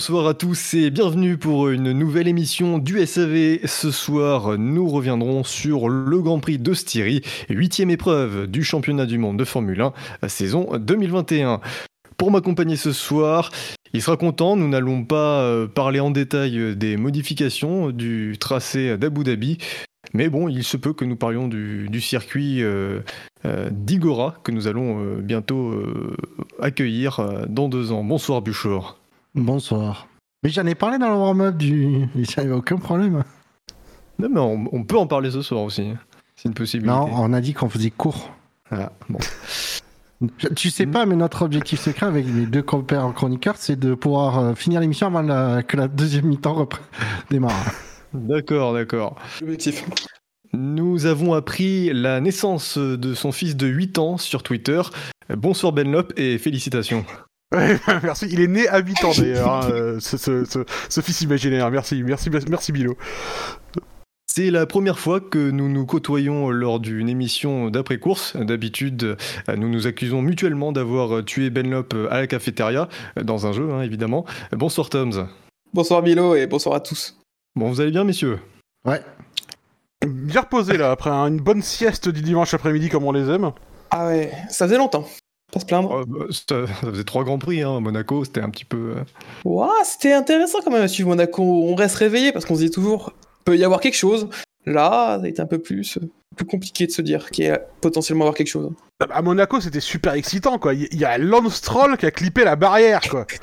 Bonsoir à tous et bienvenue pour une nouvelle émission du SAV. Ce soir, nous reviendrons sur le Grand Prix de huitième épreuve du championnat du monde de Formule 1, saison 2021. Pour m'accompagner ce soir, il sera content, nous n'allons pas euh, parler en détail des modifications du tracé d'Abu Dhabi, mais bon, il se peut que nous parlions du, circuit euh, euh, d'Igora que nous allons euh, bientôt accueillir dans deux ans. Bonsoir Buchor. Bonsoir. Mais j'en ai parlé dans le warm-up du. Il n'y avait aucun problème. Non, mais on, peut en parler ce soir aussi. C'est une possibilité. Non, on a dit qu'on faisait court. Ah, bon. Tu sais pas, mais notre objectif secret avec les deux compères chroniqueurs, c'est de pouvoir finir l'émission avant que la deuxième mi-temps démarre. D'accord, d'accord. Nous avons appris la naissance de son fils de 8 ans sur Twitter. Bonsoir Benlop et félicitations. merci. Il est né à 8 ans d'ailleurs, hein, euh, ce, fils imaginaire. Merci, merci, merci Bilo. C'est la première fois que nous nous côtoyons lors d'une émission d'après-course. D'habitude, nous nous accusons mutuellement d'avoir tué Benlop à la cafétéria, dans un jeu hein, évidemment. Bonsoir Toms. Bonsoir Bilo et bonsoir à tous. Bon, vous allez bien, messieurs? Ouais. Bien reposé là, après une bonne sieste du dimanche après-midi comme on les aime. Ah ouais, ça faisait longtemps. Pas se plaindre. Oh, bah, ça, faisait trois grands prix, hein. Monaco, c'était un petit peu. Euh, Ouah, c'était intéressant quand même à suivre Monaco. On reste réveillé parce qu'on se dit toujours, peut y avoir quelque chose. Là, ça a été un peu plus, plus compliqué de se dire qu'il y a potentiellement avoir quelque chose. À Monaco, c'était super excitant quoi. Il y a Lance Stroll qui a clippé la barrière quoi.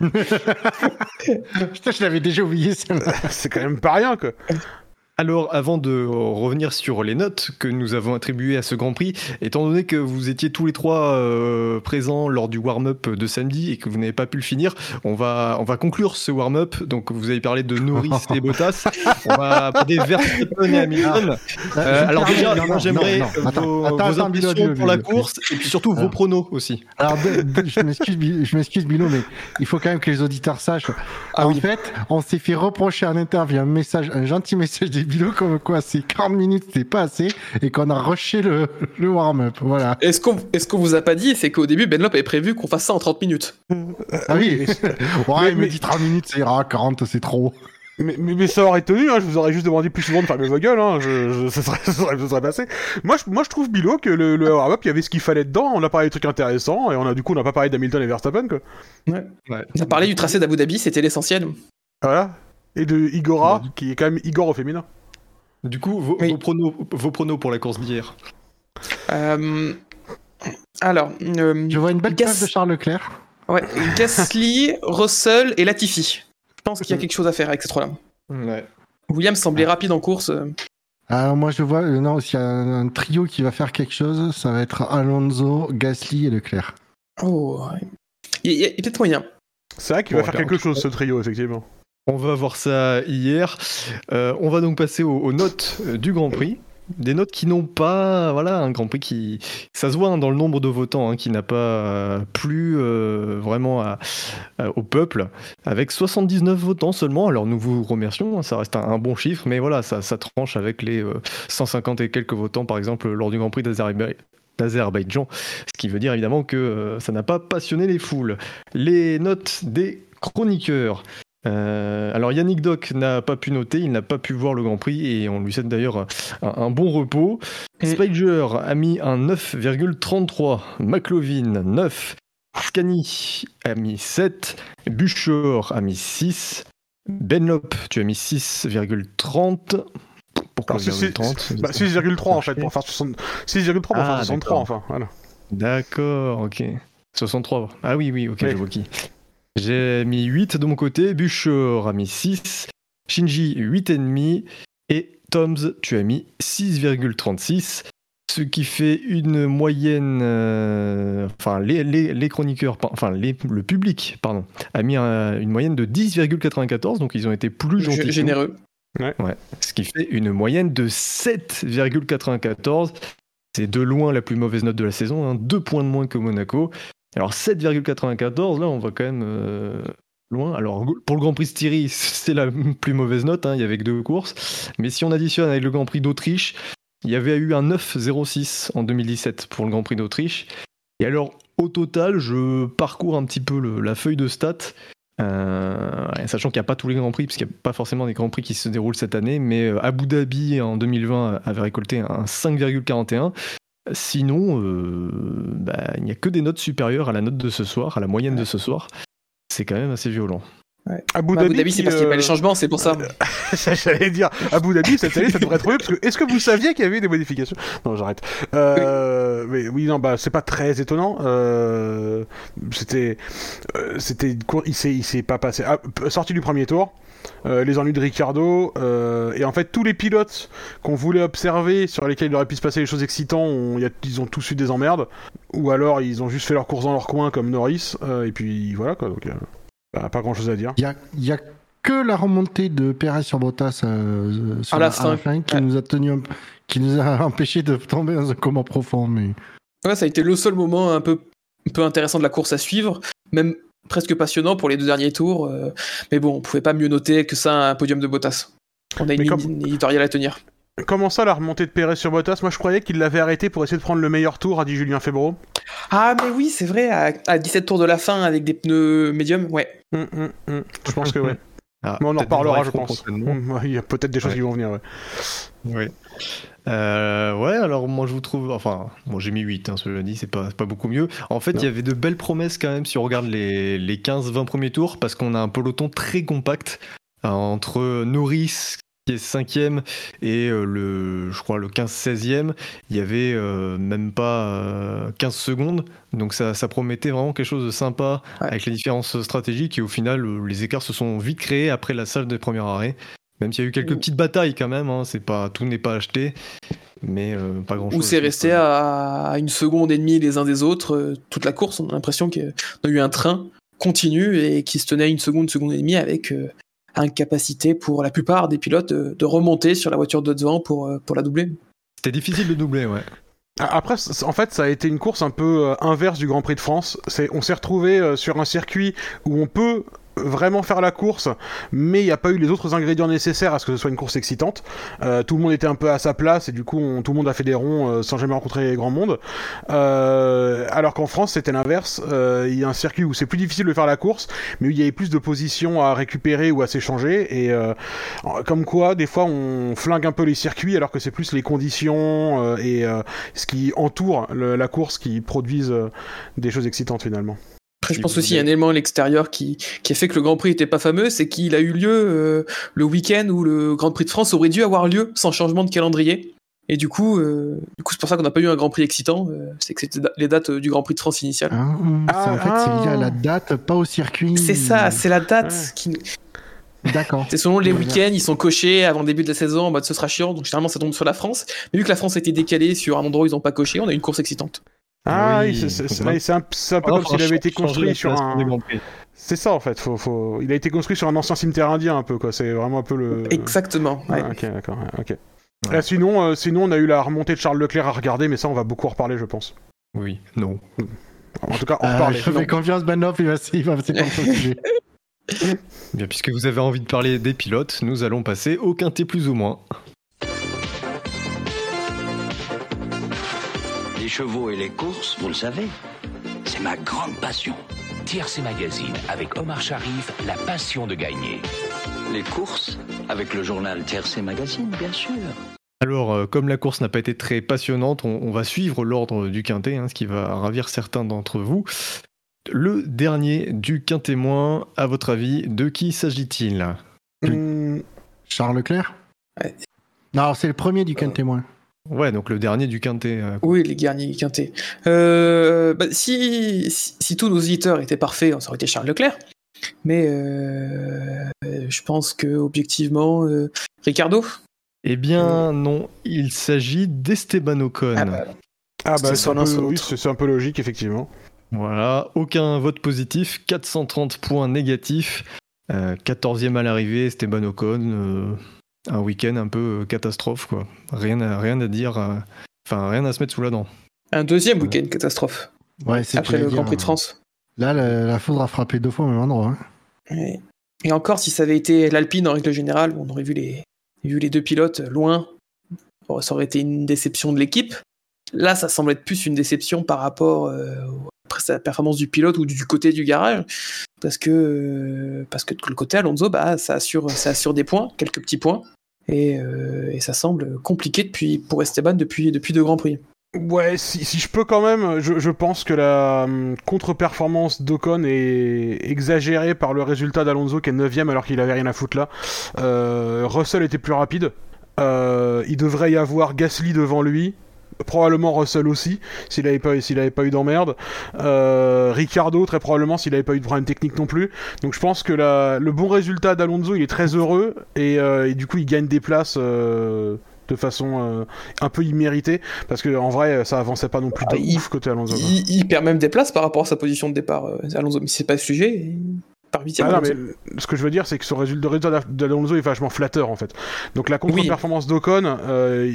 Putain, je l'avais déjà oublié, C'est quand même pas rien, quoi. Alors, avant de revenir sur les notes que nous avons attribuées à ce Grand Prix, étant donné que vous étiez tous les trois euh, présents lors du warm-up de samedi et que vous n'avez pas pu le finir, on va, on va conclure ce warm-up. Donc, vous avez parlé de Norris et Bottas. On va parler Verstappen et Hamilton. Ah. Euh, alors déjà, j'aimerais vos, vos ambitions pour la course et puis surtout vos pronos aussi. Alors, je m'excuse, Bilo, mais il faut quand même que les auditeurs sachent. Ah en fait, on s'est fait reprocher en interview un message, un gentil message des comme quoi c'est 40 minutes, c'est pas assez, et qu'on a rushé le, le warm-up. Voilà. Est-ce qu'on est qu'on vous a pas dit, c'est qu'au début, Benlop avait prévu qu'on fasse ça en 30 minutes Ah oui Ouais, il me dit 30 minutes, c'est ira, 40, c'est trop. Mais, mais, ça aurait tenu, hein, je vous aurais juste demandé plus souvent de faire vos gueules, hein, je, ça, serait, ça, serait, passé. Moi je, moi, je trouve, Bilo, que le, le warm-up, il y avait ce qu'il fallait dedans, on a parlé des trucs intéressants, et on a du coup, on n'a pas parlé d'Hamilton et Verstappen, quoi. Ouais. ouais. On a parlé du tracé d'Abu Dhabi, c'était l'essentiel. Voilà. Et de Igora, qui est quand même Igor au féminin. Du coup, vos, pronos, pour la course d'hier euh, Alors, euh, je vois une belle Gas... de Charles Leclerc. Ouais, Gasly, Russell et Latifi. Je pense qu'il y a quelque chose à faire avec ces trois-là. Ouais. Williams semblait rapide en course. Alors moi je vois, euh, non, s'il y a un, trio qui va faire quelque chose, ça va être Alonso, Gasly et Leclerc. Oh, il y a, peut-être moyen. C'est vrai qu'il va faire quelque chose ce trio, effectivement. On va voir ça hier. Euh, on va donc passer aux, notes euh, du Grand Prix. Des notes qui n'ont pas, voilà, un Grand Prix qui, ça se voit hein, dans le nombre de votants, hein, qui n'a pas euh, plu vraiment au peuple, avec 79 votants seulement. Alors nous vous remercions, hein, ça reste un, bon chiffre, mais voilà, ça, ça tranche avec les 150 et quelques votants, par exemple, lors du Grand Prix d'Azerbaïdjan, ce qui veut dire évidemment que ça n'a pas passionné les foules. Les notes des chroniqueurs. Euh, alors Yannick Doc n'a pas pu noter, il n'a pas pu voir le Grand Prix et on lui souhaite d'ailleurs un, bon repos. Spider a mis un 9,33, McLovin 9, Scani a mis 7, Buchor a mis 6, Benlop tu as mis 6,30. Pourquoi 6,30 bah, 6,3 en fait, enfin 6,3 pour ah, 63 enfin, voilà. D'accord, ok. 63. Ah oui, oui, ok, je vois qui. J'ai mis 8 de mon côté, Bûcheur a mis 6, Shinji 8,5 et Toms, tu as mis 6,36. Ce qui fait une moyenne. Euh, enfin, les, chroniqueurs, enfin, le public, pardon, a mis une moyenne de 10,94, donc ils ont été plus gentils. Généreux. Ouais. Ce qui fait une moyenne de 7,94. C'est de loin la plus mauvaise note de la saison, hein, deux points de moins que Monaco. Alors 7,94, là on va quand même euh, loin. Alors pour le Grand Prix Styrie, c'est la plus mauvaise note, hein, il y avait que deux courses. Mais si on additionne avec le Grand Prix d'Autriche, il y avait eu un 9,06 en 2017 pour le Grand Prix d'Autriche. Et alors au total, je parcours un petit peu la feuille de stats. Euh, sachant qu'il n'y a pas tous les grands prix, puisqu'il n'y a pas forcément des grands prix qui se déroulent cette année, mais euh, Abu Dhabi en 2020 avait récolté un 5,41. Sinon, euh, bah, il n'y a que des notes supérieures à la note de ce soir, à la moyenne de ce soir. C'est quand même assez violent. Abu Bah, Abu Dhabi, Dhabi, c'est parce qu'il n'y a pas euh, les changements, c'est pour ça. Ça, J'allais dire, Abu Dhabi, cette année, ça devrait être mieux, parce que est-ce que vous saviez qu'il y avait des modifications? Non, j'arrête. Euh, mais oui, non, bah, c'est pas très étonnant. Euh, c'était, euh, c'était, il s'est, il s'est pas passé. Ah, sorti du premier tour. euh, les ennuis de Ricardo euh, et en fait tous les pilotes qu'on voulait observer sur lesquels il aurait pu se passer des choses excitantes on- il y a- ils ont tous eu des emmerdes ou alors ils ont juste fait leur course dans leur coin comme Norris euh, et puis voilà quoi donc euh, bah, pas grand chose à dire Il y a, il y a que la remontée de Perez sur Bottas euh, sur À la fin. qui Ouais. nous a tenu un qui nous a empêché de tomber dans un coma profond. Mais Ouais, ça a été le seul moment un peu, un peu intéressant de la course à suivre, même presque passionnant pour les deux derniers tours. euh, mais bon, on pouvait pas mieux noter que ça un podium de Bottas. On a une comme- ligne éditoriale à tenir. Comment ça, la remontée de Perez sur Bottas? Moi, je croyais qu'il l'avait arrêté pour essayer de prendre le meilleur tour, a dit Julien Febro. Ah, mais oui, c'est vrai, à, à 17 tours de la fin avec des pneus médium, ouais. Hum, hum, hum. Je pense que ouais. Ah, Mais on en reparlera, je pense. Il y a peut-être des choses Ouais. qui vont venir. Ouais. Oui. Euh, ouais, alors moi je vous trouve. Enfin, bon, j'ai mis 8, hein, cela dit, c'est pas, pas beaucoup mieux. En fait, il y avait de belles promesses quand même si on regarde les, les 15-20 premiers tours, parce qu'on a un peloton très compact euh, entre Norris qui est 5ème et euh, le, je crois, le 15-16ème. Il y avait euh, même pas euh, 15 secondes, donc ça, ça promettait vraiment quelque chose de sympa Ouais. avec les différences stratégiques, et au final, euh, les écarts se sont vite créés après la salle de premier arrêt. Même s'il y a eu quelques Ou- petites batailles quand même, hein, c'est pas tout n'est pas acheté, mais euh, pas grand chose. Où c'est resté à une seconde et demie les uns des autres euh, toute la course. On a l'impression qu'on a eu un train continu et qui se tenait à une seconde, seconde et demie avec euh, incapacité pour la plupart des pilotes de, de remonter sur la voiture de devant pour, euh, pour la doubler. C'était difficile de doubler, ouais. Après, en fait, ça a été une course un peu euh, inverse du Grand Prix de France. C'est, on s'est retrouvé euh, sur un circuit où on peut vraiment faire la course, mais il n'y a pas eu les autres ingrédients nécessaires à ce que ce soit une course excitante. Euh, tout le monde était un peu à sa place et du coup, tout le monde a fait des ronds euh, sans jamais rencontrer grand monde. Euh, alors qu'en France, c'était l'inverse. Euh, Il y a un circuit où c'est plus difficile de faire la course, mais où il y avait plus de positions à récupérer ou à s'échanger. Et euh, comme quoi, des fois, on flingue un peu les circuits, alors que c'est plus les conditions et ce qui entoure la course qui produisent des choses excitantes finalement. Après, je pense aussi qu'il y a un élément à l'extérieur qui, qui a fait que le Grand Prix n'était pas fameux, c'est qu'il a eu lieu euh, le week-end où le Grand Prix de France aurait dû avoir lieu sans changement de calendrier. Et du coup, euh, du coup c'est pour ça qu'on n'a pas eu un Grand Prix excitant, euh, c'est que c'était da- les dates euh, du Grand Prix de France initial. hein, c'est- en fait, c'est lié à la date, pas au circuit. C'est ça, c'est la date Ouais. qui. D'accord. C'est selon les week-ends, ils sont cochés avant le début de la saison en mode ce sera chiant, donc généralement ça tombe sur la France. Mais vu que la France a été décalée sur un endroit où ils n'ont pas coché, on a eu une course excitante. Ah Oui, oui, c'est- un, peu comme s'il avait été construit sur un. C'est ça en fait. Faut, faut... Il a été construit sur un ancien cimetière indien un peu quoi. C'est vraiment un peu le. Exactement. ouais. Ah, ok, d'accord. ouais, ok. Ouais. Euh, sinon, euh, sinon, on a eu la remontée de Charles Leclerc à regarder, mais ça, on va beaucoup en reparler, je pense. Oui, non. En tout cas, en Euh, je fais confiance, Banoff, il va, il va passer par ce sujet. Bien, puisque vous avez envie de parler des pilotes, nous allons passer au quintet plus ou moins. Les chevaux et les courses, vous le savez, c'est ma grande passion. TRC Magazine avec Omar Sharif, la passion de gagner. Les courses, avec le journal TRC Magazine, bien sûr. Alors, euh, comme la course n'a pas été très passionnante, on, on va suivre l'ordre du quintet, hein, ce qui va ravir certains d'entre vous. Le dernier du quintet moins, à votre avis, de qui s'agit-il? Hum, Charles Leclerc? Ouais. Non, c'est le premier du quin témoin. Ouais, donc le dernier du quintet. euh, Oui, les derniers quintés. Euh, bah, si, si, si tous nos auditeurs étaient parfaits, ça aurait été Charles Leclerc. Mais euh, je pense que objectivement, euh, Ricardo? Eh bien, non, il s'agit d'Esteban Ocon. Ah bah, Ah bah, C'est un, peu- oui, un peu logique, effectivement. Voilà, aucun vote positif, 430 points négatifs. Euh, 14e à l'arrivée, Esteban Ocon. Euh, un week-end un peu euh, catastrophe, quoi. Rien à, rien à dire. euh, Enfin, rien à se mettre sous la dent. un deuxième week-end catastrophe Ouais, c'est après le Grand Prix de euh, France. Là, la, la foudre a frappé deux fois au même endroit. hein. Et encore, si ça avait été l'Alpine en règle générale, on aurait vu les, vu les deux pilotes loin. Bon, ça aurait été une déception de l'équipe. Là, ça semble être plus une déception par rapport euh, sa performance du pilote ou du côté du garage, parce que parce que le côté Alonso, bah ça assure ça assure des points, quelques petits points, et, euh, et ça semble compliqué depuis pour Esteban depuis depuis deux grands prix. Ouais, si, si, je peux quand même, je, je pense que la hum, contre-performance d'Ocon est exagérée par le résultat d'Alonso qui est 9ème alors qu'il avait rien à foutre là. Euh, Russell était plus rapide. Euh, il devrait y avoir Gasly devant lui. Probablement Russell aussi, s'il avait pas, avait pas eu d'emmerde. Euh, Ricardo, très probablement, s'il avait pas eu de problème technique non plus. Donc je pense que la, le bon résultat d'Alonso, il est très heureux et, euh, et, du coup il gagne des places euh, de façon euh, un peu imméritée parce que en vrai ça avançait pas non plus de Ah, il- côté Alonso. Il, il perd même des places par rapport à sa position de départ, Alonso, mais c'est pas le sujet. Par huitième. Ah ce que je veux dire, c'est que ce résultat, d'Alonso est vachement flatteur en fait. Donc la contre-performance d'Ocon, euh,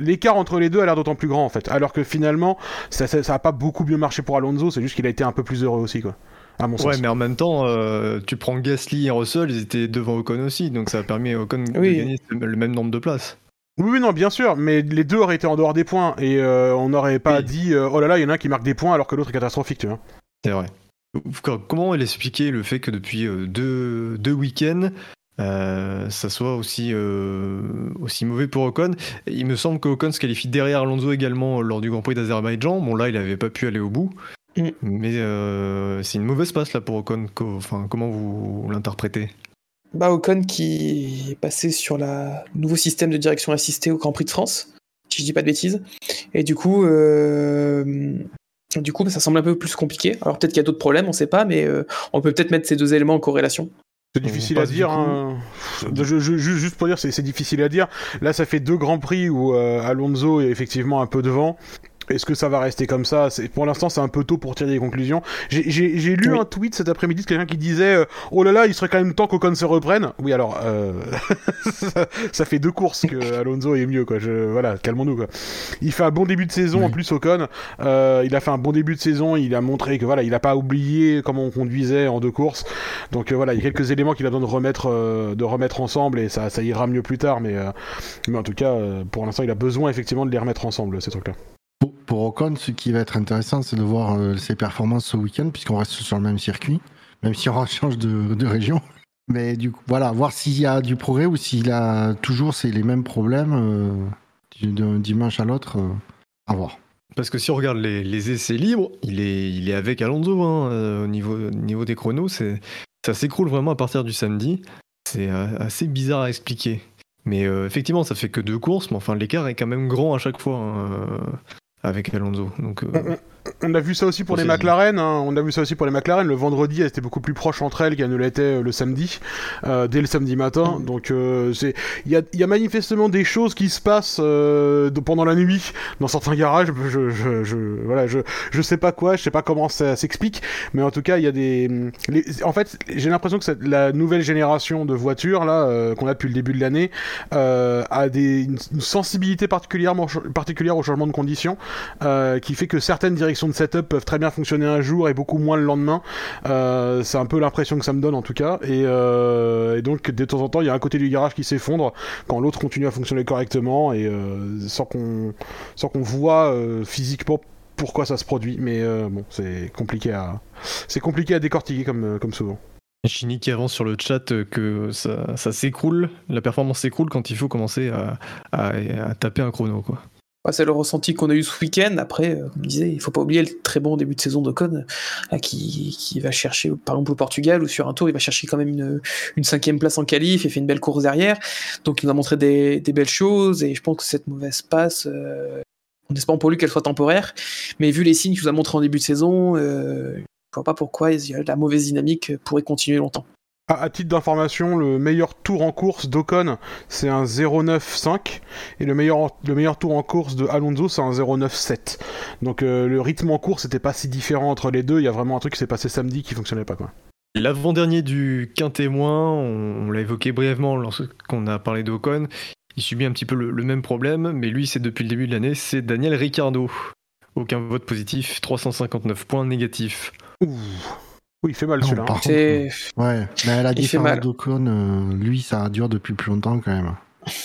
l'écart entre les deux a l'air d'autant plus grand en fait. Alors que finalement, ça, ça, ça a pas beaucoup mieux marché pour Alonso, c'est juste qu'il a été un peu plus heureux aussi quoi. À mon sens. Ouais, mais en même temps, euh, tu prends Gasly et Russell, ils étaient devant Ocon aussi, donc ça a permis à Ocon Oui. de gagner le même nombre de places. Oui, oui, non, bien sûr, mais les deux auraient été en dehors des points et euh, on n'aurait pas Oui. dit euh, oh là là, il y en a un qui marque des points alors que l'autre est catastrophique, tu vois. C'est vrai. Co- Comment elle expliquer le fait que depuis euh, deux, deux week-ends, euh, ça soit aussi, euh, aussi mauvais pour Ocon? Il me semble que Ocon se qualifie derrière Alonso également lors du Grand Prix d'Azerbaïdjan. Bon, là, il n'avait pas pu aller au bout. Mm. Mais euh, c'est une mauvaise passe là pour Ocon. Co- Enfin, comment vous l'interprétez? Bah, Ocon qui est passé sur le nouveau système de direction assistée au Grand Prix de France, si je dis pas de bêtises. Et du coup, du coup, bah, ça semble un peu plus compliqué. Alors peut-être qu'il y a d'autres problèmes, on sait pas, mais euh, on peut peut-être mettre ces deux éléments en corrélation. C'est difficile à passe du dire. hein. Je- je- je- juste pour dire, c'est c'est difficile à dire. Là, ça fait deux grands prix où euh, Alonso est effectivement un peu devant. Est-ce que ça va rester comme ça? C'est Pour l'instant, c'est un peu tôt pour tirer des conclusions. J'ai- J'ai j'ai lu Oui. un tweet cet après-midi de quelqu'un qui disait euh, Oh là là, il serait quand même temps qu'Ocon se reprenne. Oui, alors, euh, ça, ça fait deux courses que Alonso est mieux, quoi. Je, voilà, calmons-nous, quoi. Il fait un bon début de saison, en plus, Ocon. Euh, il a fait un bon début de saison. Il a montré que voilà, il a pas oublié comment on conduisait en deux courses. Donc euh, voilà, il y a quelques éléments qu'il a besoin de remettre, euh, de remettre ensemble et ça, ça ira mieux plus tard. Mais, euh, mais en tout cas, pour l'instant, il a besoin effectivement de les remettre ensemble, ces trucs-là. Pour, pour Ocon, ce qui va être intéressant, c'est de voir euh, ses performances ce week-end, puisqu'on reste sur le même circuit, même si on change de, de région. Mais du coup, voilà, voir s'il y a du progrès ou s'il a toujours les mêmes problèmes euh, du- d'un dimanche à l'autre. euh, à voir. Parce que si on regarde les, les essais libres, il est, il est avec Alonso hein, au niveau, au niveau des chronos. Ça s'écroule vraiment à partir du samedi. C'est assez bizarre à expliquer. Mais effectivement, ça fait que deux courses, mais enfin l'écart est quand même grand à chaque fois hein, avec Alonso. Donc, euh, On a vu ça aussi pour les McLaren. hein. On a vu ça aussi pour les McLaren. Le vendredi, elles étaient beaucoup plus proches entre elles qu'elles ne l'étaient euh, le samedi, euh, dès le samedi matin. Donc, euh, c'est, il y a, il y a manifestement des choses qui se passent euh, pendant la nuit dans certains garages. Je, je, je, voilà, je, je sais pas quoi, je sais pas comment ça s'explique, mais en tout cas, il y a des. les- en fait, j'ai l'impression que cette- la nouvelle génération de voitures là qu'on a depuis le début de l'année a des, une, une sensibilité particulièrement particulière au changement de conditions, qui fait que certaines directions de setup peuvent très bien fonctionner un jour et beaucoup moins le lendemain. Euh, c'est un peu l'impression que ça me donne en tout cas, et, euh, et donc de temps en temps, il y a un côté du garage qui s'effondre quand l'autre continue à fonctionner correctement et euh, sans qu'on voit physiquement pourquoi ça se produit. Mais bon, c'est compliqué à c'est compliqué à décortiquer comme comme souvent. Chini qui avance sur le chat que ça, s'écroule, la performance s'écroule quand il faut commencer à, à- à taper un chrono. Quoi. C'est le ressenti qu'on a eu ce week-end. Après, euh, comme je disais, il faut pas oublier le très bon début de saison euh, qui, va chercher, par exemple au Portugal ou sur un tour, il va chercher quand même une, cinquième place en qualif et fait une belle course derrière. Donc il nous a montré des, belles choses et je pense que cette mauvaise passe, euh, on espère pour lui qu'elle soit temporaire, mais vu les signes qu'il nous a montré en début de saison, euh, je vois pas pourquoi la mauvaise dynamique pourrait continuer longtemps. À, à titre d'information, le meilleur tour en course d'Ocon, c'est un 0,95 et le meilleur, le meilleur tour en course de Alonso, c'est un 0,97. Donc euh, le rythme en course n'était pas si différent entre les deux. Il y a vraiment un truc qui s'est passé samedi qui fonctionnait pas quoi. L'avant-dernier du quintémoin, on, on l'a évoqué brièvement lorsqu'on a parlé d'Ocon, il subit un petit peu le, le même problème, mais lui c'est depuis le début de l'année, c'est Daniel Ricciardo. Aucun vote positif, 359 points négatifs. Ouh. Oui, il fait mal Non, celui-là. hein. par contre, C'est Ouais, mais la Il fait différence mal. d'Ocon, euh, lui, ça dure depuis plus longtemps quand même.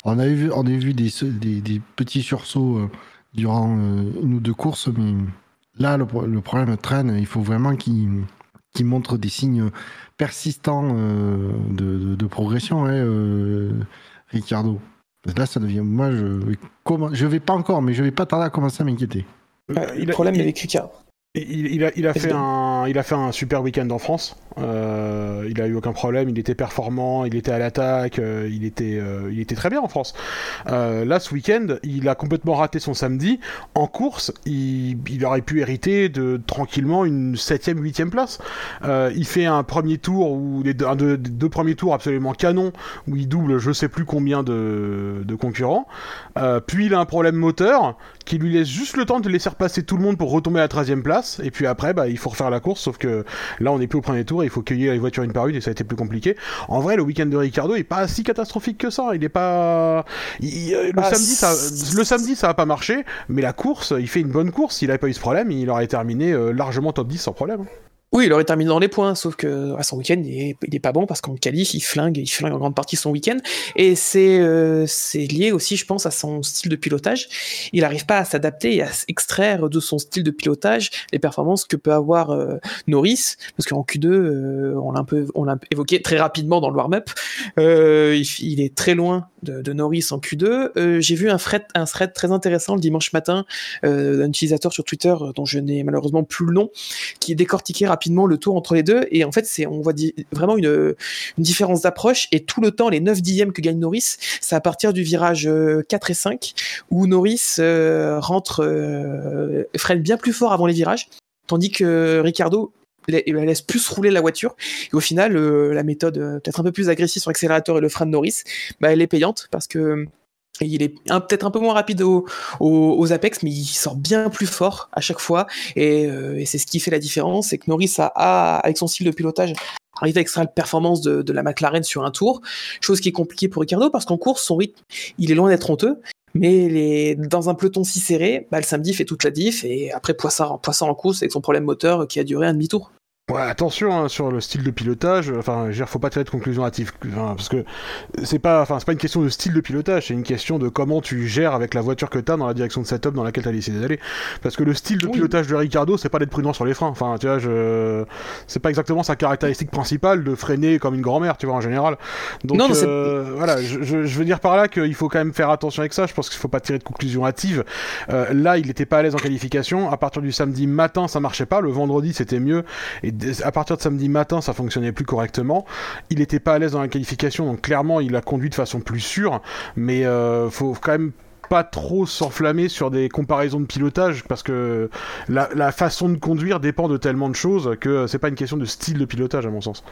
On a vu, on a vu des, des, des petits sursauts euh, durant euh, une ou deux courses, mais là, le, pro- le problème traîne. Il faut vraiment qu'il montre des signes persistants euh, de, de- de progression, hein, euh, Ricardo. Là, ça devient. Moi, je vais, comment, je vais pas encore, mais je vais pas tarder à commencer à m'inquiéter. Euh, le problème il- avec Ricard. Il, il a, il, a fait Évidemment. Il a fait un super week-end en France. Euh, il a eu aucun problème. Il était performant. Il était à l'attaque. euh, il était, euh, il était très bien en France. Là, ce week-end, il a complètement raté son samedi. En course, il, aurait pu hériter de tranquillement une septième, huitième place. Il fait un premier tour ou deux, deux premiers tours absolument canon où il double, je sais plus combien de, concurrents. Puis il a un problème moteur qui lui laisse juste le temps de laisser repasser tout le monde pour retomber à la 13 place. Et puis après, bah, il faut refaire la course, sauf que là, on n'est plus au premier tour, il faut cueillir les voitures une par une et ça a été plus compliqué. En vrai, le week-end de Ricardo est pas si catastrophique que ça. Il est pas. il- euh, le, Bah, samedi, ça, le samedi, ça a pas marché, mais la course, il fait une bonne course. S'il avait pas eu ce problème, il aurait terminé euh, largement top 10 sans problème. Oui, il aurait terminé dans les points, sauf que à son week-end, il est, pas bon parce qu'en qualif, il flingue, il flingue en grande partie son week-end. Et c'est euh, lié aussi, je pense, à son style de pilotage. Il n'arrive pas à s'adapter et à extraire de son style de pilotage les performances que peut avoir euh, Norris, parce qu'en Q2, euh, on l'a un peu, on l'a évoqué très rapidement dans le warm-up. Euh, il, il est très loin de, de Norris en Q2. Euh, J'ai vu un thread, un thread très intéressant le dimanche matin euh, d'un utilisateur sur Twitter dont je n'ai malheureusement plus le nom, qui décortiquait rapidement le tour entre les deux. Et en fait, c'est on voit vraiment une, une différence d'approche. Et tout le temps, les 9 dixièmes que gagne Norris, c'est à partir du virage euh, 4 et 5, où Norris euh, rentre, euh, freine bien plus fort avant les virages, tandis que Ricardo la- la laisse plus rouler la voiture. Et au final, euh, la méthode euh, peut-être un peu plus agressive sur l'accélérateur et le frein de Norris, bah, elle est payante parce que il est peut-être un peu moins rapide au- au- aux apex, mais il sort bien plus fort à chaque fois. Et, euh, c'est ce qui fait la différence, c'est que Norris a, a, avec son style de pilotage, arrivé à extraire la performance de, de la McLaren sur un tour, chose qui est compliquée pour Ricardo parce qu'en course, son rythme, il est loin d'être honteux. Mais les, dans un peloton si serré, bah, le samedi fait toute la diff et après Poissard, Poissard en course avec son problème moteur qui a duré un demi-tour. Ouais, attention hein, sur le style de pilotage. Enfin, je veux dire, faut pas tirer de conclusion hâtive, enfin, parce que c'est pas, enfin, c'est pas une question de style de pilotage, c'est une question de comment tu gères avec la voiture que t'as dans la direction de setup dans laquelle t'as décidé d'aller. Parce que le style de Oui. pilotage de Ricardo, c'est pas d'être prudent sur les freins. Enfin, tu vois, je, c'est pas exactement sa caractéristique principale de freiner comme une grand-mère, tu vois, en général. Donc, Non, euh, voilà, je, je, je veux dire par là qu'il faut quand même faire attention avec ça. Je pense qu'il faut pas tirer de conclusion hâtive. Euh, là, il était pas à l'aise en qualification. À partir du samedi matin, ça marchait pas. Le vendredi, c'était mieux. Et à partir de samedi matin, ça fonctionnait plus correctement. Il était pas à l'aise dans la qualification, donc clairement, il a conduit de façon plus sûre. Mais euh, faut quand même pas trop s'enflammer sur des comparaisons de pilotage parce que la, façon de conduire dépend de tellement de choses que c'est pas une question de style de pilotage à mon sens.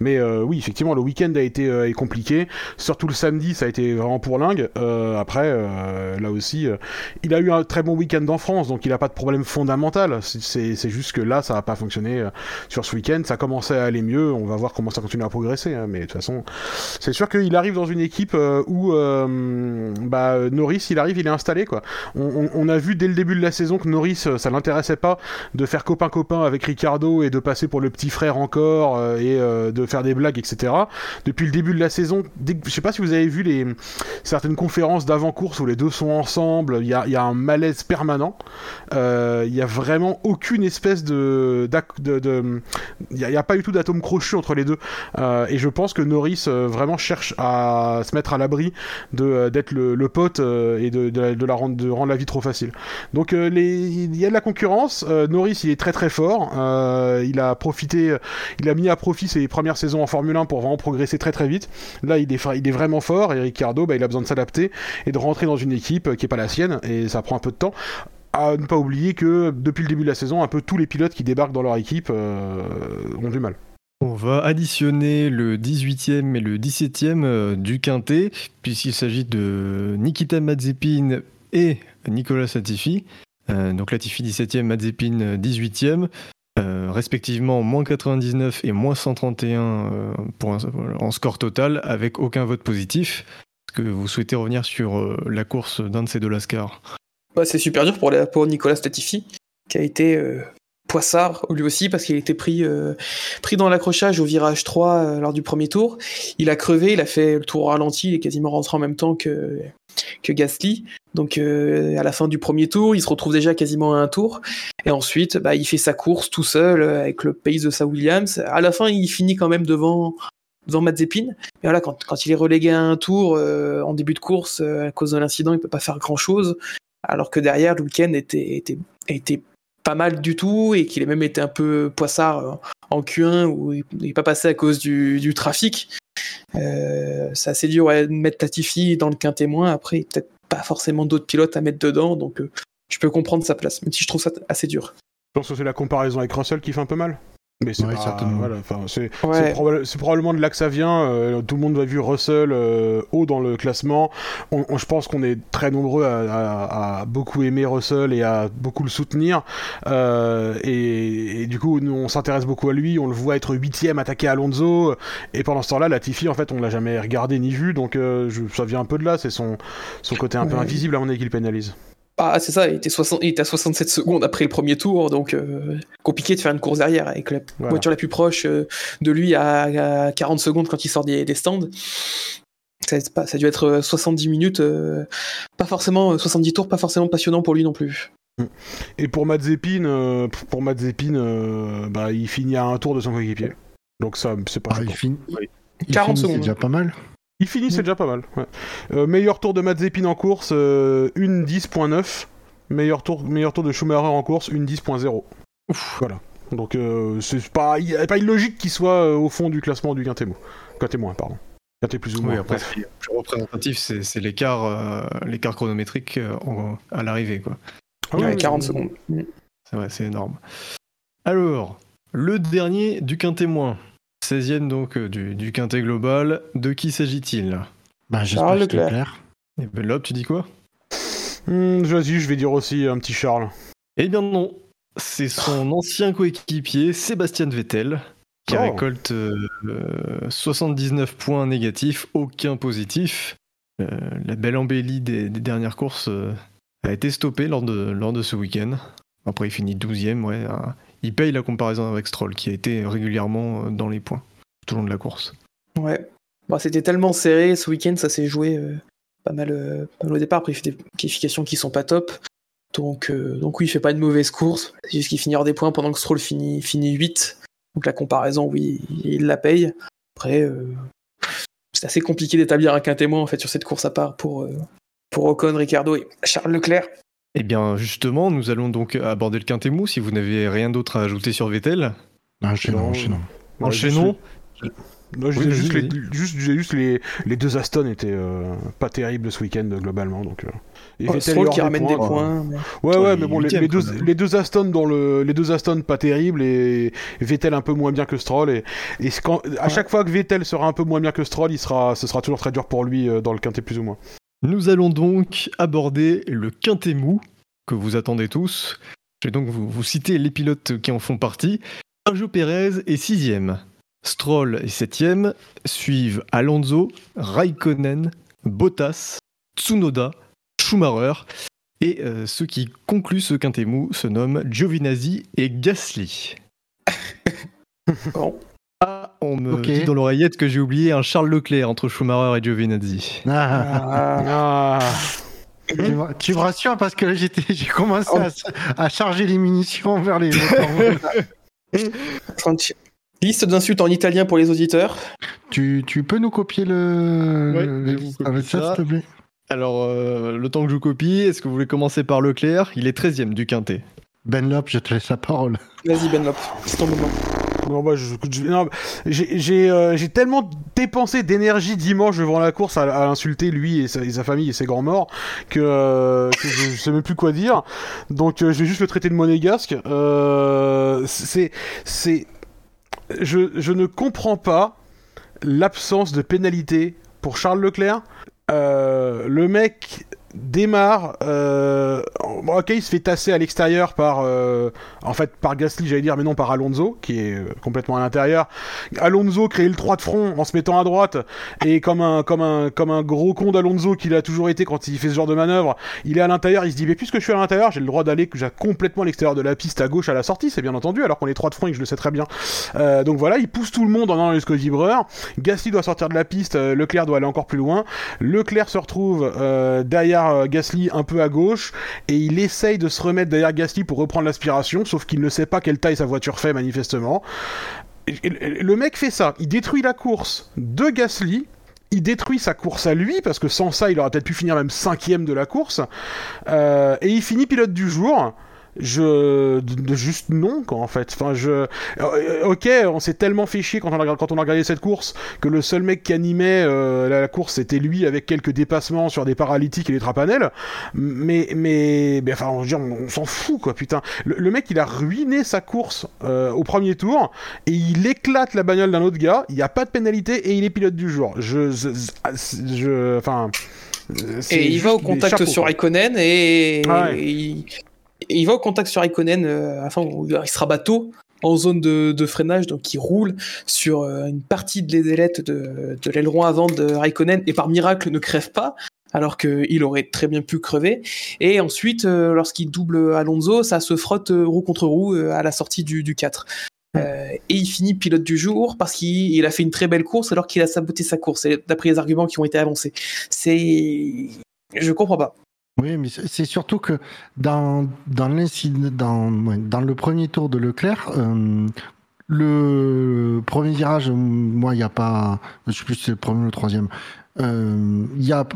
Mais euh, oui, effectivement, le week-end a été euh, compliqué. Surtout le samedi, ça a été vraiment pour lingue. Euh, après, euh, là aussi, euh, il a eu un très bon week-end en France, donc il a pas de problème fondamental. C'est- juste que là, ça a pas fonctionné euh, sur ce week-end. Ça commençait à aller mieux. On va voir comment ça continue à progresser. hein. Mais de toute façon, c'est sûr qu'il arrive dans une équipe euh, où euh, bah, Norris, il il est installé quoi. On, a vu dès le début de la saison que Norris, euh, ça l'intéressait pas de faire copain copain avec Ricardo et de passer pour le petit frère encore euh, et euh, de faire des blagues, etc. Depuis le début de la saison, dès je sais pas si vous avez vu les certaines conférences d'avant-course où les deux sont ensemble, il y a, un malaise permanent. Euh, Il y a vraiment aucune espèce de, il y a, pas du tout d'atome crochu entre les deux. Euh, et je pense que Norris euh, vraiment cherche à se mettre à l'abri euh, d'être le, le pote euh, et de, la rendre la vie trop facile. Donc euh, il y a de la concurrence. Euh, Norris il est très très fort. Euh, il a profité, il a mis à profit ses premières saisons en Formule 1 pour vraiment progresser très très vite. Là il est il est vraiment fort et Ricardo bah, il a besoin de s'adapter et de rentrer dans une équipe qui est pas la sienne et ça prend un peu de temps. À ne pas oublier que depuis le début de la saison, un peu tous les pilotes qui débarquent dans leur équipe ont du mal. On va additionner le 18e et le 17e euh, du quintet, puisqu'il s'agit de Nikita Mazepin et Nicolas Latifi. Euh, donc Latifi 17e, Mazepin euh, 18e, euh, respectivement moins 99 et moins 131 euh, pour un- en score total, avec aucun vote positif. Est-ce que vous souhaitez revenir sur la course d'un de ces deux Lascars? Bah, c'est super dur pour, pour Nicolas Latifi, qui a été poissard lui aussi, parce qu'il été pris, euh, pris dans l'accrochage au virage 3 euh, lors du premier tour. Il a crevé, il a fait le tour ralenti, il est quasiment rentré en même temps que, que Gasly. Donc euh, à la fin du premier tour, il se retrouve déjà quasiment à un tour. Et ensuite, bah, il fait sa course tout seul euh, avec le pace de sa Williams. À la fin, il finit quand même devant devant Mazepin. Mais voilà, quand, quand il est relégué à un tour euh, en début de course à cause de l'incident, il peut pas faire grand chose. Alors que derrière, le week-end était, était, était pas mal du tout et qu'il a même été un peu poissard euh, en Q1 où il n'est pas passé à cause du, trafic. Euh, c'est assez dur de mettre Latifi dans le quintémoin. Après, il y a peut-être pas forcément d'autres pilotes à mettre dedans, donc euh, je peux comprendre sa place, même si je trouve ça assez dur. Je pense que c'est la comparaison avec Russell qui fait un peu mal. Mais c'est Ouais, pas- certainement. voilà, enfin, c'est Ouais. c'est probable- c'est probablement de là que ça vient. euh, tout le monde a vu Russell euh, haut dans le classement. On- on- je pense qu'on est très nombreux à, à- à beaucoup aimer Russell et à beaucoup le soutenir. Euh, et, et du coup, nous, on s'intéresse beaucoup à lui. On le voit être huitième, attaqué Alonso. Et pendant ce temps-là, Latifi, en fait, on l'a jamais regardé ni vu. Donc, euh, je- ça vient un peu de là. C'est son, son côté un peu invisible à mon avis qui le pénalise. Ah, c'est ça, il était, 60, il était à 67 secondes après le premier tour, donc euh, compliqué de faire une course derrière avec la Voilà. voiture la plus proche euh, de lui à, à 40 secondes quand il sort des, des stands. Ça, ça a dû être euh, 70 minutes, euh, pas forcément euh, 70 tours, pas forcément passionnant pour lui non plus. Et pour Mazepin, euh, pour Mazepin, euh, bah, il finit à un tour de son coéquipier. Donc ça, c'est pas. Ah, il finit. il 40 finit, C'est secondes. déjà pas mal. Il finit, c'est déjà pas mal. ouais. Euh, meilleur tour de Mazepin en course, euh, une 10.9. Meilleur tour, meilleur tour de Schumacher en course, une 10.0. Voilà. Donc euh, c'est pas, il y a pas illogique qu'il soit euh, au fond du classement du Quintet Quintet-moins, pardon. Quintet plus ou moins. Oui, après, bref. ce qui est plus représentatif, c'est l'écart euh, l'écart chronométrique euh, en- à l'arrivée. quoi. Ah oui, Ouais, oui, 40 oui. secondes. C'est vrai, c'est énorme. Alors, le dernier du quintémoin. 16e donc euh, du, du quintet global. De qui s'agit-il? Bah, j'espère Charles Leclerc. clair. Et ben là, tu dis quoi? Hmm, Vas-y, je vais dire aussi un petit Charles. Eh bien non, c'est son ancien coéquipier Sébastien Vettel qui Oh. récolte euh, euh, 79 points négatifs, aucun positif. Euh, la belle embellie des, des dernières courses euh, a été stoppée lors de, lors de ce week-end. Après, il finit 12e, ouais. hein. Il paye la comparaison avec Stroll, qui a été régulièrement euh, dans les points tout au long de la course. Ouais. Bon, C'était tellement serré ce week-end, ça s'est joué euh, pas, mal, euh, pas mal au départ. Après, il fait des qualifications qui sont pas top. Donc, donc oui, il fait pas une mauvaise course. C'est juste qu'il finit hors des points pendant que Stroll finit, finit 8. Donc la comparaison, oui, il la paye. Après, c'est assez compliqué d'établir un quintémoin en fait sur cette course à part pour, pour Ocon, Ricardo et Charles Leclerc. Eh bien, justement, nous allons donc aborder le quintet mou, si vous n'avez rien d'autre à ajouter sur Vettel. Enchaînons, Non. enchaînons. Enchaînons. Non, Oui, juste, les, juste, les, les deux Aston étaient euh, pas terribles ce week-end globalement. Donc, euh. Et Oh, Vettel qui ramène des points. Ouais, Oh, ouais, mais bon, les, deux, les deux Aston dans le, les deux Aston pas terribles et Vettel un peu moins bien que Stroll et, et c'est quand, à Ouais. chaque fois que Vettel sera un peu moins bien que Stroll, il sera, ce sera toujours très dur pour lui euh, dans le quintet plus ou moins. Nous allons donc aborder le quintet mou, que vous attendez tous. Je vais donc vous, vous citer les pilotes qui en font partie. Sergio Pérez est sixième. Stroll est septième. Suivent Alonso, Raikkonen, Bottas, Tsunoda, Schumacher. Et euh, ceux qui concluent ce quintet mou se nomment Giovinazzi et Gasly. Bon. Ah, on me dit dans l'oreillette que j'ai oublié un Charles Leclerc entre Schumacher et Giovinazzi. Ah, Ah, Ah, tu, me, tu me rassures parce que là, j'ai commencé Oh. à, à charger les munitions vers les Liste d'insultes en italien pour les auditeurs. tu, tu peux nous copier le, Ouais, le- je vous copie avec ça, ça. s'il te plaît? Alors, euh, le temps que je vous copie, est-ce que vous voulez commencer par Leclerc? Il est 13ème du quintet. Ben Lop, je te laisse la parole. Vas-y, Benlop, c'est ton moment. Non, bah, euh, j'ai tellement dépensé d'énergie dimanche devant la course à, insulter lui et sa, famille et ses grands morts que, euh, que je, je sais même plus quoi dire. Donc euh, je vais juste le traiter de monégasque. C'est, c'est, je, je ne comprends pas l'absence de pénalité pour Charles Leclerc. Le mec démarre. Euh, ok, il se fait tasser à l'extérieur par, euh, en fait, par Gasly, j'allais dire, mais non par Alonso, qui est euh, complètement à l'intérieur. Alonso crée le 3 de front en se mettant à droite, et comme un, gros con d'Alonso qu'il a toujours été quand il fait ce genre de manœuvre, il est à l'intérieur, il se dit, mais puisque je suis à l'intérieur, j'ai le droit d'aller j'ai complètement à l'extérieur de la piste à gauche à la sortie, c'est bien entendu, alors qu'on est 3 de front et je le sais très bien. Donc voilà, il pousse tout le monde en allant jusqu'au vibreur. Gasly doit sortir de la piste, Leclerc doit aller encore plus loin. Leclerc se retrouve euh, euh, Gasly un peu à gauche et il essaye de se remettre derrière Gasly pour reprendre l'aspiration, sauf qu'il ne sait pas quelle taille sa voiture fait manifestement. Le mec fait ça, il détruit la course de Gasly, il détruit sa course à lui, parce que sans ça, il aurait peut-être pu finir même cinquième de la course, Euh, et il finit pilote du jour. Je de, juste non quoi en fait. Enfin je euh, ok on s'est tellement fait chier quand on a quand on a regardé cette course que le seul mec qui animait euh, la, la course c'était lui avec quelques dépassements sur des paralytiques et des trapanels. Mais mais, enfin on, s'en fout quoi putain. Le, le mec il a ruiné sa course euh, au premier tour et il éclate la bagnole d'un autre gars. Il y a pas de pénalité et il est pilote du jour. Je enfin. Et il va au contact chapeaux, sur. Raikkonen et, Ah ouais. et il... et il va au contact sur Raikkonen, euh, enfin, il sera bateau en zone de, de freinage, donc il roule sur euh, une partie de l'aidelette de, de l'aileron avant de Raikkonen et par miracle ne crève pas. Alors qu'il aurait très bien pu crever. Et ensuite, euh, lorsqu'il double Alonso, ça se frotte euh, roue contre roue à la sortie du, du 4. Euh, et il finit pilote du jour parce qu'il il a fait une très belle course alors qu'il a saboté sa course, d'après les arguments qui ont été avancés. C'est. Je comprends pas. Oui, mais c'est surtout que dans, dans, dans, dans le premier tour de Leclerc, euh, le premier virage, moi, il n'y a pas. Je sais plus si c'est le premier ou le troisième. Euh, il y a,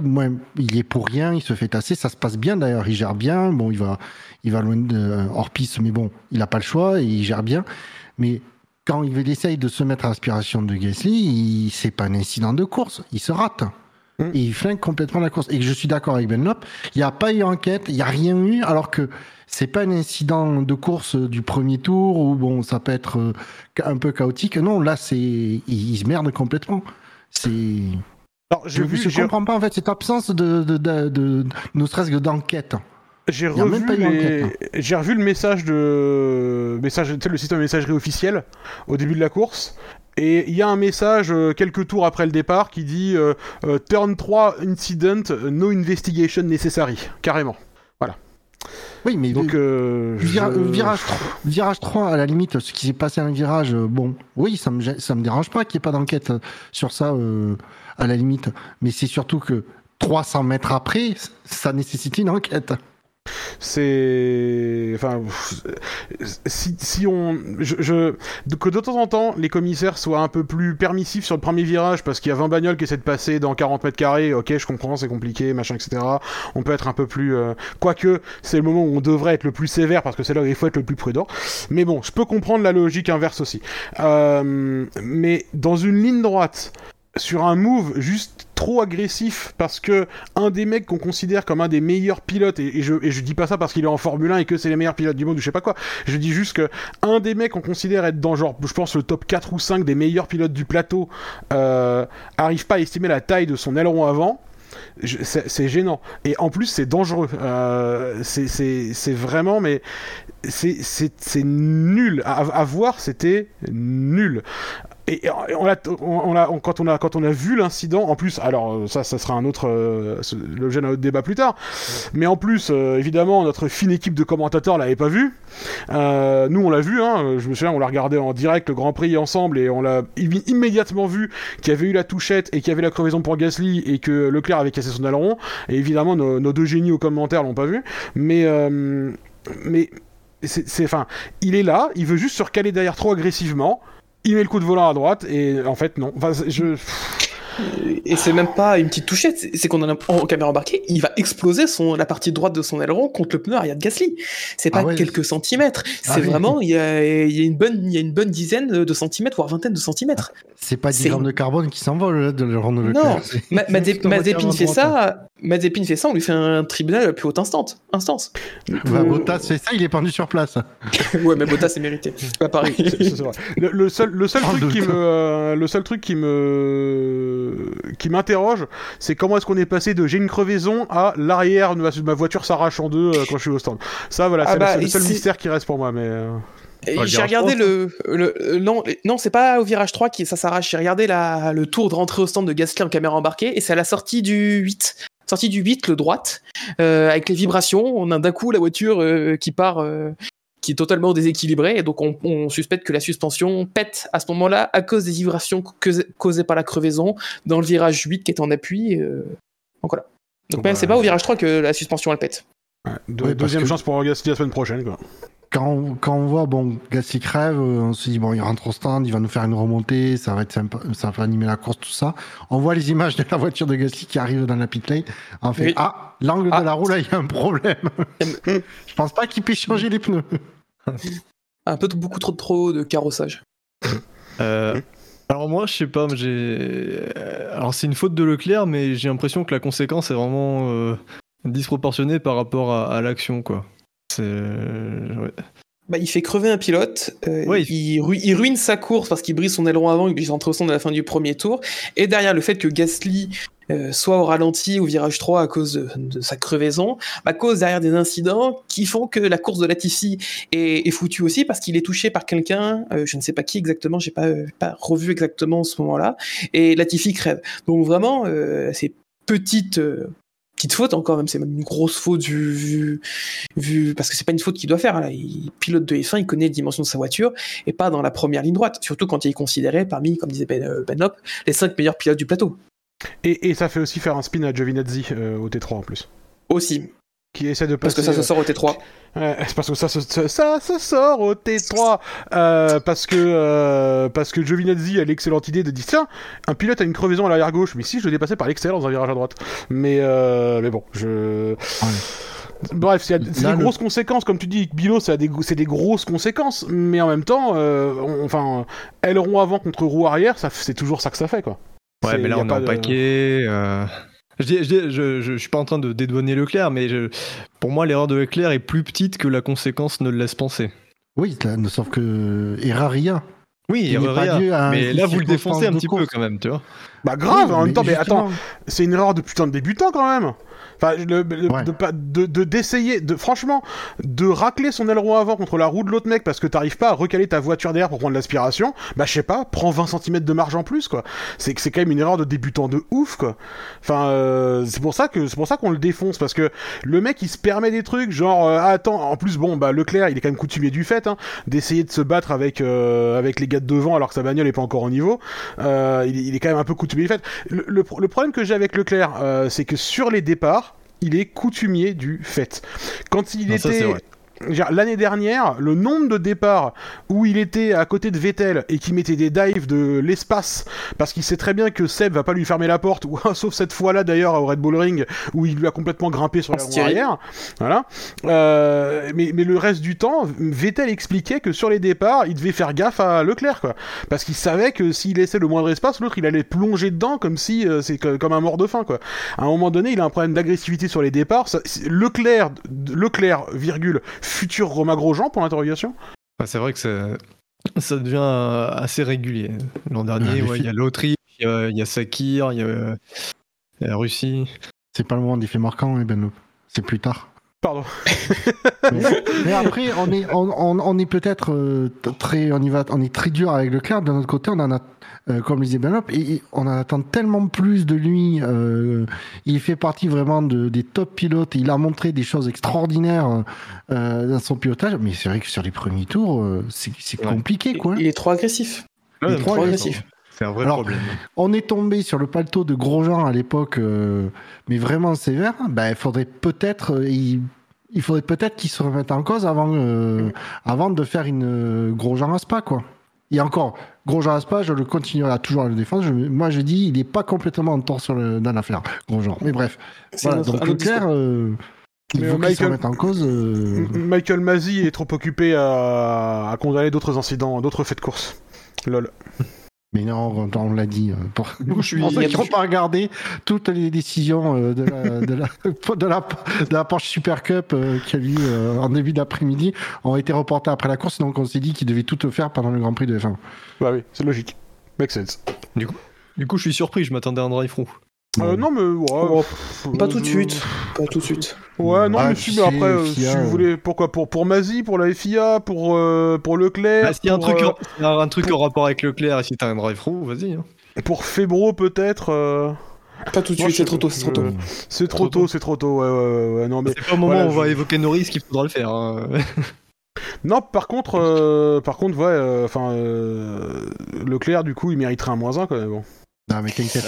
il est pour rien, il se fait tasser, ça se passe bien d'ailleurs, il gère bien. Bon, il va, il va loin de, hors piste, mais bon, il n'a pas le choix et il gère bien. Mais quand il essaye de se mettre à l'aspiration de Gasly, c'est pas un incident de course, il se rate. Mm. Et il flingue complètement la course. Et je suis d'accord avec Benlop, il n'y a pas eu enquête, il n'y a rien eu, alors que c'est pas un incident de course du premier tour où bon, ça peut être euh, un peu chaotique. Non, là, c'est, il, se merde complètement. C'est, je ne comprends pas en fait cette absence de, de, de, de- ne serait-ce que d'enquête. J'ai revu les- d'enquête, j'ai revu le message de message, le système de messagerie officiel au début de la course. Et il y a un message euh, quelques tours après le départ qui dit euh, euh, Turn 3 incident, no investigation necessary. Carrément. Oui, mais Donc, Vira- je- virage, 3, virage 3, à la limite, ce qui s'est passé à un virage, bon, oui, ça me, ça me dérange pas qu'il n'y ait pas d'enquête sur ça, à la limite. Mais c'est surtout que 300 mètres après, ça nécessite une enquête. C'est enfin si, si on je, que de temps en temps les commissaires soient un peu plus permissifs sur le premier virage parce qu'il y a 20 bagnoles qui essaient de passer dans 40 mètres carrés ok je comprends c'est compliqué machin etc on peut être un peu plus euh, quoique c'est le moment où on devrait être le plus sévère parce que c'est là où il faut être le plus prudent. Mais bon je peux comprendre la logique inverse aussi. Euh, mais dans une ligne droite sur un move juste trop agressif parce que un des mecs qu'on considère comme un des meilleurs pilotes et, je et je dis pas ça parce qu'il est en Formule 1 et que c'est les meilleurs pilotes du monde ou je sais pas quoi je dis juste que un des mecs qu'on considère être dans genre je pense le top 4 ou 5 des meilleurs pilotes du plateau euh, arrive pas à estimer la taille de son aileron avant c'est gênant. Et en plus c'est dangereux. Euh, c'est vraiment mais c'est nul. À voir c'était nul et, et on on- quand on a quand on a vu l'incident, en plus, alors euh, ça, ça sera un autre euh, l'objet d'un autre débat plus tard. Mais en plus, euh, évidemment, notre fine équipe de commentateurs l'avait pas vu. Euh, nous, on l'a vu. Hein, je me souviens, on l'a regardé en direct le Grand Prix ensemble et on l'a im- immédiatement vu qu'il y avait eu la touchette et qu'il y avait la crevaison pour Gasly et que Leclerc avait cassé son aileron. Et évidemment, nos, nos deux génies aux commentaires l'ont pas vu. Mais mais c'est- enfin, il est là, il veut juste se recaler derrière trop agressivement. Il met le coup de volant à droite et en fait non. Je Et c'est même pas une petite touchette, c'est qu'on a en caméra embarquée, il va exploser son, la partie droite de son aileron contre le pneu arrière de Gasly. C'est pas Ah ouais. quelques centimètres, Ah c'est oui. vraiment, il y a, il y, a une bonne, il y a une bonne dizaine de centimètres, voire vingtaine de centimètres. C'est pas 10 C'est- grammes de carbone qui s'envole là, de le rendre Non. Ma- Mazepin fait ça, Mazepin fait ça, on lui fait un tribunal à la plus haute instance. instance. Bah, Bottas fait ça, il est pendu sur place. ouais, mais Bottas c'est mérité. Pas pareil. C'est- c'est vrai. Le, le seul, le seul truc qui me, euh, le seul truc qui me, qui m'interroge, c'est comment est-ce qu'on est passé de j'ai une crevaison à l'arrière de ma, ma voiture s'arrache en deux euh, quand je suis au stand. Ça, voilà, Ah c'est bah, le seul- le seul mystère qui reste pour moi. Mais euh, J'ai regardé 3, le, le, le- non non c'est pas au virage 3 qui ça s'arrache. J'ai regardé la, le tour de rentrée au stand de Gasly en caméra embarquée et c'est à la sortie du 8. Sortie du 8, le droite, euh, avec les vibrations, on a d'un coup la voiture euh, qui part, euh, qui est totalement déséquilibrée et donc on, on suspecte que la suspension pète à ce moment-là à cause des vibrations causées- par la crevaison dans le virage 8 qui est en appui. euh, donc voilà. Donc Bah, c'est pas au virage 3 que la suspension elle pète. deux- Ouais, parce deuxième que- chance pour Gasly la semaine prochaine. Quoi. quand on, quand on voit bon Gasly crève, euh, on se dit bon il rentre au stand, il va nous faire une remontée, ça va être sympa, ça va animer la course tout ça. On voit les images de la voiture de Gasly qui arrive dans la pit lane. On fait Oui. ah l'angle Ah. de la roue là il y a un problème. Je pense pas qu'il puisse changer les pneus. Un peu beaucoup trop trop de carrossage. Euh, alors moi, je sais pas, mais j'ai. euh, Alors c'est une faute de Leclerc, mais j'ai l'impression que la conséquence est vraiment euh, disproportionnée par rapport à, à l'action, quoi. C'est. ouais. Bah, il fait crever un pilote, euh, Ouais, il... ru- il ruine sa course parce qu'il brise son aileron avant, il glisse entre au stand à la fin du premier tour, et derrière le fait que Gasly euh, soit au ralenti au virage 3 à cause de, de sa crevaison, bah, cause derrière des incidents qui font que la course de Latifi est, est foutue aussi parce qu'il est touché par quelqu'un, euh, je ne sais pas qui exactement, j'ai pas, euh, pas revu exactement ce moment-là, et Latifi crève. Donc vraiment, euh, c'est petite... Petite faute encore, même c'est même une grosse faute vu, vu, vu parce que c'est pas une faute qu'il doit faire. hein, Là. Il pilote de F1, il connaît les dimensions de sa voiture et pas dans la première ligne droite. Surtout quand il est considéré parmi, comme disait Ben, Ben les cinq meilleurs pilotes du plateau. Et, et ça fait aussi faire un spin à Giovinazzi euh, au T3 en plus. Aussi, Qui essaie de parce que ça se euh, sort au T3. Ouais, c'est parce que ça se, ça, ça se sort au T3 euh, parce que euh, parce que Giovinazzi a l'excellente idée de dire tiens un pilote a une crevaison à l'arrière gauche. Mais si je le dépassais par l'extérieur dans un virage à droite. Mais euh, mais bon je bref c'est des le- grosses conséquences. Comme tu dis Bilo c'est des c'est des grosses conséquences. Mais en même temps euh, on- enfin aileron avant contre roue arrière ça c'est toujours ça que ça fait quoi Ouais, mais là on est en de- paquet. euh, Je, dis- je, dis- je, je, je suis pas en train de dédouaner Leclerc, mais je- pour moi l'erreur de Leclerc est plus petite que la conséquence ne le laisse penser. Oui, là, sauf que rien. Oui, à mais là vous le défoncez un petit peu quand même, tu vois. bah grave Oui, en même temps mais justement, attends c'est une erreur de putain de débutant quand même. Enfin, le- le- Ouais. de pas- de de- d'essayer, de, franchement, de racler son aileron avant contre la roue de l'autre mec parce que t'arrives pas à recaler ta voiture derrière pour prendre l'aspiration, bah je sais pas, prends 20 cm de marge en plus quoi. C'est que c'est quand même une erreur de débutant de ouf quoi. Enfin, euh, c'est pour ça que c'est pour ça qu'on le défonce parce que le mec il se permet des trucs genre euh, ah, attends, en plus bon bah Leclerc il est quand même coutumier du fait hein, d'essayer de se battre avec euh, avec les gars de devant alors que sa bagnole est pas encore au niveau. Euh, il, est- il est quand même un peu coutumier du fait. Le, le le problème que j'ai avec Leclerc, euh, c'est que sur les départs, il est coutumier du fait. Quand il Non, était L'année dernière, le nombre de départs où il était à côté de Vettel et qui mettait des dives de l'espace parce qu'il sait très bien que Seb va pas lui fermer la porte, ou sauf cette fois-là d'ailleurs au Red Bull Ring où il lui a complètement grimpé sur la roue arrière. Voilà. Euh, mais, mais le reste du temps, Vettel expliquait que sur les départs, il devait faire gaffe à Leclerc, quoi, parce qu'il savait que s'il laissait le moindre espace, l'autre il allait plonger dedans comme si euh, c'est co- comme un mort de faim, quoi. À un moment donné, il a un problème d'agressivité sur les départs. Ça- Leclerc, Leclerc, virgule, futur Romain Grosjean pour l'interrogation? Ouais, c'est vrai que ça, ça devient euh, assez régulier. L'an dernier, ouais, il y a l'Autriche, il y a, il y a Sakir, il y a, euh, il y a la Russie. C'est pas le moment des faits marquants, hein, Ben. C'est plus tard. Pardon. mais, mais après, on est, on, on- on est peut-être euh, très, on y va, on est très dur avec Leclerc. D'un autre côté, on en a, euh, comme le disait Benop, et, et on en attend tellement plus de lui. euh, il fait partie vraiment de, des top pilotes. Il a montré des choses extraordinaires euh, dans son pilotage. Mais c'est vrai que sur les premiers tours, euh, c'est Ouais. compliqué, quoi. Il est trop agressif. Il est trop agressif. C'est un vrai Alors, problème. On est tombé sur le paletot de Grosjean à l'époque, euh, mais vraiment sévère. Ben, il faudrait peut-être, euh, il, il faudrait peut-être qu'il se remette en cause avant, euh, avant de faire une euh, Grosjean à Spa, quoi. Et encore, Grosjean à Spa, je le continuerai à toujours à le défendre. Je- moi, je dis, il n'est pas complètement en tort sur le, dans l'affaire, Grosjean. Mais bref, C'est voilà. un autre- Donc Leclerc, euh, il faut qu'il se Michael- remette en cause. euh, Michael Masi est trop occupé à, à condamner d'autres incidents, d'autres faits de course. Lol. Mais non, on, on l'a dit. euh, Pour, Je suis- il du- pas regardé toutes les décisions euh, de, la, de, la, de, la, de la Porsche Super Cup euh, qui a eu euh, en début d'après-midi ont été reportées après la course, donc on s'est dit qu'ils devaient tout faire pendant le Grand Prix de F1. Bah oui, c'est logique. Make sense. Du coup, je suis surpris, je m'attendais à un drive-through. Euh, non, mais ouais. Oh, pff, Pas euh, tout de je- suite. Pas tout de suite. Ouais, non, Ah, mais si, mais après, euh, si FIA, vous euh. voulez, pourquoi pour, pour Mazie, pour la FIA, pour, euh, pour Leclerc, Bah, S'il y a un truc, euh, en- un truc en rapport avec Leclerc et si t'as un drive-through, vas-y. hein. pour Febro peut-être. euh, Pas tout de suite, c'est trop tôt, c'est trop tôt. C'est trop Trop tôt, c'est trop tôt, ouais, ouais, ouais, ouais, non, mais... C'est pas au moment Voilà, où on va évoquer Norris qu'il faudra le faire. hein. Non, par contre, euh, par contre, ouais, euh, enfin, euh, Leclerc, du coup, il mériterait un moins 1 quand même, bon. Non, mais t'inquiète.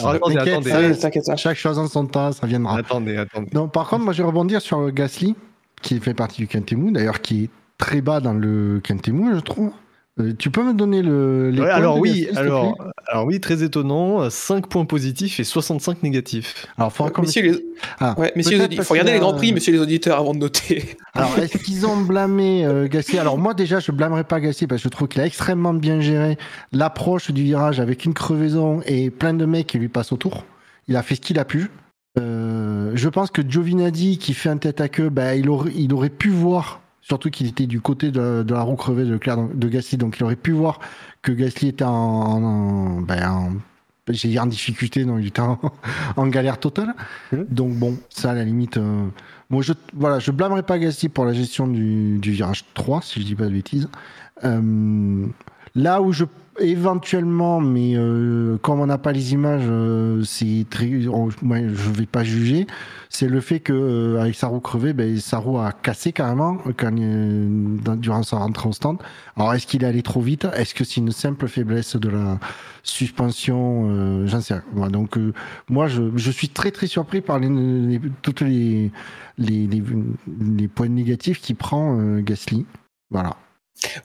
Hein. Chaque chose en son temps, ça viendra. attendez, attendez. Non, par contre, moi je vais rebondir sur Gasly, qui fait partie du Quintemou, d'ailleurs qui est très bas dans le Quintemou, je trouve. Euh, tu peux me donner le, les Ouais, points alors oui, alors, oui, très étonnant. 5 points positifs et 65 négatifs. Alors, Messieurs les... Ah, Ouais, messieurs les faut regarder les grands prix, messieurs les auditeurs, avant de noter. Alors, est-ce qu'ils ont blâmé euh, Gasly Alors, moi, déjà, je blâmerai pas Gasly parce que je trouve qu'il a extrêmement bien géré l'approche du virage avec une crevaison et plein de mecs qui lui passent autour. Il a fait ce qu'il a pu. Euh, je pense que Giovinazzi, qui fait un tête à queue, bah, il, aurait, il aurait pu voir, surtout qu'il était du côté de, de la roue crevée de, Leclerc, de Gasly, donc il aurait pu voir que Gasly était en, en, en- ben, en- j'ai dit en difficulté, non, il était en, galère totale. Mhm. Donc bon, ça à la limite, euh, moi je voilà, je blâmerai pas Gasly pour la gestion du, du virage 3, si je dis pas de bêtises. Euh, là où je éventuellement, mais euh, comme on n'a pas les images, euh, c'est très, on- ouais, je vais pas juger. C'est le fait que euh, avec sa roue crevée, ben, sa roue a cassé carrément euh, quand, euh, dans- durant sa rentrée au stand. Alors est-ce qu'il est allé trop vite? Est-ce que c'est une simple faiblesse de la suspension euh, J'en sais rien. Voilà, donc moi je, je suis très très surpris par les, les- toutes les, les, les, les points négatifs qu'il prend Gasly. Voilà.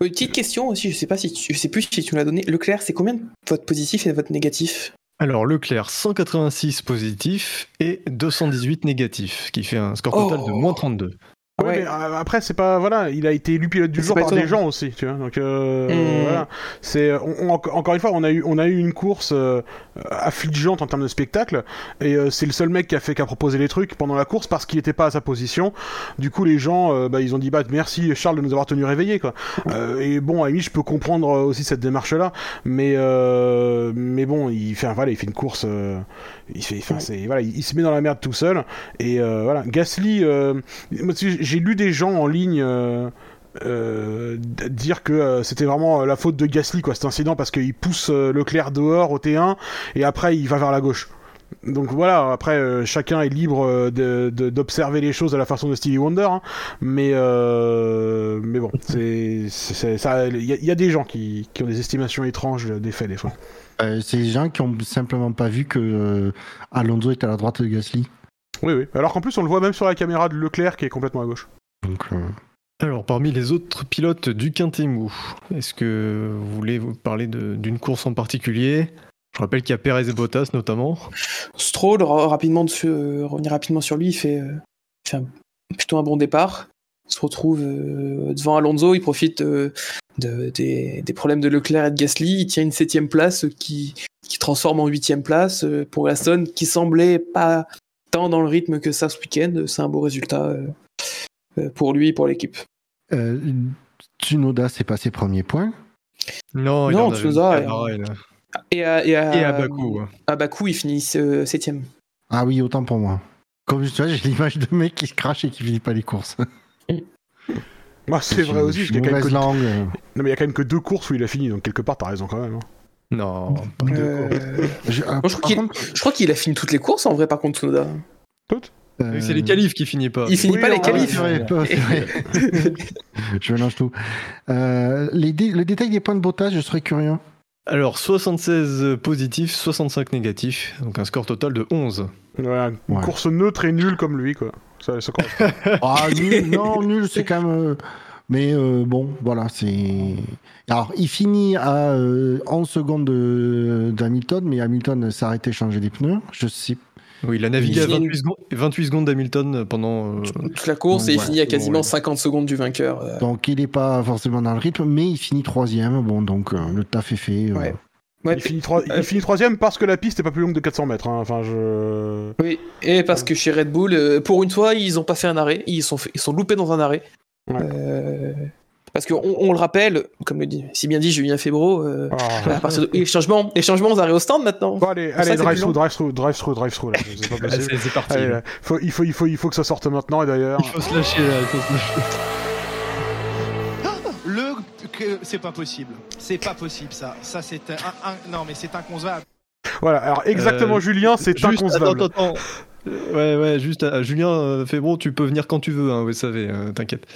Euh, petite question aussi, je sais pas si tu, je sais plus si tu me l'as donné. Leclerc, c'est combien de votre positif et de votre négatif Alors Leclerc, 186 positifs et 218 négatifs, ce qui fait un score total de Oh. moins 32. Ouais, Ouais. mais euh, après, c'est pas. Voilà, il a été élu pilote du jour par des gens aussi, tu vois. Donc, euh, voilà. C'est. on- on- encore une fois, on a eu, on a eu une course euh, affligeante en termes de spectacle, et euh, c'est le seul mec qui a fait, qui a proposé les trucs pendant la course parce qu'il était pas à sa position. Du coup, les gens, euh, bah, ils ont dit, bah, merci Charles de nous avoir tenus réveillés, quoi. Euh, et bon, à je peux comprendre aussi cette démarche-là, mais, euh, mais bon, il fait, voilà, il fait une course. euh, il fait, enfin, c'est, voilà, il, il se met dans la merde tout seul, et euh, voilà. Gasly. euh, moi, j'ai lu des gens en ligne euh, euh, dire que euh, c'était vraiment la faute de Gasly quoi cet incident parce qu'il pousse euh, Leclerc dehors au T1 et après il va vers la gauche. Donc voilà, après chacun est libre d'observer les choses à la façon de Stevie Wonder, hein. mais mais bon. Il y, a- des gens qui, ont des estimations étranges des faits des fois. C'est les gens qui ont simplement pas vu que Alonso est à la droite de Gasly. Oui oui. Alors qu'en plus on le voit même sur la caméra de Leclerc qui est complètement à gauche. Donc euh, Alors parmi les autres pilotes du Quintemou, est-ce que vous voulez vous parler d'une course en particulier? Je rappelle qu'il y a Perez et Bottas notamment. Stroll, ra- rapidement dessus, euh, revenir rapidement sur lui, il fait, euh, il fait un- plutôt un bon départ. Il se retrouve euh, devant Alonso, il profite euh, de- des, des problèmes de Leclerc et de Gasly, il tient une septième place qui, qui transforme en huitième place pour Aston, qui semblait pas tant dans le rythme que ça ce week-end. C'est un beau résultat euh, euh, pour lui et pour l'équipe. euh, Tsunoda s'est passé premier point. Non, il Non, en Tsunoda. Et à, et à, Et à Bakou. à Bakou, il finit euh, septième. Ah oui, autant pour moi. Comme tu vois, j'ai l'image de mec qui se crache et qui finit pas les courses. Moi c'est vrai aussi. parce qu'il y a quand même que-. Non mais il y a quand même que deux courses où il a fini, donc quelque part t'as raison quand même. hein. Non, pas de Euh, Je, ah, je crois par qu'il- contre, je crois qu'il a fini toutes les courses en vrai, par contre, Tsunoda. euh, C'est les qualifs qui finit pas. Il finit Oui, pas les Ah qualifs. c'est vrai, vrai. je mélange tout. Euh, les dé- le détail des points de bottage, je serais curieux. Alors 76 positifs, 65 négatifs, donc un score total de 11. Voilà, une Ouais. course neutre et nulle comme lui quoi. Ça, ça correspond. Ah, nul, non, nul, c'est quand même. Mais euh, bon, voilà, c'est. Alors, il finit à euh, 11 secondes de- d'Hamilton, mais Hamilton s'est arrêté changer les pneus. Je sais. Oui, il a navigué Il à finit- 28 secondes, 28 secondes d'Hamilton pendant... euh, toute la course et il Ouais, finit à quasiment ouais. 50 secondes du vainqueur. euh. Donc, il n'est pas forcément dans le rythme, mais il finit troisième. Bon, donc, euh, le taf est fait. euh. Ouais. Ouais, il, finit troi- euh, il finit troisième parce que la piste est pas plus longue de 400 mètres. hein. Enfin, je. Oui, et parce que chez Red Bull, euh, pour une fois, ils ont pas fait un arrêt, ils sont, fait- ils sont loupés dans un arrêt. Ouais. Euh, Parce qu'on on le rappelle, comme le dit si bien dit Julien Febro, euh, à partir de... les changements, les changements aux arrêts au stand maintenant. Bon, allez, allez, ça, c'est drive plus through, long. drive through, drive through, drive through, là. C'est pas Allez, possible. C'est c'est parti. Allez, là. Faut- il, faut, il, faut, il faut que ça sorte maintenant, et d'ailleurs. Il faut se lâcher là. il faut se lâcher. Le que c'est pas possible. C'est pas possible ça. Ça c'est un, un- non mais c'est inconcevable. Voilà, alors exactement, Euh, Julien, c'est inconcevable. Attends, attends, attends. Ouais, ouais, juste, euh, Julien euh, Febro, tu peux venir quand tu veux, hein, vous savez, euh, t'inquiète.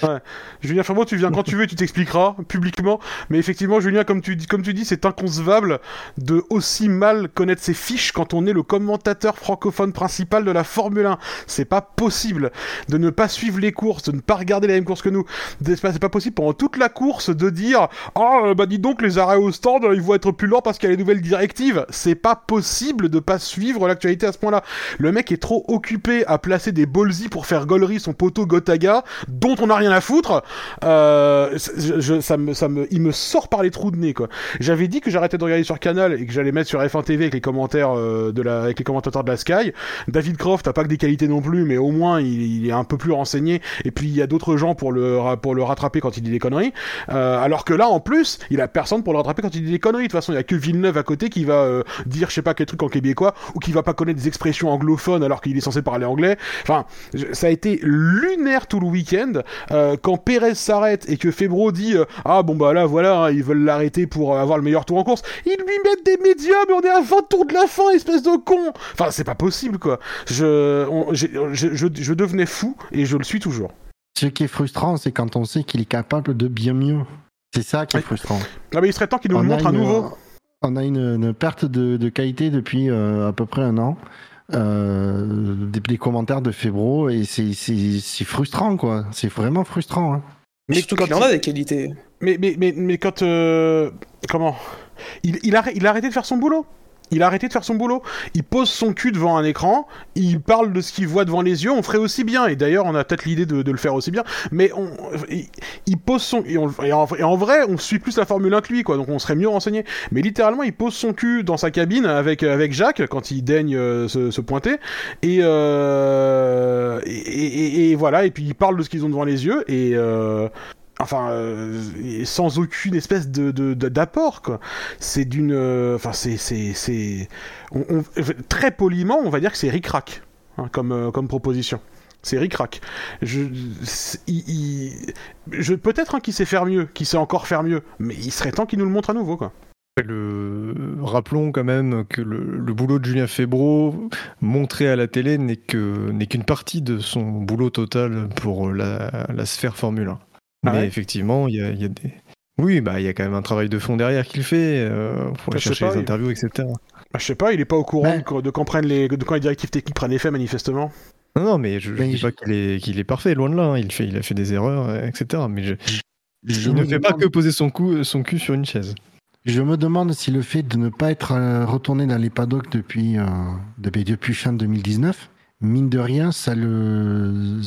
Julien Fabreau, tu viens quand tu veux, et tu t'expliqueras publiquement. Mais effectivement, Julien, comme tu comme tu dis, c'est inconcevable de aussi mal connaître ses fiches quand on est le commentateur francophone principal de la Formule 1. C'est pas possible de ne pas suivre les courses, de ne pas regarder les mêmes courses que nous. C'est pas, possible pendant toute la course de dire ah bah dis donc les arrêts au stand ils vont être plus lents parce qu'il y a les nouvelles directives. C'est pas possible de pas suivre l'actualité à ce point-là. Le mec est trop occupé à placer des ballsy pour faire gaulerie son poteau Gotaga, dont on n'a rien à foutre. Euh, je, je- ça me, ça me, il me sort par les trous de nez quoi. J'avais dit que j'arrêtais de regarder sur Canal et que j'allais mettre sur F1 TV avec les commentaires euh, de la, avec les commentateurs de la Sky. David Croft a pas que des qualités non plus, mais au moins il, est un peu plus renseigné. Et puis il y a d'autres gens pour le, pour le rattraper quand il dit des conneries. Euh, alors que là, en plus, il a personne pour le rattraper quand il dit des conneries. De toute façon, il y a que Villeneuve à côté qui va euh, dire je sais pas quel truc en québécois ou qui va pas connaître des expressions anglophones alors qu'il est censé parler anglais. Enfin, ça a été lunaire tout le week-end. Euh, quand Pérez s'arrête et que Febro dit euh, ah bon bah là voilà hein, ils veulent l'arrêter pour euh, avoir le meilleur tour en course, ils lui mettent des médias mais on est à 20 tours de la fin espèce de con. Enfin c'est pas possible quoi. Je, on- je, je, je devenais fou et je le suis toujours. Ce qui est frustrant, c'est quand on sait qu'il est capable de bien mieux. C'est ça qui est Oui. frustrant. Ah mais il serait temps qu'il nous le On a montre à nouveau. On a une, une perte de, de qualité depuis euh, à peu près un an. Euh, des, des commentaires de Febro et c'est- frustrant quoi. C'est vraiment frustrant. Hein. Mais surtout quand qu'il en a des qualités. Mais, mais, mais, mais quand. euh, comment? Il, il, a, il a arrêté de faire son boulot? Il a arrêté de faire son boulot. Il pose son cul devant un écran, il parle de ce qu'il voit devant les yeux, on ferait aussi bien. Et d'ailleurs, on a peut-être l'idée de, le faire aussi bien. Mais on, il, pose son. Et, et en, vrai, on suit plus la Formule 1 que lui, quoi. Donc on serait mieux renseigné. Mais littéralement, il pose son cul dans sa cabine avec, avec Jacques quand il daigne euh, se, pointer. Et, euh, et voilà. Et puis il parle de ce qu'ils ont devant les yeux. Et. euh, enfin euh, sans aucune espèce de d'apport c'est d'une euh, enfin c'est c'est c'est très poliment on va dire que c'est ric-rac hein, comme euh, comme proposition. C'est ric-rac je je peut-être hein, qu'il sait faire mieux qu'il sait encore faire mieux mais il serait temps qu'il nous le montre à nouveau quoi. Le... Rappelons quand même que le, boulot de Julien Febro, montré à la télé, n'est qu'une partie de son boulot total pour la, la sphère Formule 1. Ah Mais ouais effectivement, il y a, il y a des... Oui, bah, il y a quand même un travail de fond derrière qu'il fait, euh, pour aller chercher pas, les il- interviews, etc. Bah, je sais pas il est pas au courant de, quand- prennent les de quand les directives techniques prennent effet manifestement Non, non, mais je, je Mais dis je- pas qu'il est, qu'il est parfait, loin de là. hein. Il, fait, il a fait des erreurs, euh, etc. Mais je- Je il ne me fait pas demande- que poser son, cou, son cul sur une chaise. Je me demande si le fait de ne pas être euh, retourné dans les paddocks depuis, euh, depuis, depuis fin 2019, mine de rien, ça le,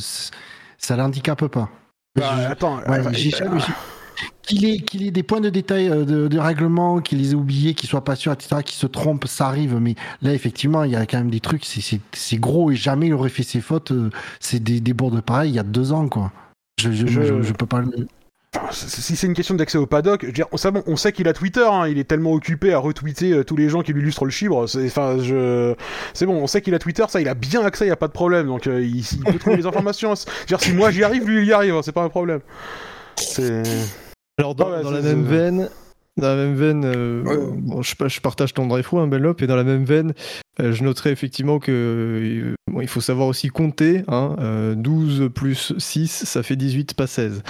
ça l'handicape pas. Bah, attends ouais, euh, j'ai- euh, Qu'il ait, qu'il ait des points de détail euh, de, de règlement, qu'il les ait oubliés, qu'il soit pas sûr, etc., qu'il se trompe, ça arrive. Mais là, effectivement, il y a quand même des trucs, c'est- gros et jamais il aurait fait ses fautes. euh, C'est des, des bourdes pareilles il y a deux ans, quoi. Je- je, je peux pas le. Si c'est une question d'accès au paddock, je veux dire, on, on sait qu'il a Twitter, hein, il est tellement occupé à retweeter euh, tous les gens qui lui illustrent le chibre. C'est, enfin, je, c'est bon, on sait qu'il a Twitter, ça, il a bien accès, il y a pas de problème, donc euh, il, il peut trouver les informations. Je veux dire, si moi j'y arrive, lui il y arrive, hein, c'est pas un problème. C'est. Alors, dans, Ouais, dans c'est- la même veine, dans la même veine euh, Ouais. bon, je, pa- je partage ton drive un bel et dans la même veine, euh, je noterai effectivement que euh, bon, il faut savoir aussi compter. Hein, euh, 12 plus 6, ça fait 18, pas 16.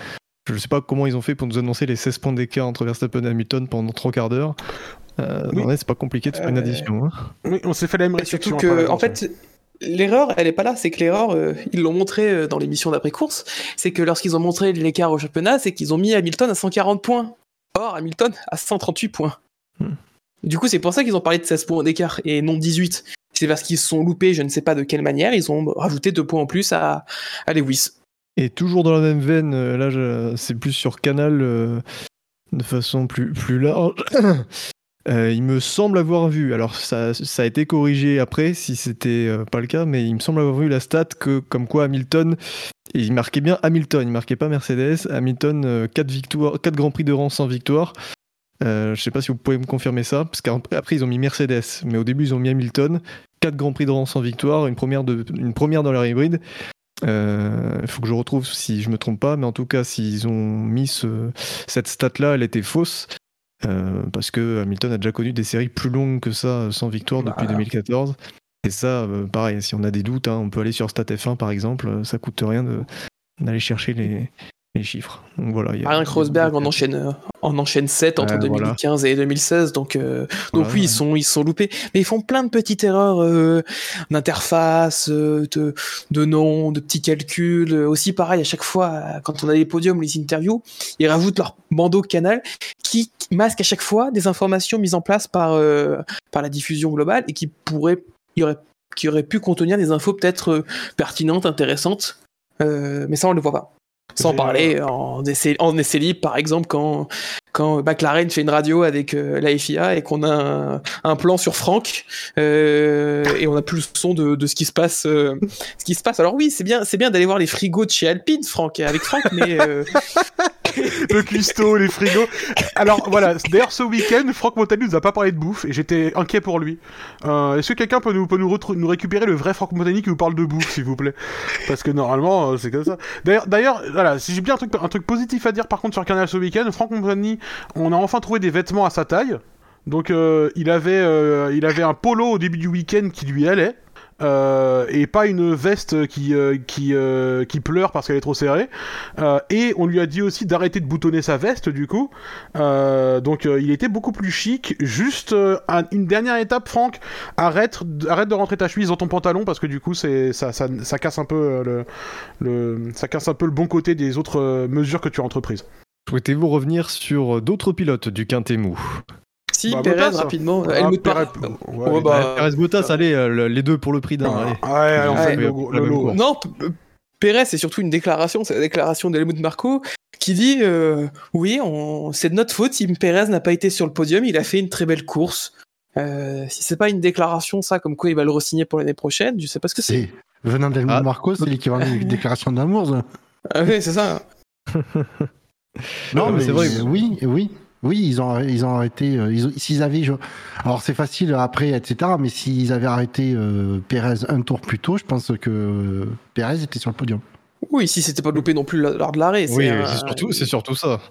Je ne sais pas comment ils ont fait pour nous annoncer les 16 points d'écart entre Verstappen et Hamilton pendant 3 quarts d'heure. Euh, Oui. c'est pas compliqué de faire une Euh, addition. hein. Oui, on s'est fait la même Et surtout réflexion. que, par en fait, l'erreur, elle est pas là. C'est que l'erreur, euh, ils l'ont montré euh, dans l'émission d'après-course, c'est que lorsqu'ils ont montré l'écart au championnat, c'est qu'ils ont mis Hamilton à 140 points. Or, Hamilton à 138 points. Hmm. Du coup, c'est pour ça qu'ils ont parlé de 16 points d'écart et non 18. C'est parce qu'ils se sont loupés, je ne sais pas de quelle manière, ils ont rajouté deux points en plus à, à Lewis. Et toujours dans la même veine, euh, là c'est plus sur Canal euh, de façon plus, plus large. Euh, il me semble avoir vu, alors ça, ça a été corrigé après si c'était pas le cas, mais il me semble avoir vu la stat que comme quoi Hamilton il marquait bien Hamilton, il marquait pas Mercedes. Hamilton, 4 victoires, 4 grands prix de rang sans victoire. Je sais pas si vous pouvez me confirmer ça, parce qu'après ils ont mis Mercedes, mais au début ils ont mis Hamilton. 4 grands prix de rang sans victoire, une première, de, une première dans leur hybride. Il euh, faut que je retrouve si je me trompe pas, mais en tout cas, s'ils ont mis ce, cette stat-là, elle était fausse. Euh, parce que Hamilton a déjà connu des séries plus longues que ça sans victoire depuis 2014. Et ça, euh, pareil, si on a des doutes, hein, on peut aller sur StatF1 par exemple, ça coûte rien d'aller chercher les, les chiffres. Donc voilà. Y a, Rien que Rosberg en enchaîne, euh, en enchaîne 7 entre 2015 et 2016. Donc, euh, donc oui, ils, sont, ils sont loupés. Mais ils font plein de petites erreurs euh, d'interface, de, de noms, de petits calculs. Aussi pareil, à chaque fois, quand on a les podiums, les interviews, ils rajoutent leur bandeau canal qui masque à chaque fois des informations mises en place par, par la diffusion globale et qui pourraient, y aurait, qui aurait pu contenir des infos peut-être pertinentes, intéressantes. mais ça, on ne le voit pas. Sans parler euh, en essai, en essai libre, par exemple, quand, quand McLaren fait une radio avec euh, la FIA et qu'on a un, plan sur Franck euh, et on a plus le son de, de ce qui se passe. ce qui se passe. Alors oui, c'est bien, c'est bien d'aller voir les frigos de chez Alpine, Franck, avec Franck, mais le cuistot, les frigos. Alors voilà, d'ailleurs ce week-end, Franck Montagny nous a pas parlé de bouffe et j'étais inquiet pour lui. Euh, Est-ce que quelqu'un peut nous, peut nous, nous, récupérer le vrai Franck Montagny qui nous parle de bouffe, s'il vous plaît? Parce que normalement, euh, c'est comme ça. D'ailleurs, d'ailleurs, voilà, si j'ai bien un truc, un truc positif à dire par contre sur Canal ce week-end, Franck Montagny, on a enfin trouvé des vêtements à sa taille. Donc euh, il avait euh, il avait un polo au début du week-end qui lui allait. Euh, et pas une veste qui qui qui pleure parce qu'elle est trop serrée. et on lui a dit aussi d'arrêter de boutonner sa veste du coup. donc il était beaucoup plus chic. Juste une dernière étape, Franck, arrête arrête de rentrer ta chemise dans ton pantalon parce que du coup c'est ça, ça, ça casse un peu le, le ça casse un peu le bon côté des autres mesures que tu as entreprises. Souhaitez-vous revenir sur d'autres pilotes du Quintet-Mou si, bah, Perez, rapidement. Ah, Helmut Perez, ouais, bah, Perez Bottas, allez, euh, les deux pour le prix d'un. Ouais, Non, Perez, c'est surtout une déclaration, c'est la déclaration d'Helmut Marco qui dit euh, Oui, c'est de notre faute si Perez n'a pas été sur le podium, il a fait une très belle course. Euh, si c'est pas une déclaration, ça, comme quoi il va le re-signer pour l'année prochaine, je sais pas ce que c'est. Venant d'Helmut ah. Marco, c'est l'équivalent d'une déclaration d'amour, Ah oui, c'est ça. non, mais, c'est vrai. Oui, oui. Oui, ils ont, ils ont arrêté. Euh, s'ils avaient, alors c'est facile après, etc. Mais s'ils avaient arrêté euh, Pérez un tour plus tôt, je pense que euh, Pérez était sur le podium. Oui, si c'était pas loupé non plus lors de l'arrêt. Oui, c'est surtout, c'est surtout ça.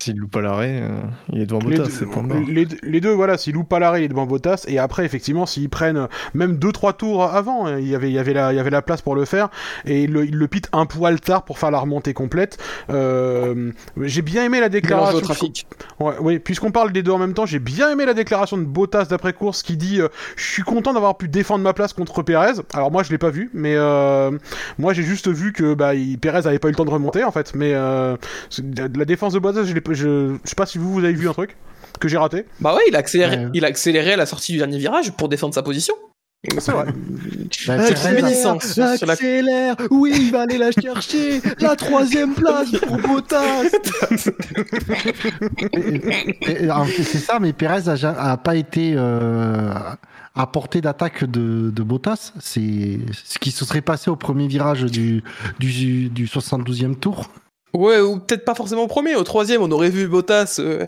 S'il loupe pas l'arrêt, euh, il est devant Bottas, c'est pas les, les, deux, voilà, s'il loupe pas l'arrêt, il est devant Bottas. Et après, effectivement, s'ils prennent même 2-3 tours avant, hein, il y avait, il y avait la, il y avait la place pour le faire. Et il le, il le pite un poil tard pour faire la remontée complète. Euh, j'ai bien aimé la déclaration. trafic. Ouais, oui, puisqu'on parle des deux en même temps, j'ai bien aimé la déclaration de Bottas d'après course qui dit euh, Je suis content d'avoir pu défendre ma place contre Perez. Alors moi, je l'ai pas vu, mais moi, j'ai juste vu que bah, il, Perez avait pas eu le temps de remonter en fait. Mais la défense de Bottas, je, je, je sais pas si vous, vous avez vu un truc que j'ai raté. Bah ouais, il a accéléré, il a accéléré à la sortie du dernier virage pour défendre sa position. C'est vrai. Bah, accélère, oui, il va aller la chercher. la troisième place pour Bottas. c'est ça, mais Perez a, pas été euh, à portée d'attaque de, de Bottas. C'est ce qui se serait passé au premier virage du, du, du 72e tour. Ouais, ou peut-être pas forcément au premier. Au troisième, on aurait vu Bottas euh,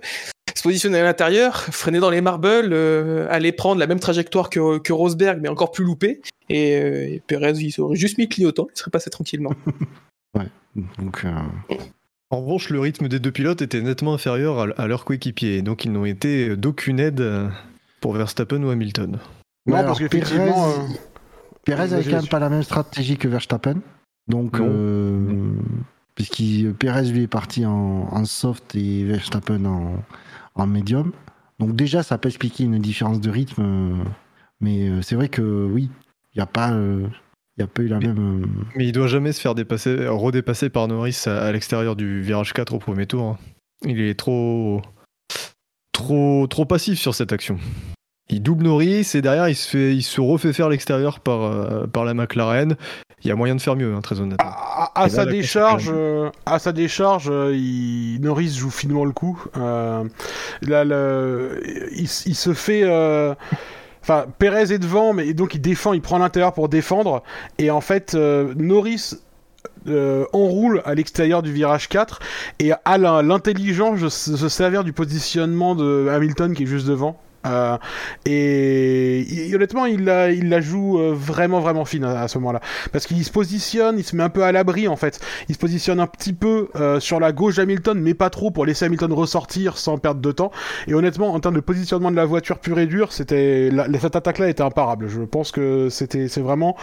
se positionner à l'intérieur, freiner dans les marbles, euh, aller prendre la même trajectoire que, que Rosberg, mais encore plus loupé. Et, euh, Perez, il aurait juste mis clignotant, il serait passé tranquillement. ouais, donc. En revanche, le rythme des deux pilotes était nettement inférieur à, à leurs coéquipiers, donc ils n'ont été d'aucune aide pour Verstappen ou Hamilton. Non, parce qu'effectivement. Perez, Perez avait quand même pas la même stratégie que Verstappen. Donc, puisque Perez lui est parti en, soft et Verstappen en, en médium. Donc déjà, ça peut expliquer une différence de rythme, mais euh, c'est vrai que oui, il n'y a pas, euh, il a pas eu la même. Euh, mais il doit jamais se faire dépasser, redépasser par Norris à, l'extérieur du virage 4 au premier tour. Hein. Il est trop, trop, trop passif sur cette action. Il double Norris et derrière il se, fait, il se refait faire l'extérieur par, par la McLaren il y a moyen de faire mieux, hein, très honnêtement. À, sa décharge, euh, à sa décharge, euh, il... Norris joue finement le coup. Euh, là, il, se fait. Enfin, Perez est devant, mais donc il défend, il prend l'intérieur pour défendre. Et en fait, Norris euh, enroule à l'extérieur du virage 4 et la- l'intelligence se servir du positionnement de Hamilton qui est juste devant. Euh, et, il- honnêtement, il la, il la joue euh, vraiment vraiment fine à, à ce moment-là, parce qu'il se positionne, il se met un peu à l'abri en fait. Il se positionne un petit peu euh, sur la gauche d'Hamilton, mais pas trop pour laisser Hamilton ressortir sans perdre de temps. Et honnêtement, en termes de positionnement de la voiture pure et dure, c'était la- cette attaque-là était imparable. Je pense que c'était c'est vraiment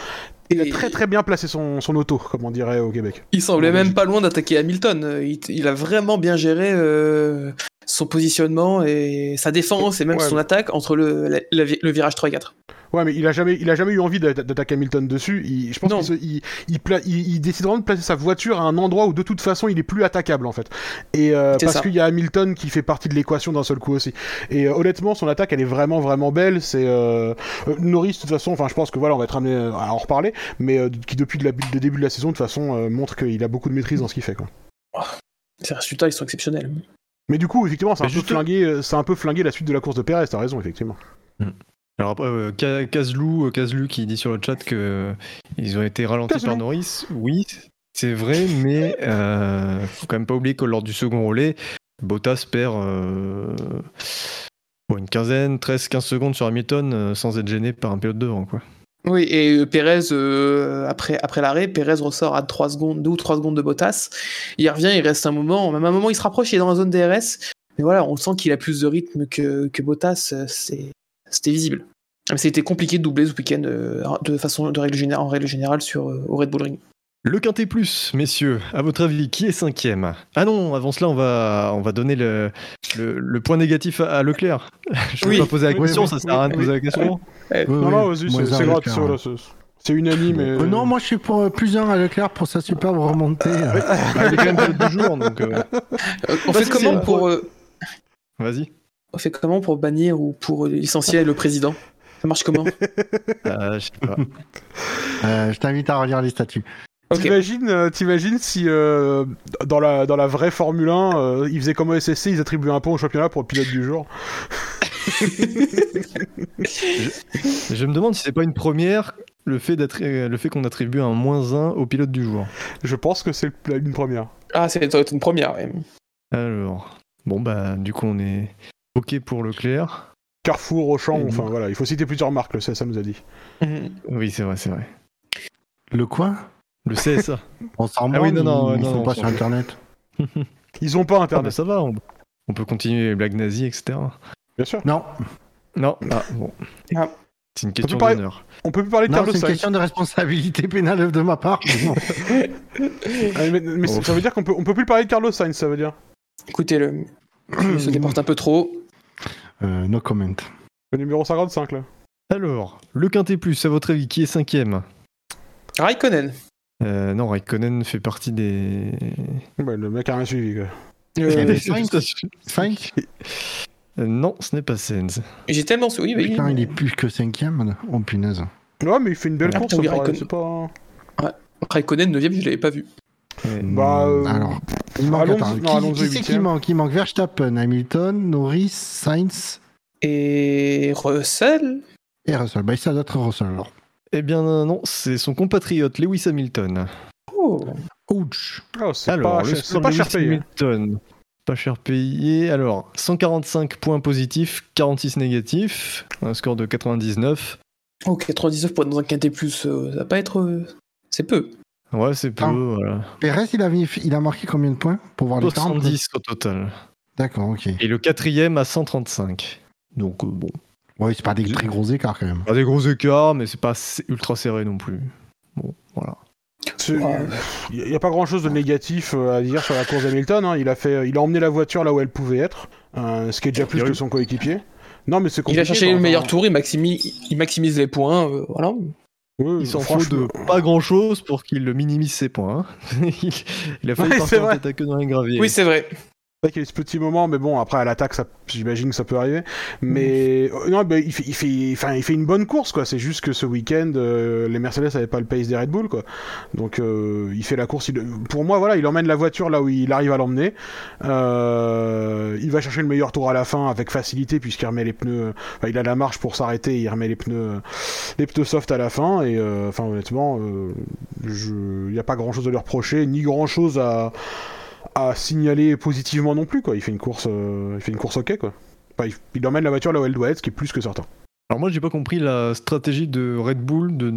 il a très très bien placé son, son auto, comme on dirait au Québec. Il semblait même pas loin d'attaquer Hamilton. Il, il a vraiment bien géré euh, son positionnement et sa défense et même Ouais. son attaque entre le, la- la vi- le virage 3 et 4. Ouais, mais il a jamais, il a jamais eu envie d'a- d'attaquer Hamilton dessus. Il- je pense qu'il il, il, pla- il, il décide vraiment de placer sa voiture à un endroit où de toute façon il est plus attaquable en fait. Et euh, parce qu'il y a Hamilton qui fait partie de l'équation d'un seul coup aussi. Et euh, honnêtement, son attaque elle est vraiment vraiment belle. C'est euh, Norris de toute façon. Enfin, je pense que voilà, on va être amené à en reparler, mais qui depuis le début de la saison de toute façon montre qu'il a beaucoup de maîtrise dans ce qu'il fait. Quoi. Ces résultats, ils sont exceptionnels. Mais du coup, effectivement, c'est un juste- flingué, euh, un peu flingué la suite de la course de Perez. T'as raison, effectivement. Alors après, euh, Ka- Kazlou, euh, Kazlu qui dit sur le chat que euh, ils ont été ralentis Kazlou. par Norris. Oui, c'est vrai, mais euh, faut quand même pas oublier que lors du second relais, Bottas perd euh, bon, une quinzaine, 13-15 secondes sur Hamilton sans être gêné par un pilote devant. Quoi. Oui, et euh, Pérez, euh, après, après l'arrêt, Pérez ressort à 3 secondes, 2 ou 3 secondes de Bottas. Il revient, il reste un moment, même un moment, il se rapproche, il est dans la zone DRS. Mais voilà, on sent qu'il a plus de rythme que, que Bottas, euh, c'est- c'était visible. Mais C'était compliqué de doubler ce week-end euh, de façon de règle générale, en règle générale sur, euh, au Red Bull Ring. Le Quintet Plus, messieurs, à votre avis, qui est cinquième? Ah non, avant cela, on va, on va donner le, le, le point négatif à, à Leclerc. Je ne Oui. vais pas poser la Oui, question, oui, ça oui, sert à rien de oui. poser la question. Oui, non, non, vas-y, c'est grave, Leclerc, c'est- unanime. et- Euh, non, moi je suis pour euh, plus un à Leclerc pour sa superbe remontée. euh. Ah, il est quand même pilote du jour, donc euh, Euh, on, fait comment pour, euh, vas-y. on fait comment pour bannir ou pour licencier le président? Ça marche comment? Euh, je sais pas. Euh, je t'invite à relire les statuts. T'imagines, t'imagines si euh, dans la dans la vraie Formule 1, euh, ils faisaient comme au SSC, ils attribuaient un point au championnat pour le pilote du jour? Je me demande si c'est pas une première le fait, le fait qu'on attribue un moins 1 au pilote du jour. Je pense que c'est le- une première. Ah, c'est ça doit être une première. ouais. Alors, bon bah du coup on est ok pour Leclerc. Carrefour, Auchan, Et enfin voilà, il faut citer plusieurs marques, le CSA nous a dit. Mhm. Oui c'est vrai, c'est vrai. Le quoi? Le CSA. On s'en Ah oui, non, non, ils non, sont non, pas sur internet. Ils ont pas Ah bah internet, ça va, on, on peut continuer les blagues nazies, etc. bien sûr. Non, Non, ah bon. Ah. C'est une question d'honneur. On peut plus parler de non Carlos c'est une question de responsabilité pénale de ma part. mais. Ah, mais mais Oh. ça veut dire qu'on peut on peut plus parler de Carlos Sainz, ça veut dire. Écoutez-le. Il se déporte un peu trop. Euh, no comment. Le numéro 55 là. Alors, le Quintet Plus, à votre avis, qui est cinquième? Raikkonen. euh, Non, Raikkonen fait partie des... Ouais, le mec a rien suivi quoi. Euh, Euh, non, ce n'est pas Sens. J'ai tellement souri. oui, Putain, il est plus que cinquième. Oh punaise. Ouais, mais il fait une belle Ah, course, oui, paraît, Raikkonen. c'est pas. Raikkonen 9ème, je l'avais pas vu. Bah, euh, Alors, il manque, Alonso- attends, non, qui, Alonso manque? Il manque Verstappen, Hamilton, Norris, Sainz Et Russell? Et Russell. Bah, ça doit être Russell alors. Eh bien non, c'est son compatriote Lewis Hamilton. Oh. Ouch. oh, c'est Alors, pas, pas de cher payé. Hamilton. Pas cher payé. Alors, 145 points positifs, 46 négatifs, un score de 99. Oh, 99 pour être dans un quintet plus, euh, ça va pas être. euh, C'est peu. Ouais, c'est peu, Ah. voilà. Perez, il a, mis- il a marqué combien de points pour voir les 40 70 au total. D'accord, ok. Et le quatrième à 135. Donc euh, bon, Ouais, c'est pas des très gros écarts quand même. pas des gros écarts, mais c'est pas ultra serré non plus. Bon, voilà. Il n'y a pas grand chose de négatif euh, à dire sur la course d'Hamilton. hein. Il, a fait, il a emmené la voiture là où elle pouvait être, euh, ce qui est déjà plus que son coéquipier. Non, mais c'est Il a cherché le meilleur tour, il maximise, il maximise les points. euh, voilà. ouais, Il s'en fout de pas grand chose pour qu'il minimise ses points. hein. il, a failli Ouais, partir tête à queue dans les graviers. Oui, c'est vrai. C'est y a ce petit moment, mais bon, après à l'attaque, j'imagine que ça peut arriver. Mais euh, non, il fait, il fait, il fait une bonne course, quoi. C'est juste que ce week-end, euh, les Mercedes n'avaient pas le pace des Red Bull, quoi. Donc, euh, il fait la course. il- pour moi, voilà, il emmène la voiture là où il arrive à l'emmener. Euh, il va chercher le meilleur tour à la fin avec facilité, puisqu'il remet les pneus. Enfin, il a la marche pour s'arrêter. Il remet les pneus, les pneus soft à la fin. Et euh, enfin, honnêtement, euh, il n'y a pas grand-chose à lui reprocher, ni grand-chose à à signaler positivement non plus quoi. Il fait une course, euh, il fait une course ok quoi. Enfin, il, il emmène la voiture là où elle doit être, ce qui est plus que certain. Alors moi, j'ai pas compris la stratégie de Red Bull de,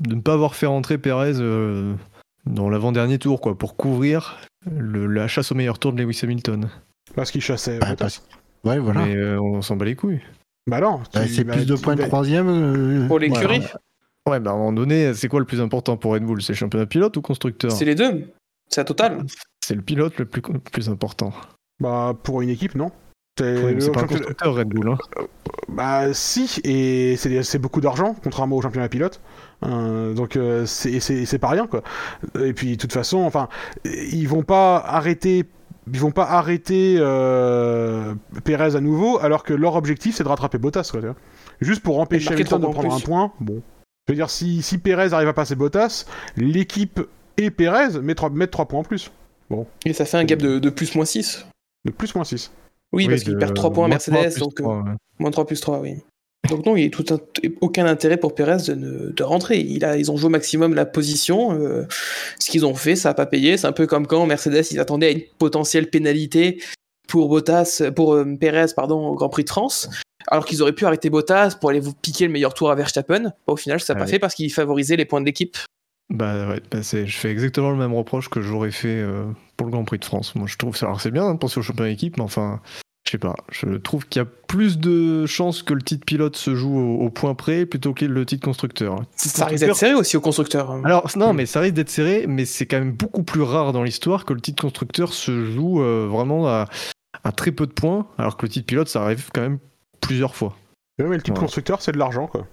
de ne pas avoir fait rentrer Perez euh, dans l'avant-dernier tour, quoi, pour couvrir le- la chasse au meilleur tour de Lewis Hamilton. Parce qu'il chassait. Bah, parce- Ouais, voilà. Mais euh, on s'en bat les couilles. Bah non. Bah, c'est bah, plus de points de troisième. euh, Pour l'écurie, Ouais, bah à un moment donné, c'est quoi le plus important pour Red Bull? C'est le championnat pilote ou constructeur? C'est les deux. C'est la totale. C'est le pilote le plus, le plus important. Bah pour une équipe non. C'est pas un constructeur Red Bull. Hein. Bah si, et c'est beaucoup d'argent, contrairement au championnat pilote. Euh, donc euh, c'est pas rien quoi. Et puis de toute façon, enfin, ils vont pas arrêter. Ils vont pas arrêter euh, Perez à nouveau, alors que leur objectif c'est de rattraper Bottas, quoi. Juste pour empêcher Hamilton de prendre un point. Bon, je veux dire, si, si Perez arrive à passer Bottas, l'équipe et Perez mettent 3, mettent trois points en plus. Et ça fait un gap de, de plus moins 6. De plus moins 6. Oui, parce qu'il perd 3 points à Mercedes, donc euh, ouais. moins 3 plus 3, oui. Donc non, il n'y a tout un- aucun intérêt pour Perez de, ne- de rentrer. Il a, ils ont joué au maximum la position. euh, ce qu'ils ont fait, ça n'a pas payé. C'est un peu comme quand Mercedes, ils attendaient à une potentielle pénalité pour Bottas, pour euh, Perez, pardon, au Grand Prix de France. Alors qu'ils auraient pu arrêter Bottas pour aller vous piquer le meilleur tour à Verstappen. Bah, au final, ça n'a pas fait parce qu'ils favorisaient les points de l'équipe. Bah ouais, bah je fais exactement le même reproche que j'aurais fait euh, pour le Grand Prix de France. Moi je trouve ça. Alors c'est bien hein, de penser au championnat d'équipe, mais enfin, je sais pas. Je trouve qu'il y a plus de chances que le titre pilote se joue au, au point près plutôt que le titre constructeur. Le titre Ça risque d'être serré aussi au constructeur. Alors non, mais ça risque d'être serré, mais c'est quand même beaucoup plus rare dans l'histoire que le titre constructeur se joue euh, vraiment à, à très peu de points, alors que le titre pilote ça arrive quand même plusieurs fois. Mais le titre Ouais. constructeur, c'est de l'argent, quoi.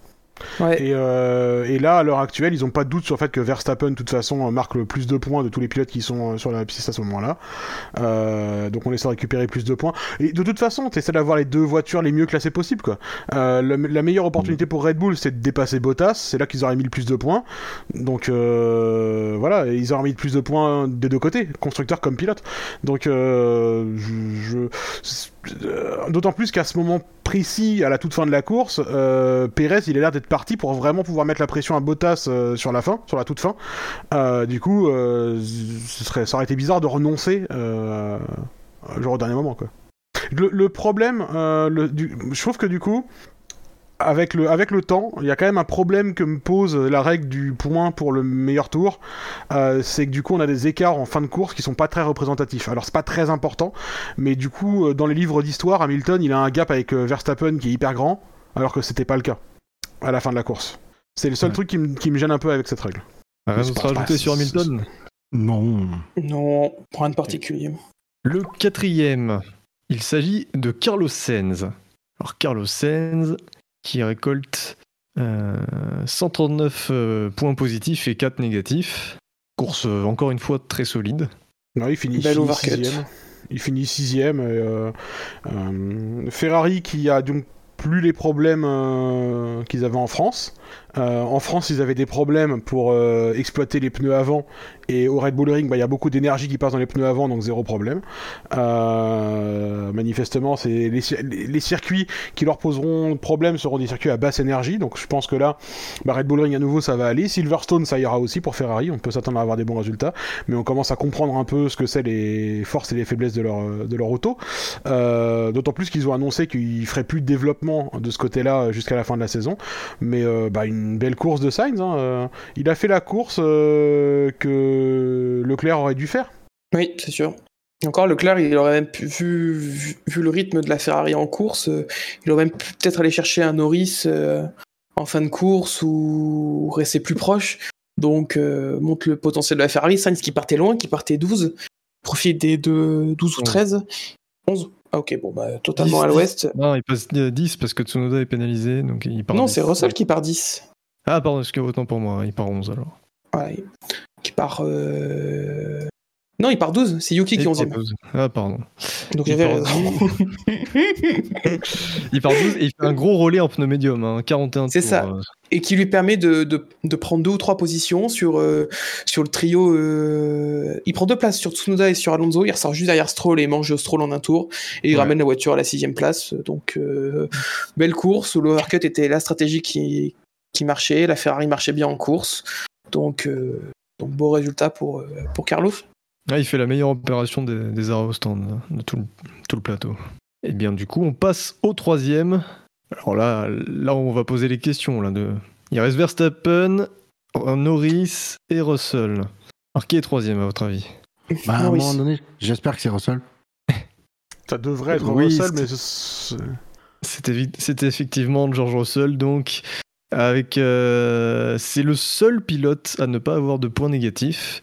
Euh, et là, à l'heure actuelle, ils n'ont pas de doute sur le fait que Verstappen, de toute façon, euh, marque le plus de points de tous les pilotes qui sont euh, sur la piste à ce moment-là. Donc on essaie de récupérer plus de points. Et de toute façon, tu essaies d'avoir les deux voitures les mieux classées possibles. La meilleure opportunité pour Red Bull, c'est de dépasser Bottas. C'est là qu'ils auraient mis le plus de points. Donc voilà, ils auraient mis le plus de points des deux côtés, constructeur comme pilote. Donc je... D'autant plus qu'à ce moment précis, à la toute fin de la course, euh, Pérez, il a l'air d'être parti pour vraiment pouvoir mettre la pression à Bottas euh, sur la fin, sur la toute fin. Euh, du coup, euh, ce serait, ça aurait été bizarre de renoncer, euh, genre au dernier moment. Le, problème, euh, le, je trouve que du coup, avec le, avec le temps, il y a quand même un problème que me pose la règle du point pour le meilleur tour. Euh, c'est que du coup, on a des écarts en fin de course qui sont pas très représentatifs. Alors, c'est pas très important, mais du coup, euh, dans les livres d'histoire, Hamilton, il a un gap avec euh, Verstappen qui est hyper grand, alors que c'était pas le cas à la fin de la course. C'est le seul Ouais. truc qui me, qui me gêne un peu avec cette règle. Rien d'autre à sur c'est- Hamilton Non. Non, rien de particulier. Le quatrième, il s'agit de Carlos Sainz. Alors Carlos Sainz qui récolte euh, 139 euh, points positifs et 4 négatifs. Course euh, encore une fois très solide. Non, il finit, Belle finit sixième. Il finit sixième. et, euh, euh, Ferrari qui a donc plus les problèmes euh, qu'ils avaient en France. Euh, en France, ils avaient des problèmes pour euh, exploiter les pneus avant. Et au Red Bull Ring, bah, il y a beaucoup d'énergie qui passe dans les pneus avant, donc zéro problème. Euh, manifestement, c'est les, cir- les- les circuits qui leur poseront problème seront des circuits à basse énergie. Donc je pense que là, bah, Red Bull Ring à nouveau, ça va aller. Silverstone, ça ira aussi pour Ferrari. On peut s'attendre à avoir des bons résultats. Mais on commence à comprendre un peu ce que c'est les forces et les faiblesses de leur, de leur auto. D'autant plus qu'ils ont annoncé qu'ils feraient plus de développement de ce côté-là jusqu'à la fin de la saison. Mais euh, bah, une belle course de Sainz. hein. Euh, Il a fait la course euh, que Leclerc aurait dû faire. Oui, c'est sûr. Encore, Leclerc, il aurait même pu, vu, vu, vu le rythme de la Ferrari en course, euh, il aurait même pu peut-être aller chercher un Norris euh, en fin de course ou rester plus proche. Donc, euh, montre le potentiel de la Ferrari. Sainz qui partait loin, qui partait 12, profite des deux, 12 ou 13. 11 Ah, ok, bon, bah, totalement 10, à l'ouest. Non, il passe 10 parce que Tsunoda est pénalisé, donc il part. Non, 10. c'est Russell qui part 10. Ah, pardon, excusez autant pour moi, il part 11 alors. Ouais, qui part. euh, Non, il part 12, c'est Yuki qui est Il 11 part 12. Ah, pardon. Donc il j'avais part raison. Il part 12 et il fait un gros relais en pneu médium, hein, 41 C'est ça. euh. et qui lui permet de, de, de prendre deux ou trois positions sur, euh, sur le trio. euh, Il prend deux places sur Tsunoda et sur Alonso. Il ressort juste derrière Stroll et mange Stroll en un tour. Et il Ouais. ramène la voiture à la sixième place. Donc, belle course. L'overcut était la stratégie qui, qui marchait. La Ferrari marchait bien en course. Donc, donc beau résultat pour, pour Carlos. Ah, il fait la meilleure opération des, des au stand hein, de tout le, tout le plateau. Et bien du coup, on passe au troisième. Alors là, là, on va poser les questions. Là, de... Il reste Verstappen, Norris et Russell. Alors qui est troisième à votre avis? Bah, à un moment donné, j'espère que c'est Russell. Ça devrait être Oui, Russell, mais c'était effectivement George Russell, donc avec euh, c'est le seul pilote à ne pas avoir de points négatifs.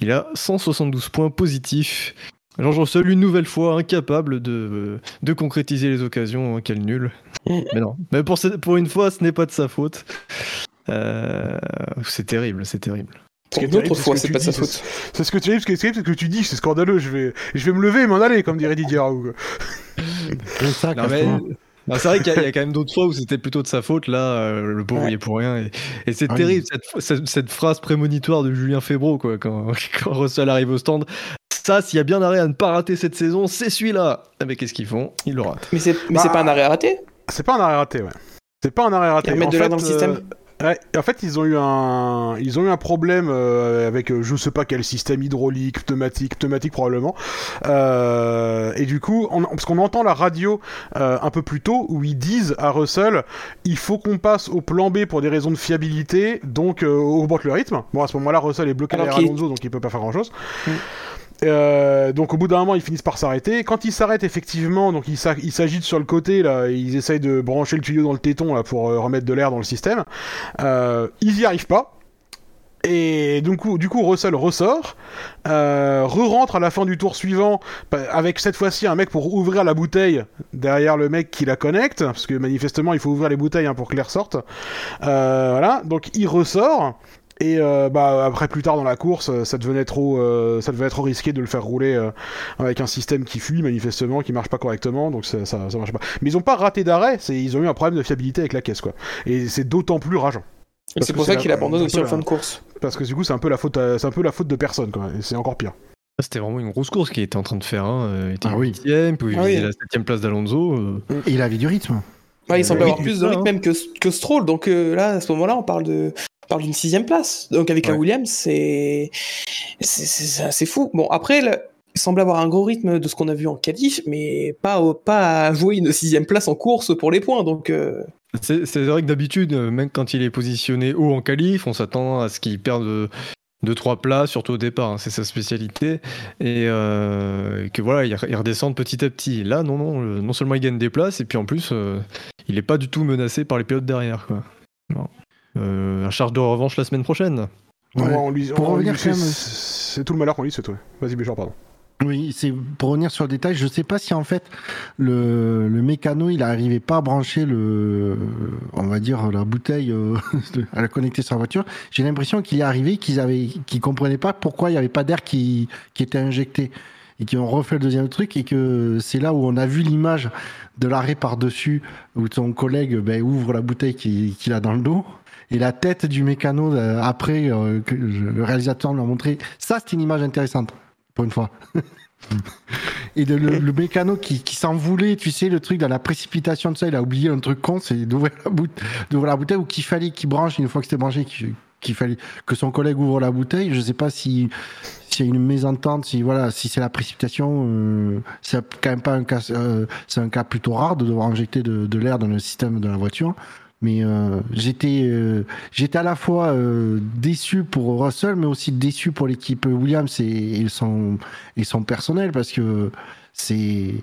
Il a 172 points positifs. George Russell, une nouvelle fois, incapable de, de concrétiser les occasions, hein, quel nul. Mais non, mais pour, ce- pour une fois, ce n'est pas de sa faute. Euh, c'est terrible, c'est terrible. Ce Pour une autre terrible, c'est fois, ce c'est que pas de tu sa dis, faute. c'est ce que tu dis, ce c'est que tu dis, c'est scandaleux. Je vais, je vais me lever et m'en aller, comme dirait Didier Raoult. ça, Non, mais- non, c'est vrai qu'il y, a- il y a quand même d'autres fois où c'était plutôt de sa faute. Là, euh, le pauvre, Ouais. il est pour rien. Et, et c'est Ah oui. terrible, cette, cette- cette phrase prémonitoire de Julien Febro, quoi, quand, quand Russell arrive au stand. Ça, s'il y a bien arrêt à ne pas rater cette saison, c'est celui-là. Mais qu'est-ce qu'ils font? Ils le ratent. Mais c'est Bah, pas un arrêt raté C'est pas un arrêt raté, ouais. C'est pas un arrêt raté. Ils remettent En de l'air fait, dans le système euh, ouais, en fait, ils ont eu un, ils ont eu un problème euh, avec euh, je sais pas quel système hydraulique, pneumatique, pneumatique probablement. Euh, et du coup, on, parce qu'on entend la radio euh, un peu plus tôt où ils disent à Russell, il faut qu'on passe au plan B pour des raisons de fiabilité, donc euh, augmente le rythme. Bon, à ce moment-là, Russell est bloqué derrière Alonso, donc il peut pas faire grand-chose. Mm. Euh, donc au bout d'un moment ils finissent par s'arrêter. Quand ils s'arrêtent effectivement, donc ils s'a- ils s'agitent sur le côté là, ils essayent de brancher le tuyau dans le téton là pour euh, remettre de l'air dans le système. Euh, ils y arrivent pas. Et donc, du coup, Russell ressort, euh, re-rentre à la fin du tour suivant, avec cette fois-ci un mec pour ouvrir la bouteille derrière le mec qui la connecte, parce que manifestement il faut ouvrir les bouteilles hein, pour que l'air sorte. Voilà, donc il ressort. Et euh, bah après plus tard dans la course, euh, ça devenait trop, euh, ça devenait trop risqué de le faire rouler euh, avec un système qui fuit manifestement, qui marche pas correctement, donc ça, ça, ça marche pas. Mais ils ont pas raté d'arrêt, c'est ils ont eu un problème de fiabilité avec la caisse quoi. Et c'est d'autant plus rageant Et c'est pour ça qu'il abandonne aussi en la- fin de course. parce que du coup c'est un peu la faute, c'est un peu la faute de personne quoi. Et c'est encore pire. Ça, C'était vraiment une grosse course qu'il était en train de faire. Hein. Il était Ah oui. huitième, puis il Ah oui. visait la septième place d'Alonso. euh. Et il avait du rythme. Ouais, il semble oui, avoir plus de ça, rythme hein. même que, que Stroll. Donc euh, là, à ce moment-là, on parle de parle d'une sixième place. Donc avec Ouais. Williams, c'est c'est- fou. Bon, après, le- il semble avoir un gros rythme de ce qu'on a vu en qualif, mais pas, pas à jouer une sixième place en course pour les points. Donc euh, C'est vrai que d'habitude, même quand il est positionné haut en qualif, on s'attend à ce qu'il perde de, de trois places, surtout au départ, hein, c'est sa spécialité, et euh, que voilà, il, redescende petit à petit. Là, non, non, non seulement il gagne des places, et puis en plus, euh, il n'est pas du tout menacé par les pilotes derrière. Quoi. Non. Euh, un charge de revanche la semaine prochaine. Ouais. Ouais, on lui, Pour on revenir lui- c'est- même- c'est tout le malheur qu'on lui souhaite. ouais. Vas-y pardon. Oui, c'est pour revenir sur le détail. Je sais pas si en fait le, le mécano il arrivait pas à brancher le, on va dire la bouteille euh, à la connecter sur la voiture. J'ai l'impression qu'il est arrivé, qu'ils avaient, qu'ils comprenaient pas pourquoi il y avait pas d'air qui, qui était injecté et qui ont refait le deuxième truc et que c'est là où on a vu l'image de l'arrêt par dessus où ton collègue ben, ouvre la bouteille qu'il qu'il a dans le dos. Et la tête du mécano euh, après euh, le réalisateur nous a montré, ça c'est une image intéressante pour une fois. Et le, mécano qui, qui s'en voulait, tu sais, le truc dans la précipitation de ça, il a oublié un truc con, c'est d'ouvrir la, la bouteille ou qu'il fallait qu'il branche, une fois que c'était branché, qu'il, fallait que son collègue ouvre la bouteille. Je sais pas si y a une mésentente, si voilà, si c'est la précipitation, euh, c'est quand même pas un cas, c'est un cas plutôt rare de devoir injecter de l'air dans le système de la voiture. Mais euh, j'étais euh, j'étais à la fois euh, déçu pour Russell, mais aussi déçu pour l'équipe Williams et, et son et son personnel parce que c'est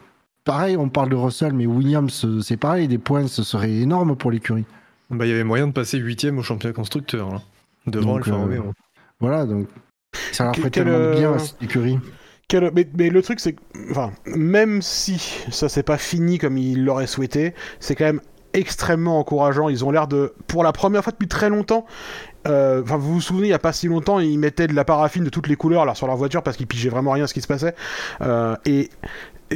pareil. On parle de Russell, mais Williams c'est pareil. Des points, ce serait énorme pour l'écurie. Bah, il y avait moyen de passer huitième au championnat constructeur, là, devant Donc, Alfa euh, Romeo. Voilà, donc ça leur ferait tellement de euh, bien à cette écurie. Quel- Mais, mais le truc, c'est que, enfin, même si ça c'est pas fini comme il l'aurait souhaité, c'est quand même extrêmement encourageant. Ils ont l'air de, pour la première fois depuis très longtemps, euh, vous vous souvenez, il y a pas si longtemps, ils mettaient de la paraffine de toutes les couleurs là sur leur voiture parce qu'ils pigeaient vraiment rien ce qui se passait. Euh, et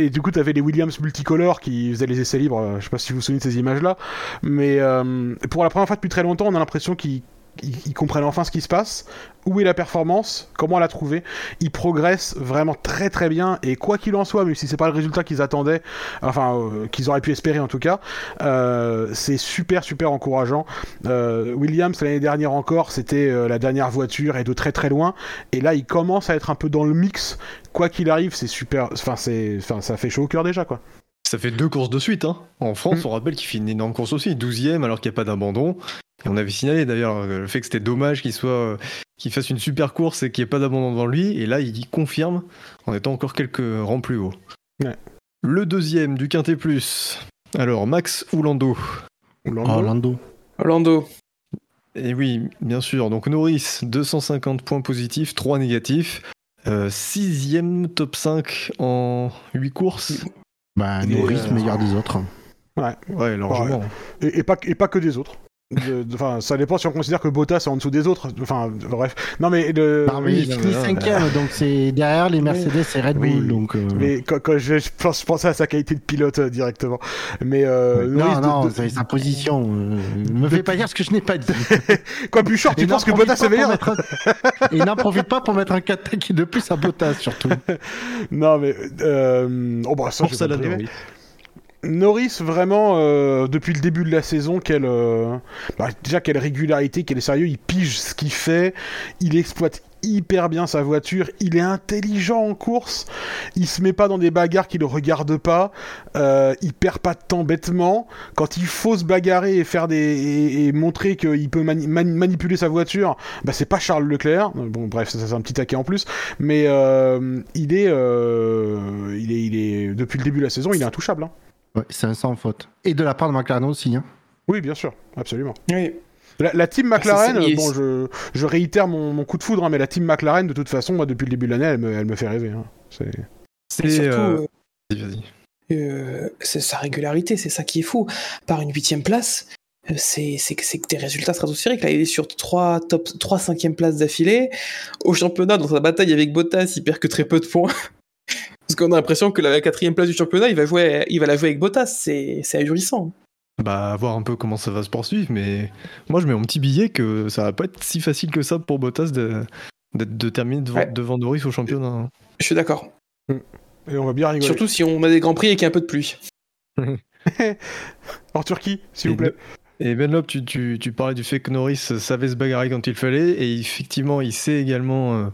du coup, t'avais les Williams multicolores qui faisaient les essais libres. euh, Je sais pas si vous vous souvenez de ces images-là, mais pour la première fois depuis très longtemps, on a l'impression qu'ils ils, comprennent enfin ce qui se passe, où est la performance, comment la trouver. Ils progressent vraiment très très bien et quoi qu'il en soit, même si c'est pas le résultat qu'ils attendaient, enfin euh, qu'ils auraient pu espérer en tout cas, euh, c'est super super encourageant. Euh, Williams l'année dernière encore, c'était la dernière voiture et de très très loin, et là il commence à être un peu dans le mix. Quoi qu'il arrive, c'est super, enfin c'est, enfin ça fait chaud au cœur déjà quoi. Ça fait deux courses de suite. Hein. En France, Mm. on rappelle qu'il fait une énorme course aussi, 12ème alors qu'il n'y a pas d'abandon. Et on avait signalé d'ailleurs euh, le fait que c'était dommage qu'il soit, euh, qu'il fasse une super course et qu'il n'y ait pas d'abandon devant lui. Et là, il confirme en étant encore quelques rangs plus haut. Ouais. Le deuxième du Quintet Plus. Alors, Max ou Lando Lando. Oh, Lando. Orlando. Et oui, bien sûr. Donc Norris, 250 points positifs, 3 négatifs. Euh, sixième top 5 en 8 courses. Bah, Norris, euh, meilleur des autres. Ouais, largement. Et, et pas, et pas que des autres. De- de- Enfin, ça dépend si on considère que Bottas est en dessous des autres. Enfin, bref. Non, mais le. Non, mais oui, il non, finit non, cinquième, donc c'est derrière les Mercedes et Red Bull. Oui, donc, euh, Mais quand, quand je, je pense, je pensais à sa qualité de pilote euh, directement. Mais euh, Norris, non, de- non, de- c'est sa position. euh, ne me fais pas dire ce que je n'ai pas dit. quoi plus short, tu penses que Bottas est meilleur mettre Et n'en profite pas pour mettre un 4 qui de plus à Bottas, surtout. Non, mais euh... oh bah ça, je ça, la priver. Norris. Vraiment, euh, depuis le début de la saison, quelle, euh, bah, déjà quelle régularité, quel sérieux, il pige ce qu'il fait, il exploite hyper bien sa voiture, il est intelligent en course, il se met pas dans des bagarres qui le regardent pas, euh, il perd pas de temps bêtement, quand il faut se bagarrer et faire des et, et montrer qu'il peut mani- mani- manipuler sa voiture, bah c'est pas Charles Leclerc, bon bref c'est un petit taquet en plus, mais euh, il est euh, il est il est depuis le début de la saison il est intouchable. Hein. Ouais, c'est un sans faute. Et de la part de McLaren aussi. Hein. Oui, bien sûr, absolument. Oui. La, la team McLaren, c'est- euh, bon, je, je réitère mon, mon coup de foudre, hein, mais la team McLaren, de toute façon, moi, depuis le début de l'année, elle me, elle me fait rêver. hein. C'est- surtout, euh, euh, euh, c'est sa régularité, c'est ça qui est fou. Par une huitième place, c'est c'est que c'est que des résultats stratosphériques. Là, il est sur trois top, trois cinquième places d'affilée. Au championnat, dans sa bataille avec Bottas, il perd que très peu de points. Parce qu'on a l'impression que la quatrième place du championnat, il va jouer, il va la jouer avec Bottas. C'est c'est ahurissant. Bah, à voir un peu comment ça va se poursuivre, mais moi je mets mon petit billet que ça va pas être si facile que ça pour Bottas de, d'être- de terminer devant, Ouais. devant Norris au championnat. hein. Je suis d'accord. Et on va bien rigoler. Surtout si on a des grands prix et qu'il y a un peu de pluie. En Turquie, s'il vous plaît. Et Benlop, tu, tu, tu parlais du fait que Norris savait se bagarrer quand il fallait, et effectivement, il sait également euh,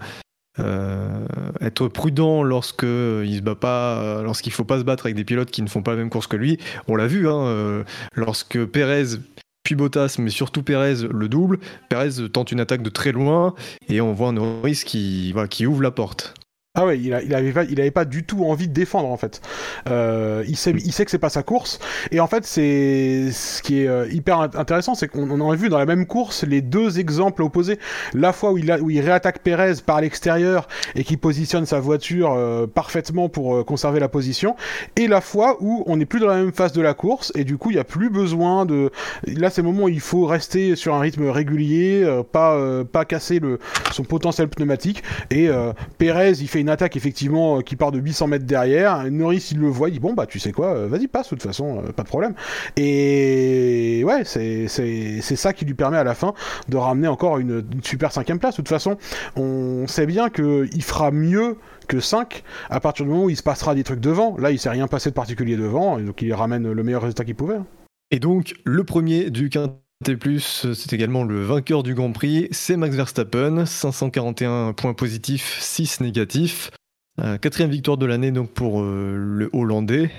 être prudent lorsque euh, il se bat pas, euh, lorsqu'il faut pas se battre avec des pilotes qui ne font pas la même course que lui. On l'a vu, hein, euh, lorsque Perez puis Bottas, mais surtout Perez le double, Perez tente une attaque de très loin, et on voit Norris qui, qui ouvre la porte. Ah ouais, il, a, avait pas, il avait pas du tout envie de défendre en fait. Euh, il, sait, il sait que c'est pas sa course. Et en fait, c'est ce qui est euh, hyper int- intéressant, c'est qu'on on a vu dans la même course les deux exemples opposés. La fois où il, réattaque Perez par l'extérieur et qui positionne sa voiture euh, parfaitement pour conserver la position, et la fois où on n'est plus dans la même phase de la course et du coup il n'y a plus besoin de. Là, c'est le moment où il faut rester sur un rythme régulier, pas pas casser le son potentiel pneumatique. Et Perez, il fait une attaque effectivement euh, qui part de 800 mètres derrière. Norris, il le voit, il dit bon bah tu sais quoi, euh, vas-y passe de toute façon, euh, pas de problème. Et ouais, c'est ça qui lui permet à la fin de ramener encore une, une super cinquième place. De toute façon, on sait bien que il fera mieux que 5 à partir du moment où il se passera des trucs devant. Là, il s'est rien passé de particulier devant, donc il ramène le meilleur résultat qu'il pouvait. hein. Et donc, le premier du Quintet Plus, c'est également le vainqueur du Grand Prix, c'est Max Verstappen, 541 points positifs, 6 négatifs. Euh, quatrième victoire de l'année donc pour euh, le Hollandais.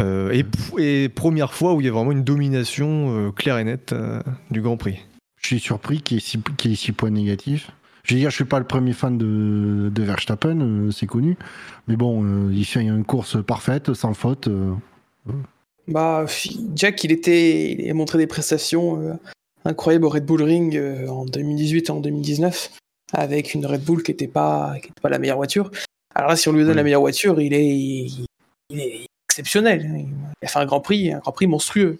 Euh, et, première fois où il y a vraiment une domination claire et nette du Grand Prix. Je suis surpris qu'il y ait six, qu'il y ait six points négatifs. Je veux dire, je suis pas le premier fan de, Verstappen, c'est connu. Mais bon, il fait une course parfaite, sans faute. Bah, Jack, il était, il a montré des prestations euh, incroyables au Red Bull Ring euh, en 2018 et en 2019, avec une Red Bull qui n'était pas, qui était pas la meilleure voiture. Alors là, si on lui donne la meilleure voiture, il est, il, il est exceptionnel. Il a fait un Grand Prix, un Grand Prix monstrueux.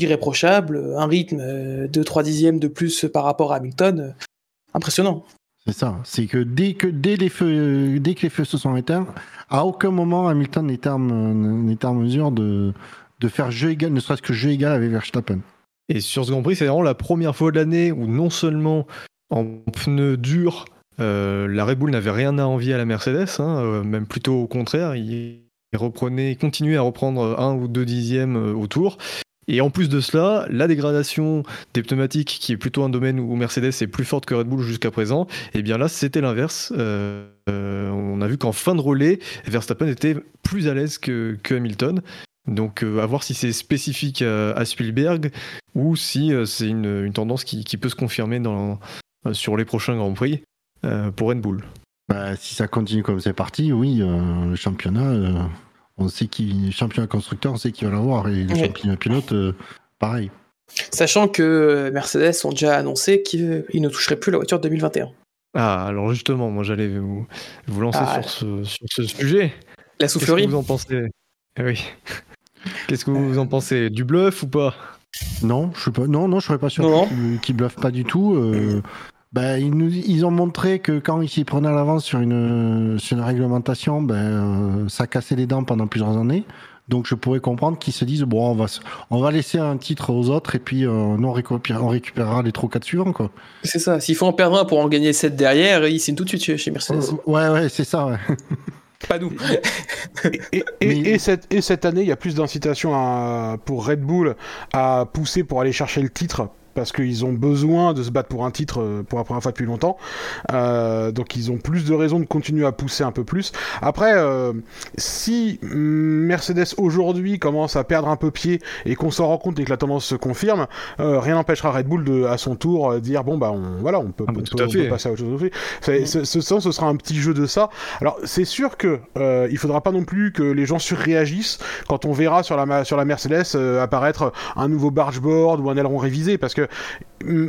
irréprochable, un rythme euh, de 3 dixièmes de plus par rapport à Hamilton, impressionnant. C'est ça. C'est que dès que dès les feux, dès que les feux se sont éteints, à aucun moment Hamilton n'était en, n'était en mesure de, de faire jeu égal, ne serait-ce que jeu égal avec Verstappen. Et sur ce Grand Prix, c'est vraiment la première fois de l'année où non seulement en pneus durs, euh, la Red Bull n'avait rien à envier à la Mercedes, hein, euh, même plutôt au contraire, il continuait à reprendre un ou deux dixièmes euh, au tour. Et en plus de cela, la dégradation des pneumatiques, qui est plutôt un domaine où Mercedes est plus forte que Red Bull jusqu'à présent, et bien là, c'était l'inverse. On a vu qu'en fin de relais, Verstappen était plus à l'aise que Hamilton. Donc euh, à voir si c'est spécifique à, à Spielberg ou si euh, c'est une, une tendance qui, qui peut se confirmer dans, euh, sur les prochains Grands Prix euh, pour Red Bull. Bah, si ça continue comme c'est parti, oui, euh, le championnat, euh, on sait qui, championnat constructeur, on sait qui va l'avoir et le Ouais. championnat pilote, euh, pareil. Sachant que Mercedes ont déjà annoncé qu'ils ne toucheraient plus la voiture 2021. Ah, alors justement, moi j'allais vous, vous lancer Ah. sur, ce, sur ce sujet. La Qu'est-ce que soufflerie vous en pensez? Oui. Qu'est-ce que vous en pensez Du bluff ou pas? Non, je suis pas, non, non, je serais pas sûr qu'ils qu'ils bluffent pas du tout. euh, bah, ils, nous, ils ont montré que quand ils s'y prenaient à l'avance sur une, sur une réglementation, ben, euh, ça cassait les dents pendant plusieurs années. Donc je pourrais comprendre qu'ils se disent bon, on va, on va laisser un titre aux autres et puis euh, nous on récupérera, on récupérera les trois quatre suivants quoi. C'est ça. S'il faut en perdre un pour en gagner 7 derrière, ils signent tout de suite chez- chez Mercedes. Ouais, ouais, c'est ça. Ouais. Pas nous. Et, et- et- Mais- et cette, et cette année, il y a plus d'incitation pour Red Bull à pousser pour aller chercher le titre. Parce qu'ils ont besoin de se battre pour un titre euh, pour la première fois depuis longtemps. Euh, donc ils ont plus de raisons de continuer à pousser un peu plus. Après, euh, si mm, Mercedes aujourd'hui commence à perdre un peu pied et qu'on s'en rend compte et que la tendance se confirme, euh, rien n'empêchera Red Bull de, à son tour, dire bon bah on, voilà, on peut, Ah bah, on peut- on peut passer à autre chose. C'est- Ce, ce, sens, ce sera un petit jeu de ça. Alors c'est sûr que il faudra pas non plus que les gens surréagissent quand on verra sur la sur la Mercedes apparaître un nouveau bargeboard ou un aileron révisé parce que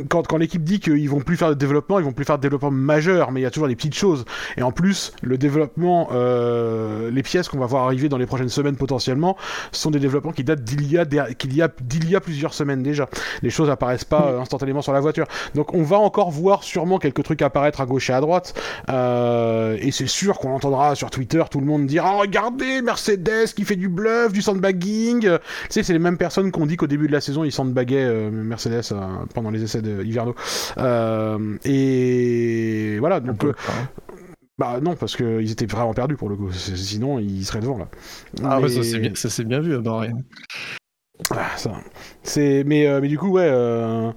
quand, l'équipe dit qu'ils vont plus faire de développement, ils vont plus faire de développement majeur, mais il y a toujours des petites choses. Et en plus, le développement, euh, les pièces qu'on va voir arriver dans les prochaines semaines potentiellement, sont des développements qui datent d'il y a plusieurs semaines déjà. Les choses apparaissent pas euh, instantanément sur la voiture. Donc on va encore voir sûrement quelques trucs apparaître à gauche et à droite. Euh, et c'est sûr qu'on entendra sur Twitter tout le monde dire Ah, regardez Mercedes qui fait du bluff, du sandbagging. Tu sais, c'est les mêmes personnes qu'on dit qu'au début de la saison ils sandbaggaient euh, Mercedes pendant les essais de hivernaux. Euh, et voilà, donc. euh, bah non, parce qu'ils étaient vraiment perdus pour le coup. Sinon, ils seraient devant là. Ah ouais, Mais- ça c'est bien, ça s'est bien vu Bahreïn. ah, ça. C'est mais euh, mais du coup ouais. euh,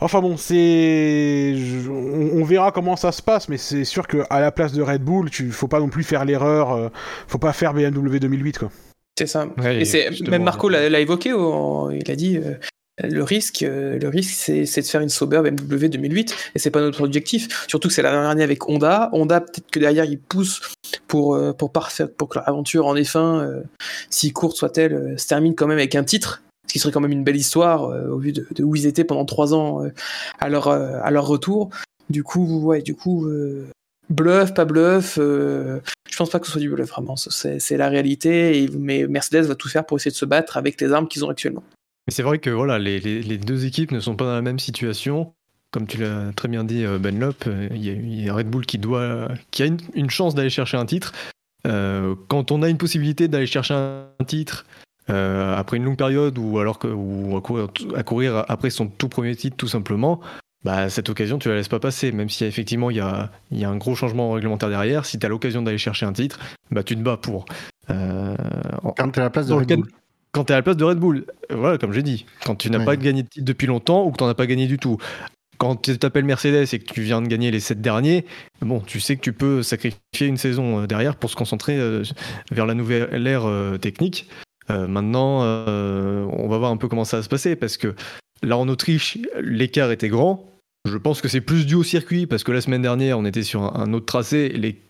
Enfin bon, c'est je- on, on verra comment ça se passe, mais c'est sûr que à la place de Red Bull, tu faut pas non plus faire l'erreur. euh, faut pas faire BMW 2008 quoi. C'est ça. Ouais, et c'est même Marco l'a évoqué. il a dit euh, le risque, euh, c'est de faire une sober BMW 2008, et c'est pas notre objectif. Surtout que c'est la dernière année avec Honda. Honda, peut-être que derrière ils poussent pour euh, parfaire, pour que l'aventure en F1, euh, si courte soit-elle, se termine quand même avec un titre. Ce qui serait quand même une belle histoire au vu de, où ils étaient pendant trois ans à leur leur retour. Du coup, bluff, pas bluff. euh, je pense pas que ce soit du bluff vraiment. C'est la réalité. Mais Mercedes va tout faire pour essayer de se battre avec les armes qu'ils ont actuellement. Mais c'est vrai que voilà, les, les- les deux équipes ne sont pas dans la même situation. Comme tu l'as très bien dit, euh, Ben Lop, euh, il y, a- il y a Red Bull qui, doit, qui a une, une chance d'aller chercher un titre. Euh, quand on a une possibilité d'aller chercher un titre euh, après une longue période ou alors que, ou à, courir, à courir après son tout premier titre tout simplement, bah, cette occasion tu la laisses pas passer. Même si effectivement il y a, il y a un gros changement réglementaire derrière, si tu as l'occasion d'aller chercher un titre, bah, tu te bats pour. Euh, Quand t'es à la place de Red Bull. Quand tu es à la place de Red Bull, euh, voilà, comme j'ai dit, quand tu n'as pas gagné de titre depuis longtemps ou que tu n'en as pas gagné du tout, quand tu t'appelles Mercedes et que tu viens de gagner les sept derniers, bon, tu sais que tu peux sacrifier une saison euh, derrière pour se concentrer euh, vers la nouvelle ère technique. Euh, maintenant, euh, on va voir un peu comment ça va se passer parce que là en Autriche, l'écart était grand. Je pense que c'est plus dû au circuit parce que la semaine dernière, on était sur un, autre tracé. Les,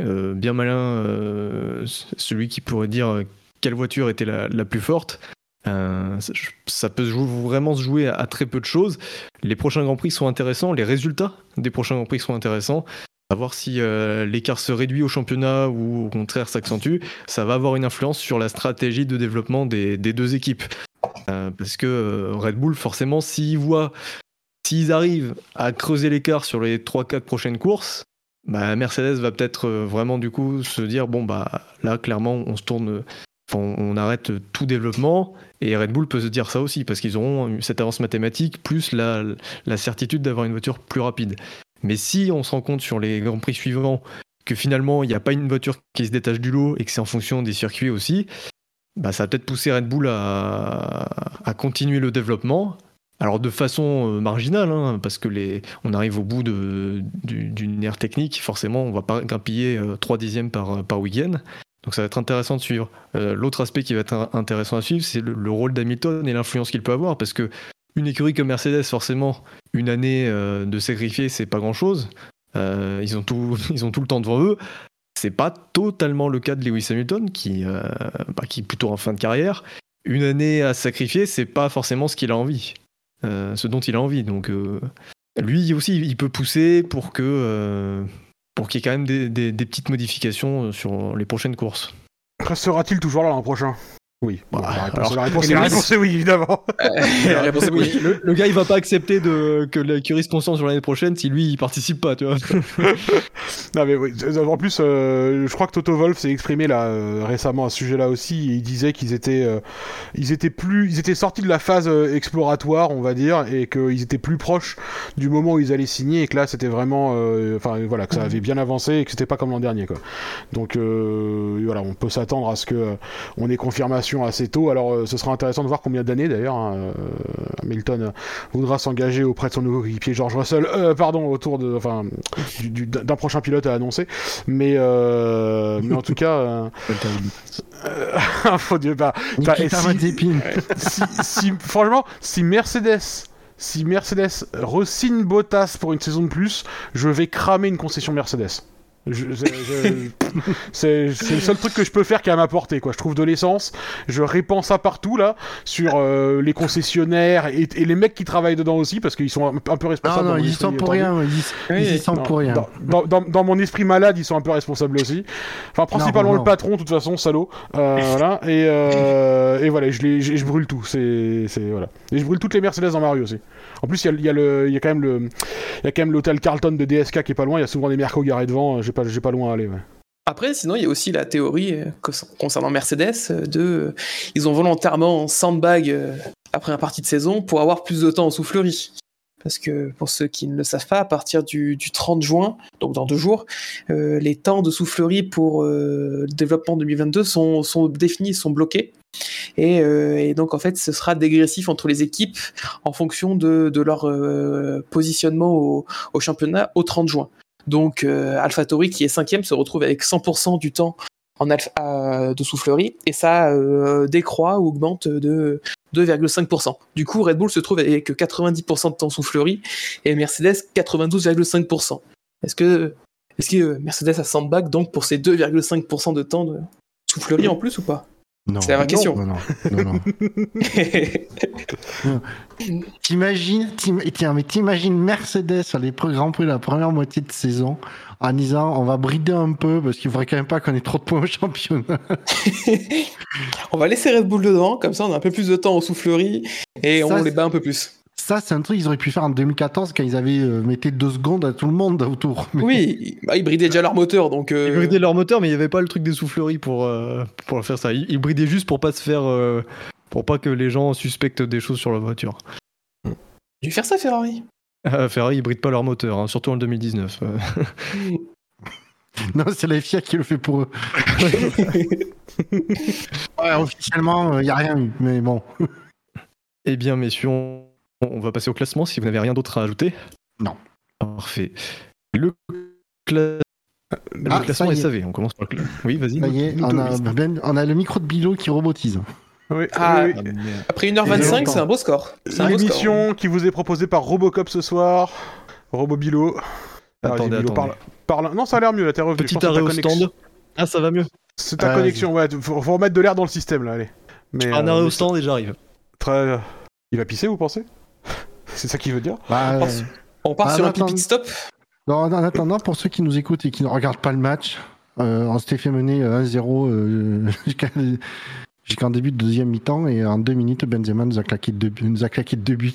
euh, bien malin, celui qui pourrait dire quelle voiture était la, plus forte. Euh, ça, peut vraiment se jouer à, très peu de choses. Les prochains Grands Prix sont intéressants, les résultats des prochains Grands Prix sont intéressants. À voir si euh, l'écart se réduit au championnat ou au contraire s'accentue, ça va avoir une influence sur la stratégie de développement des, deux équipes. Euh, parce que Red Bull, forcément, s'ils voient, s'ils arrivent à creuser l'écart sur les 3-4 prochaines courses, bah, Mercedes va peut-être vraiment du coup se dire bon bah là clairement on se tourne, on, arrête tout développement et Red Bull peut se dire ça aussi parce qu'ils auront cette avance mathématique plus la, certitude d'avoir une voiture plus rapide. Mais si on se rend compte sur les grands prix suivants que finalement il n'y a pas une voiture qui se détache du lot et que c'est en fonction des circuits aussi, bah, ça va peut-être pousser Red Bull à, continuer le développement. Alors de façon euh, marginale, hein, parce que on arrive au bout d'une ère technique, forcément on va pas grappiller 3 dixièmes par, par week-end. Donc ça va être intéressant de suivre. Euh, L'autre aspect qui va être intéressant à suivre, c'est le, le rôle d'Hamilton et l'influence qu'il peut avoir, parce que une écurie comme Mercedes, forcément, une année euh, de sacrifier, c'est pas grand-chose. Euh, ils, ont tout, ils ont tout le temps devant eux. C'est pas totalement le cas de Lewis Hamilton, qui, bah, qui est plutôt en fin de carrière. Une année à sacrifier, c'est pas forcément ce qu'il a envie, ce dont il a envie. Donc lui aussi, il peut pousser pour que pour qu'il y ait quand même des, petites modifications sur les prochaines courses. Restera-t-il toujours là l'an prochain? Oui. Bon, Bah, la réponse, alors, la réponse- et la le- réponse est oui, évidemment. La réponse est oui. Le, le gars, il va pas accepter de, que l'écurie se concentre sur l'année prochaine si lui, il participe pas, tu vois. Non mais oui, en plus, euh, je crois que Toto Wolff s'est exprimé là euh, récemment à ce sujet-là aussi. Et il disait qu'ils étaient, euh, ils étaient plus, ils étaient sortis de la phase exploratoire, on va dire, et qu'ils étaient plus proches du moment où ils allaient signer, et que là, c'était vraiment, euh, enfin voilà, que ça avait bien avancé et que c'était pas comme l'an dernier, quoi. Donc euh, voilà, on peut s'attendre à ce que euh, on ait confirmation assez tôt. Alors, euh, ce sera intéressant de voir combien d'années d'ailleurs hein, euh, Hamilton voudra s'engager auprès de son nouveau équipier George Russell, euh, pardon, autour de, enfin, du- du- d'un prochain pilote à annoncer. Mais, mais en tout cas, faut dire, bah, bah, et si, si- franchement, si Mercedes, si Mercedes re-signe Bottas pour une saison de plus, je vais cramer une concession Mercedes. C'est le seul truc que je peux faire qui est à ma portée quoi. Je trouve de l'essence, je répands ça partout là sur euh, les concessionnaires et, et les mecs qui travaillent dedans aussi parce qu'ils sont un, un peu Non, responsables. non, mon ils sont pour rien. Ils, Oui, ils y sont Non, pour rien. Dans, dans- dans- dans mon esprit malade, ils sont un peu responsables aussi. Enfin, principalement non. le patron, de toute façon, salaud. Euh, voilà. Et, euh, et voilà, je, les, je, je brûle tout. C'est, voilà. Et je brûle toutes les Mercedes dans Mario aussi. En plus, il y a, quand même l'hôtel Carlton de DSK qui est pas loin. Il y a souvent des Merco garés devant. J'ai pas, pas loin à aller. Après, sinon, il y a aussi la théorie euh, concernant Mercedes euh, de. euh, Ils ont volontairement sandbag après un parti de saison pour avoir plus de temps en soufflerie. Parce que pour ceux qui ne le savent pas, à partir du, du 30 juin, donc dans deux jours, euh, les temps de soufflerie pour euh, le développement 2022 sont, sont définis, sont bloqués. Et, euh, et donc en fait, ce sera dégressif entre les équipes en fonction de, leur positionnement au, au championnat au 30 juin. Donc euh, AlphaTauri qui est cinquième se retrouve avec 100% du temps en alpha, de soufflerie et ça euh, décroît ou augmente de 2,5%. Du coup, Red Bull se trouve avec 90% de temps soufflerie et Mercedes 92,5%. Est-ce que, euh, Mercedes a sandbag donc pour ces 2,5% de temps de soufflerie en plus ou pas? Non. C'est la vraie question. Non, non, non, non. T'imagines, t'im- tiens, mais t'imagines Mercedes sur les Grands Prix de la première moitié de saison en disant on va brider un peu parce qu'il faudrait quand même pas qu'on ait trop de points au championnat. on va laisser Red Bull dedans, comme ça on a un peu plus de temps en soufflerie et Ça, on les bat un peu plus. Ça, c'est un truc qu'ils auraient pu faire en 2014 quand ils avaient euh, metté deux secondes à tout le monde autour. Mais- Oui, ils, bah, ils bridaient déjà leur moteur donc. euh, Ils bridaient leur moteur, mais il n'y avait pas le truc des souffleries pour, euh, pour faire ça. Ils, ils bridaient juste pour pas se faire. euh, pour pas que les gens suspectent des choses sur la voiture. J'ai dû faire ça Ferrari? Euh, Ferrari, ils brident pas leur moteur, hein, surtout en 2019. euh. Non, c'est la FIA qui le fait pour eux. Ouais, officiellement, il n'y a rien eu, mais bon. Eh bien, messieurs, on, on va passer au classement si vous n'avez rien d'autre à ajouter. Non. Parfait. Le, cla- le Ah, classement ça y est. SAV, on commence par le cla- Oui, vas-y. On ben- on a le micro de Bilo qui robotise. Oui, Ah, oui, Ah. Après 1h25, longtemps. c'est un beau score. C'est un beau score. L'émission qui vous est proposée par Robocop ce soir. Robobilo. Ah, Attendez, Bilo, attendez. parle- parle- Non, ça a l'air mieux, là, t'es revenu. Petit arrêt au stand. Ah, ça va mieux. C'est ta Ah, connexion, ouais, faut, faut remettre de l'air dans le système, là, allez. Mais, Un euh, arrêt au stand et j'arrive. Très... Il va pisser, vous pensez? C'est ça qu'il veut dire Bah, euh, On part Ah, sur un pipi stop. bon, en attendant, pour ceux qui nous écoutent et qui ne regardent pas le match, euh, on s'était fait mener euh, 1-0 euh, jusqu'à Jusqu'en début de deuxième mi-temps et en deux minutes, Benzema nous a claqué deux, nous a claqué deux buts.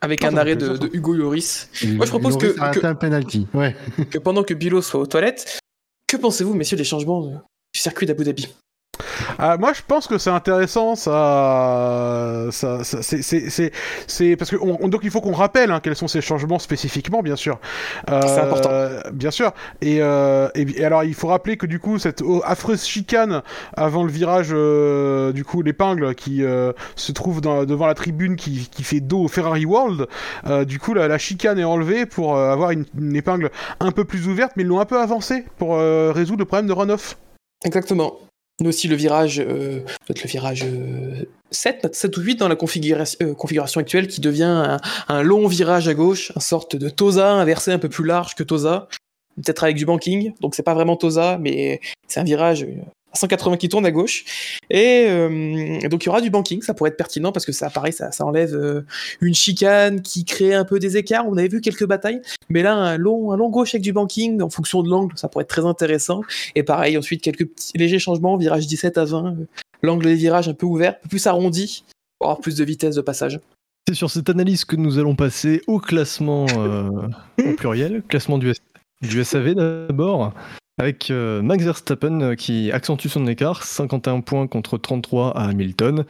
Avec un arrêt de, Hugo Lloris. Et Moi, je propose Lloris que- que- un penalty. Ouais. Que pendant que Bilo soit aux toilettes, que pensez-vous, messieurs, des changements euh, du circuit d'Abu Dhabi? Ah, moi, je pense que c'est intéressant, ça, ça, ça- c'est, c'est, c'est, c'est- parce que on, on- donc il faut qu'on rappelle hein, quels sont ces changements spécifiquement, bien sûr. Euh, C'est important. bien sûr. Et, euh, et, et alors, il faut rappeler que du coup, cette affreuse chicane avant le virage, euh, du coup, l'épingle qui euh, se trouve dans- devant la tribune qui, qui fait dos au Ferrari World. euh, du coup, la, la chicane est enlevée pour euh, avoir une, une épingle un peu plus ouverte, mais ils l'ont un peu avancée pour euh, résoudre le problème de runoff. Exactement. Nous aussi, le virage, euh, le virage euh, 7, peut-être 7 ou 8 dans la configuration, euh, configuration actuelle qui devient un, long virage à gauche, une sorte de Tosa inversé un peu plus large que Tosa, peut-être avec du banking, donc c'est pas vraiment Tosa, mais c'est un virage euh, 180 qui tourne à gauche. Et euh, donc il y aura du banking, ça pourrait être pertinent parce que ça, pareil, ça, enlève euh, une chicane qui crée un peu des écarts. On avait vu quelques batailles, mais là, un long, un long gauche avec du banking en fonction de l'angle, ça pourrait être très intéressant. Et pareil, ensuite, quelques petits légers changements, virage 17 à 20, euh, l'angle des virages un peu ouvert, un peu plus arrondi, pour avoir plus de vitesse de passage. C'est sur cette analyse que nous allons passer au classement au pluriel, classement du SAV d'abord, avec euh, Max Verstappen euh, qui accentue son écart, 51 points contre 33 à Hamilton.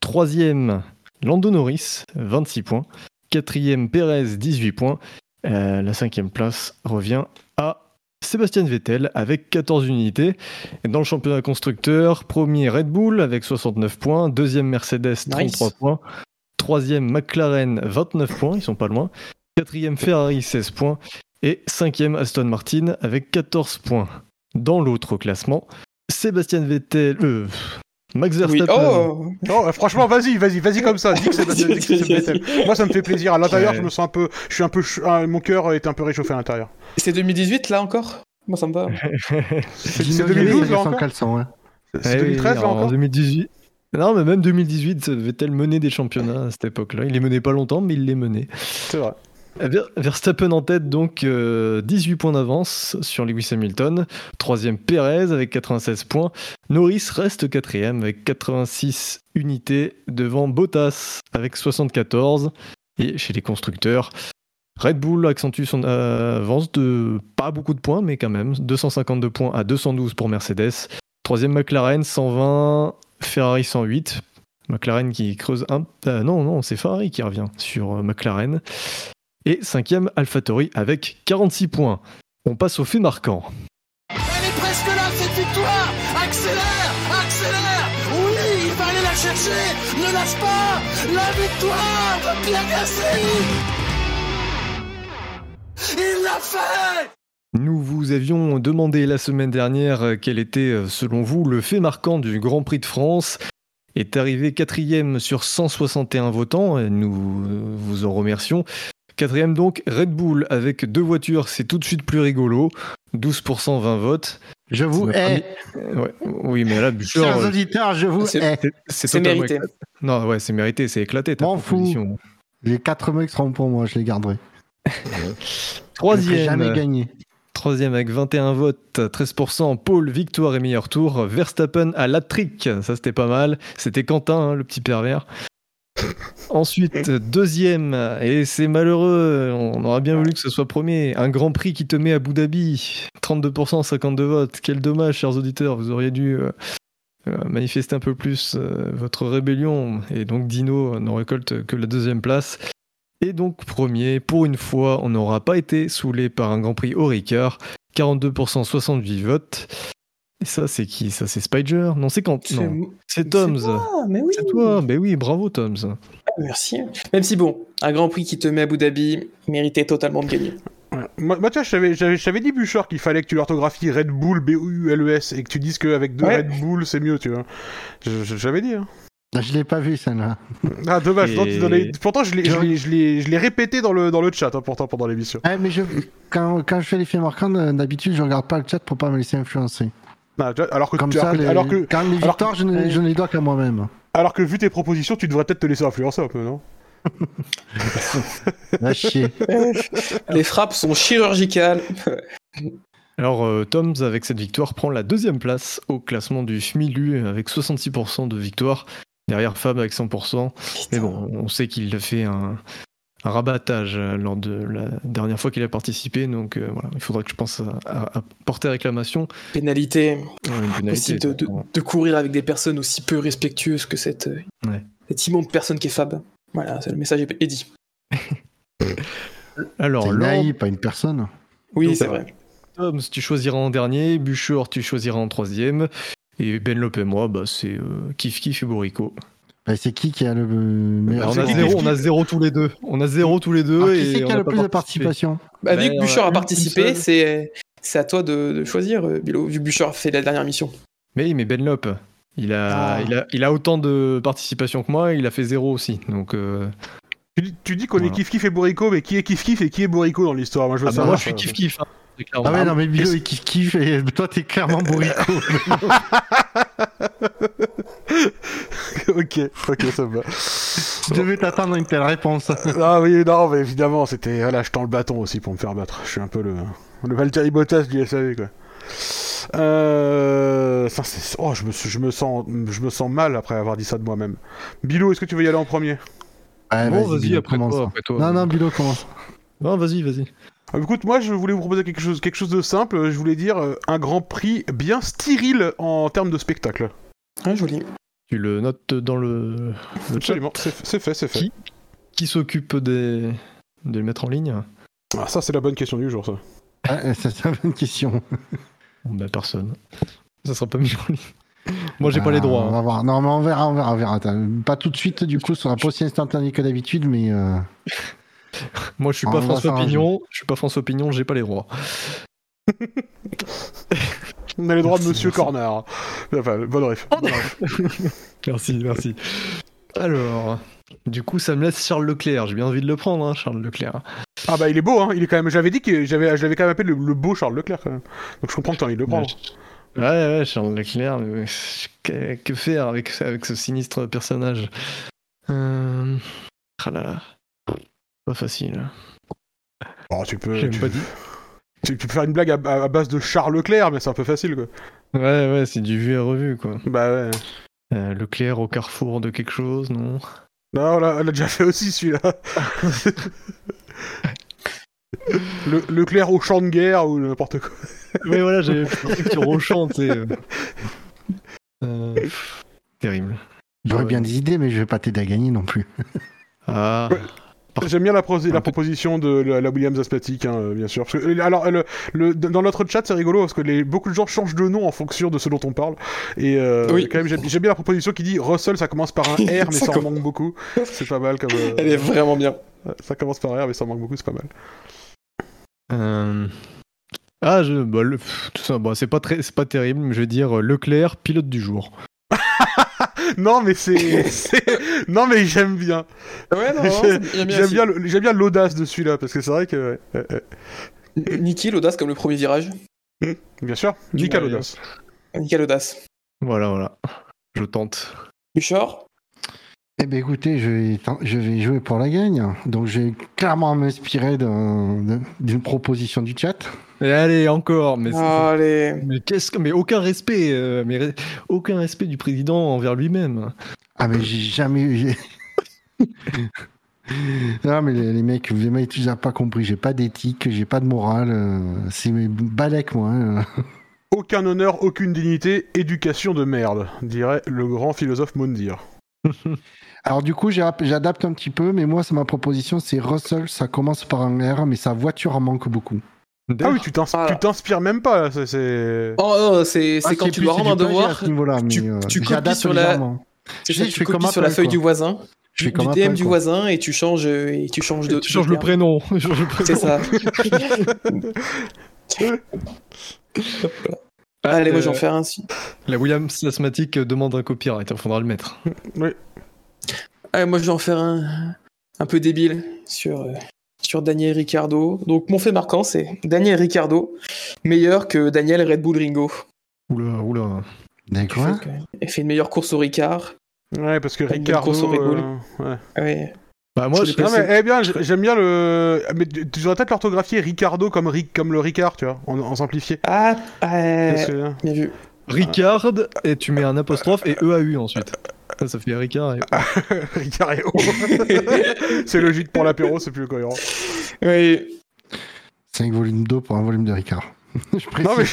Troisième, Lando Norris, 26 points. Quatrième, Perez, 18 points. Euh, la cinquième place revient à Sébastien Vettel avec 14 unités. Et dans le championnat constructeur, premier Red Bull avec 69 points, deuxième Mercedes 33 points, troisième McLaren 29 points, ils sont pas loin, quatrième Ferrari 16 points et cinquième Aston Martin avec 14 points. Dans l'autre classement, Sébastien Vettel, euh, Max Oui, Verstappen, oh Non, euh, franchement, vas-y, vas-y, vas-y comme ça. Dis que dis Vettel. Moi, ça me fait plaisir. À l'intérieur, Ouais. je me sens un peu, je suis un peu, ch- ah, mon cœur est un peu réchauffé à l'intérieur. C'est 2018 là encore? Moi ça me va. C'est Gino c'est 2012 Giovinazzi là sans encore? caleçon, hein. C'est Eh oui, 2013 là en encore? 2018. Non, mais même 2018, Vettel menait des championnats à cette époque-là. Il les menait pas longtemps, mais il les menait. C'est vrai. Ver- Verstappen en tête, donc euh, 18 points d'avance sur Lewis Hamilton. Troisième Perez avec 96 points. Norris reste quatrième avec 86 unités devant Bottas avec 74. Et chez les constructeurs, Red Bull accentue son avance de pas beaucoup de points, mais quand même 252 points à 212 pour Mercedes. Troisième McLaren 120, Ferrari 108. McLaren qui creuse un. euh, non, non, c'est Ferrari qui revient sur euh, McLaren. Et cinquième, AlphaTauri avec 46 points. On passe au fait marquant. Elle est presque là, cette victoire Accélère Accélère Oui, il va aller la chercher Ne lâche pas La victoire de Pierre Gasly Il l'a fait Nous vous avions demandé la semaine dernière quel était, selon vous, le fait marquant du Grand Prix de France. Est arrivé quatrième sur 161 votants, nous euh, vous en remercions. Quatrième donc, Red Bull avec deux voitures, c'est tout de suite plus rigolo. 12% 20 votes. Je vous hais. Ouais, oui, mais là, Butcher, Chers euh, auditeurs, je vous hais. c'est mérité. éclaté. Non, ouais, c'est mérité, c'est éclaté ta M'en fous. proposition. Les quatre mecs seront pour moi, je les garderai. Je Troisième, jamais gagner. Troisième avec 21 votes, 13%, Paul, victoire et meilleur tour. Verstappen à l'at-trick, ça c'était pas mal. C'était Quentin, hein, le petit pervers. Ensuite, deuxième, et c'est malheureux, on aurait bien voulu que ce soit premier, un Grand Prix qui te met à Abu Dhabi, 32%, 52 votes. Quel dommage, chers auditeurs, vous auriez dû euh, euh, manifester un peu plus euh, votre rébellion. Et donc Dino n'en récolte que la deuxième place. Et donc premier, pour une fois, on n'aura pas été saoulé par un Grand Prix au Ricard. 42%, 68 votes. Et ça, c'est qui? Ça, c'est Spider? Non, c'est quand? C'est Non, c'est Toms. Ah, mais oui. C'est toi, ben oui, bravo Toms. Ah, Merci. Même si bon, un Grand Prix qui te met à Abu Dhabi méritait totalement de gagner. Ouais. Moi, moi, tu vois, je t'avais- dit, Bouchard, qu'il fallait que tu l'orthographies Red Bull, B-U-L-E-S, et que tu dises qu'avec deux Ouais. Red Bull, c'est mieux, tu vois. J'avais dit, hein. Je l'ai pas vu, celle-là. Ah, dommage. Et- non, tu donnais- Pourtant, je l'ai- je l'ai je l'ai- je l'ai répété dans le, dans le chat, hein, pourtant, pendant l'émission. Eh, mais je, quand, quand je fais les faits marquants, d'habitude, je regarde pas le chat pour pas me laisser influencer. Ah, vois, alors, que, Comme tu- ça, alors, que, les- alors, que, quand les alors victoires, je, ne, je ne les dois qu'à moi-même. alors que, vu tes propositions, tu devrais peut-être te laisser influencer un peu, non Va chier. Les frappes sont chirurgicales. Alors, euh, Toms, avec cette victoire, prend la deuxième place au classement du FMILU avec 66% de victoire, derrière Fab avec 100%. Mais bon, on sait qu'il a fait un, un rabattage euh, lors de la dernière fois qu'il a participé, donc euh, voilà, il faudra que je pense à, à- à porter réclamation. Pénalité. Ouais, une pénalité, Possible de, de- exactement. de courir avec des personnes aussi peu respectueuses que cette, euh, Ouais. cette immonde personne qui est Fab. Voilà, c'est- le message est dit. Alors, C'est une Lord, AI, pas une personne. Oui, c'est vrai. Toms, tu choisiras en dernier, Buchor, tu choisiras en troisième, et Benlop et moi, bah, c'est euh, Kif Kif et Borico. Bah, c'est qui qui a le meilleur on, c'est a zéro, on a zéro tous les deux. On a zéro tous les deux. Alors, et qui c'est on qui a le plus de participation Bah, vu que on a participé, c'est c'est à toi de, de choisir, euh, Bilo, vu que a fait la dernière mission. Mais oui, mais Benlop, il a, Ah. il, a, il a autant de participation que moi, il a fait zéro aussi. Donc, euh, Tu dis, tu dis qu'on Voilà. est Kif Kif et Borico, mais qui est Kif Kif et qui est Borico dans l'histoire? Moi je veux ah bah, moi je suis ça. Kif Kif. hein. Ah ouais, non, mais Bilo, Et- il kiffe kiffe et toi, t'es clairement bourrico. ok, ok, ça va. tu devais t'attendre à une telle réponse. ah oui, non, mais évidemment, c'était. Voilà, je tends le bâton aussi pour me faire battre. Je suis un peu le. Le Valtteri Bottas du SAV, quoi. Euh. Ça, c'est. Oh, je me, je, me sens, je me sens mal après avoir dit ça de moi-même. Bilou, est-ce que tu veux y aller en premier? Ouais, Bon, vas-y, Bilo, après après toi. Non, non, Bilo, commence. Non, vas-y, vas-y. Ah, Écoute, moi, je voulais vous proposer quelque chose, quelque chose de simple. Je voulais dire euh, un grand prix bien stérile en termes de spectacle. Ah, joli. Tu le notes dans le, le chat. Absolument, c'est c'est fait, c'est fait. Qui Qui s'occupe des... de le mettre en ligne? Ah, ça, c'est la bonne question du jour, ça. Ah, ça, c'est une bonne question. Bon, bah, personne. Ça sera pas mis en ligne. Moi, j'ai pas les Ah, droits. On hein. va voir. Non, mais on verra, on verra, on verra. Pas tout de suite, du coup, ce sera pas aussi instantané que d'habitude, mais. euh, Moi, je suis pas François. Pignon. Je suis pas François Pignon, j'ai pas les droits. On a les droits de Monsieur merci. Corner. Enfin, bonne ref. Bonne ref. Merci, merci. Alors, du coup, ça me laisse Charles Leclerc. J'ai bien envie de le prendre, hein, Charles Leclerc. Ah bah il est beau, hein. Il est quand même. J'avais dit que j'avais, je l'avais quand même appelé le, le beau Charles Leclerc. Quand même. Donc je comprends que t'as envie de le prendre. Ouais, ouais, Charles Leclerc. mais que, que faire avec, avec ce sinistre personnage? Euh... Ah là là. Pas facile. Oh, tu peux. Tu, pas dit. tu- tu peux faire une blague à, base de Charles Leclerc, mais c'est un peu facile, quoi. Ouais, ouais, c'est du vu et revu, quoi. Bah ouais. Euh, Leclerc au carrefour de quelque chose, non? Non, on l'a, on l'a déjà fait aussi celui-là. le, Leclerc au champ de guerre ou n'importe quoi. Mais voilà, j'ai pensé que tu rechantes. euh. Terrible. J'aurais Ouais. bien des idées, mais je vais pas t'aider à gagner non plus. Ah, J'aime bien la, Un proposition de la, la Williams asthmatique, hein, bien sûr. Parce que- alors, le, le- dans notre chat, c'est rigolo parce que les, beaucoup de gens changent de nom en fonction de ce dont on parle. Et euh, Oui. quand même, j'aime, bien la proposition qui dit Russell, ça commence par un R, mais Ça en manque beaucoup. C'est pas mal comme. euh, Elle est vraiment bien. Ça commence par R, mais ça en manque beaucoup, c'est pas mal. Euh, Ah, je... bah, le- tout ça, bah, c'est pas très, c'est pas terrible, mais je vais dire euh, Leclerc, pilote du jour. Non, mais c'est. non, mais j'aime bien. Ouais, non, J'ai- j'aime bien, j'aime bien l'audace de celui-là parce que c'est vrai que. Niki, l'audace comme le premier virage. Bien sûr, Nickel Ouais, l'audace. Nickel l'audace. Voilà, voilà. Je tente. Bouchard Eh ben écoutez, je vais, je vais jouer pour la gagne. Donc je vais clairement m'inspirer d'un- d'un- d'une proposition du chat. Et allez, encore, mais, Allez. mais qu'est-ce que, mais aucun respect, euh, mais re- aucun respect du président envers lui-même. Ah mais j'ai jamais eu... non mais les, les mecs, vous m'avez déjà pas compris. J'ai pas d'éthique, j'ai pas de morale. euh, c'est mes balèques moi. hein. Aucun honneur, aucune dignité, éducation de merde, dirait le grand philosophe Mondir. Alors du coup, j'ai- j'adapte un petit peu, mais moi, c'est ma proposition, c'est Russell. Ça commence par un R, mais sa voiture en manque beaucoup. Ah oui, tu Ah. tu t'inspires même pas, c'est- c'est. Oh, non, c'est Ah, quand tu dois rendre un devoir. mais euh, tu copies sur la- ça, tu copies sur la feuille quoi. du voisin, Je du, fais comme du DM Apple, du quoi. voisin et tu changes euh, et tu changes de. tu changes de le prénom. C'est ça. Allez, moi j'en Euh, fais un si. La Williams asthmatique demande un copyright, il faudra le mettre. Allez, moi je vais en faire un un peu débile sur euh, sur Daniel Ricciardo. Donc mon fait marquant c'est Daniel Ricciardo meilleur que Daniel Red Bull Ringo. Oula, oula. D'accord. Il fait une meilleure course au Ricard. Ouais, parce que Ricardo. course au Red Bull. euh, ouais. Ouais. Bah, moi, Je Non, mais eh bien, j'aime bien le. Mais tu devrais peut-être l'orthographier Ricardo comme, Ric... comme le Ricard, tu vois, en, en simplifié. Ah, euh, que- bien vu. Ricard, et tu mets un apostrophe et EAU ensuite. Ça, ça fait Ricard et Ricard et O. c'est logique pour l'apéro, c'est plus cohérent. Oui. 5 volumes d'eau pour un volume de Ricard. je. Non, mais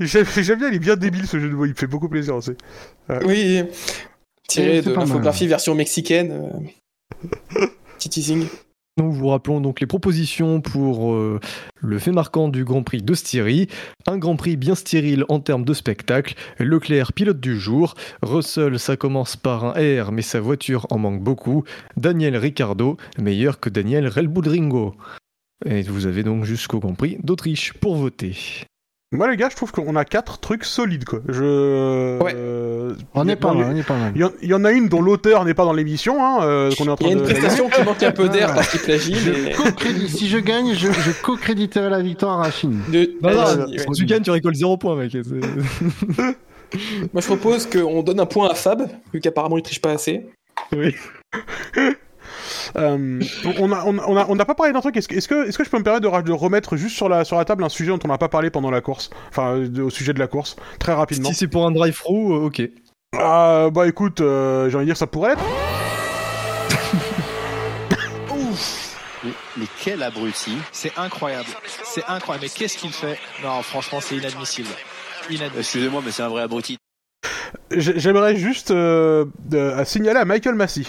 j'ai- j'aime bien, il est bien débile ce jeu de mots, il me fait beaucoup plaisir aussi. Oui. Tiré c'est de l'infographie version mexicaine. euh, Petit teasing. Nous vous rappelons donc les propositions pour euh, le fait marquant du Grand Prix de Styrie. Un Grand Prix bien stérile en termes de spectacle. Leclerc, pilote du jour. Russell, ça commence par un R, mais sa voiture en manque beaucoup. Daniel Ricciardo, meilleur que Daniel Relboudringo. Et vous avez donc jusqu'au Grand Prix d'Autriche pour voter. Moi, les gars, je trouve qu'on a quatre trucs solides, quoi. Je. Ouais. euh, On y a- est pas bon, mal, pas. Il y, en- il y en a une dont l'auteur n'est pas dans l'émission, hein, euh, qu'on est en Il y a une de. prestation qui manque un peu d'air parce qu'il plagie, mais. Si je gagne, je, je co-créditerai la victoire à Chine. De- Non, non, euh, si ouais. tu gagnes, tu récoltes 0 points, mec. Moi, je propose qu'on donne un point à Fab, vu qu'apparemment il triche pas assez. Oui. Euh, on a, on a, on a, on n'a pas parlé d'un truc. Est-ce que, je peux me permettre de, remettre juste sur la, sur la table un sujet dont on n'a pas parlé pendant la course, enfin, euh, de- au sujet de la course, très rapidement. Si c'est pour un drive-through, euh, ok. Ah, bah écoute, euh, j'ai envie de dire ça pourrait l'être. Mais, mais quel abruti. C'est incroyable. C'est incroyable. Mais qu'est-ce qu'il fait? Non, franchement, c'est inadmissible. Inadmissible. Excusez-moi, mais c'est un vrai abruti. J'ai- J'aimerais juste euh, signaler à Michael Massey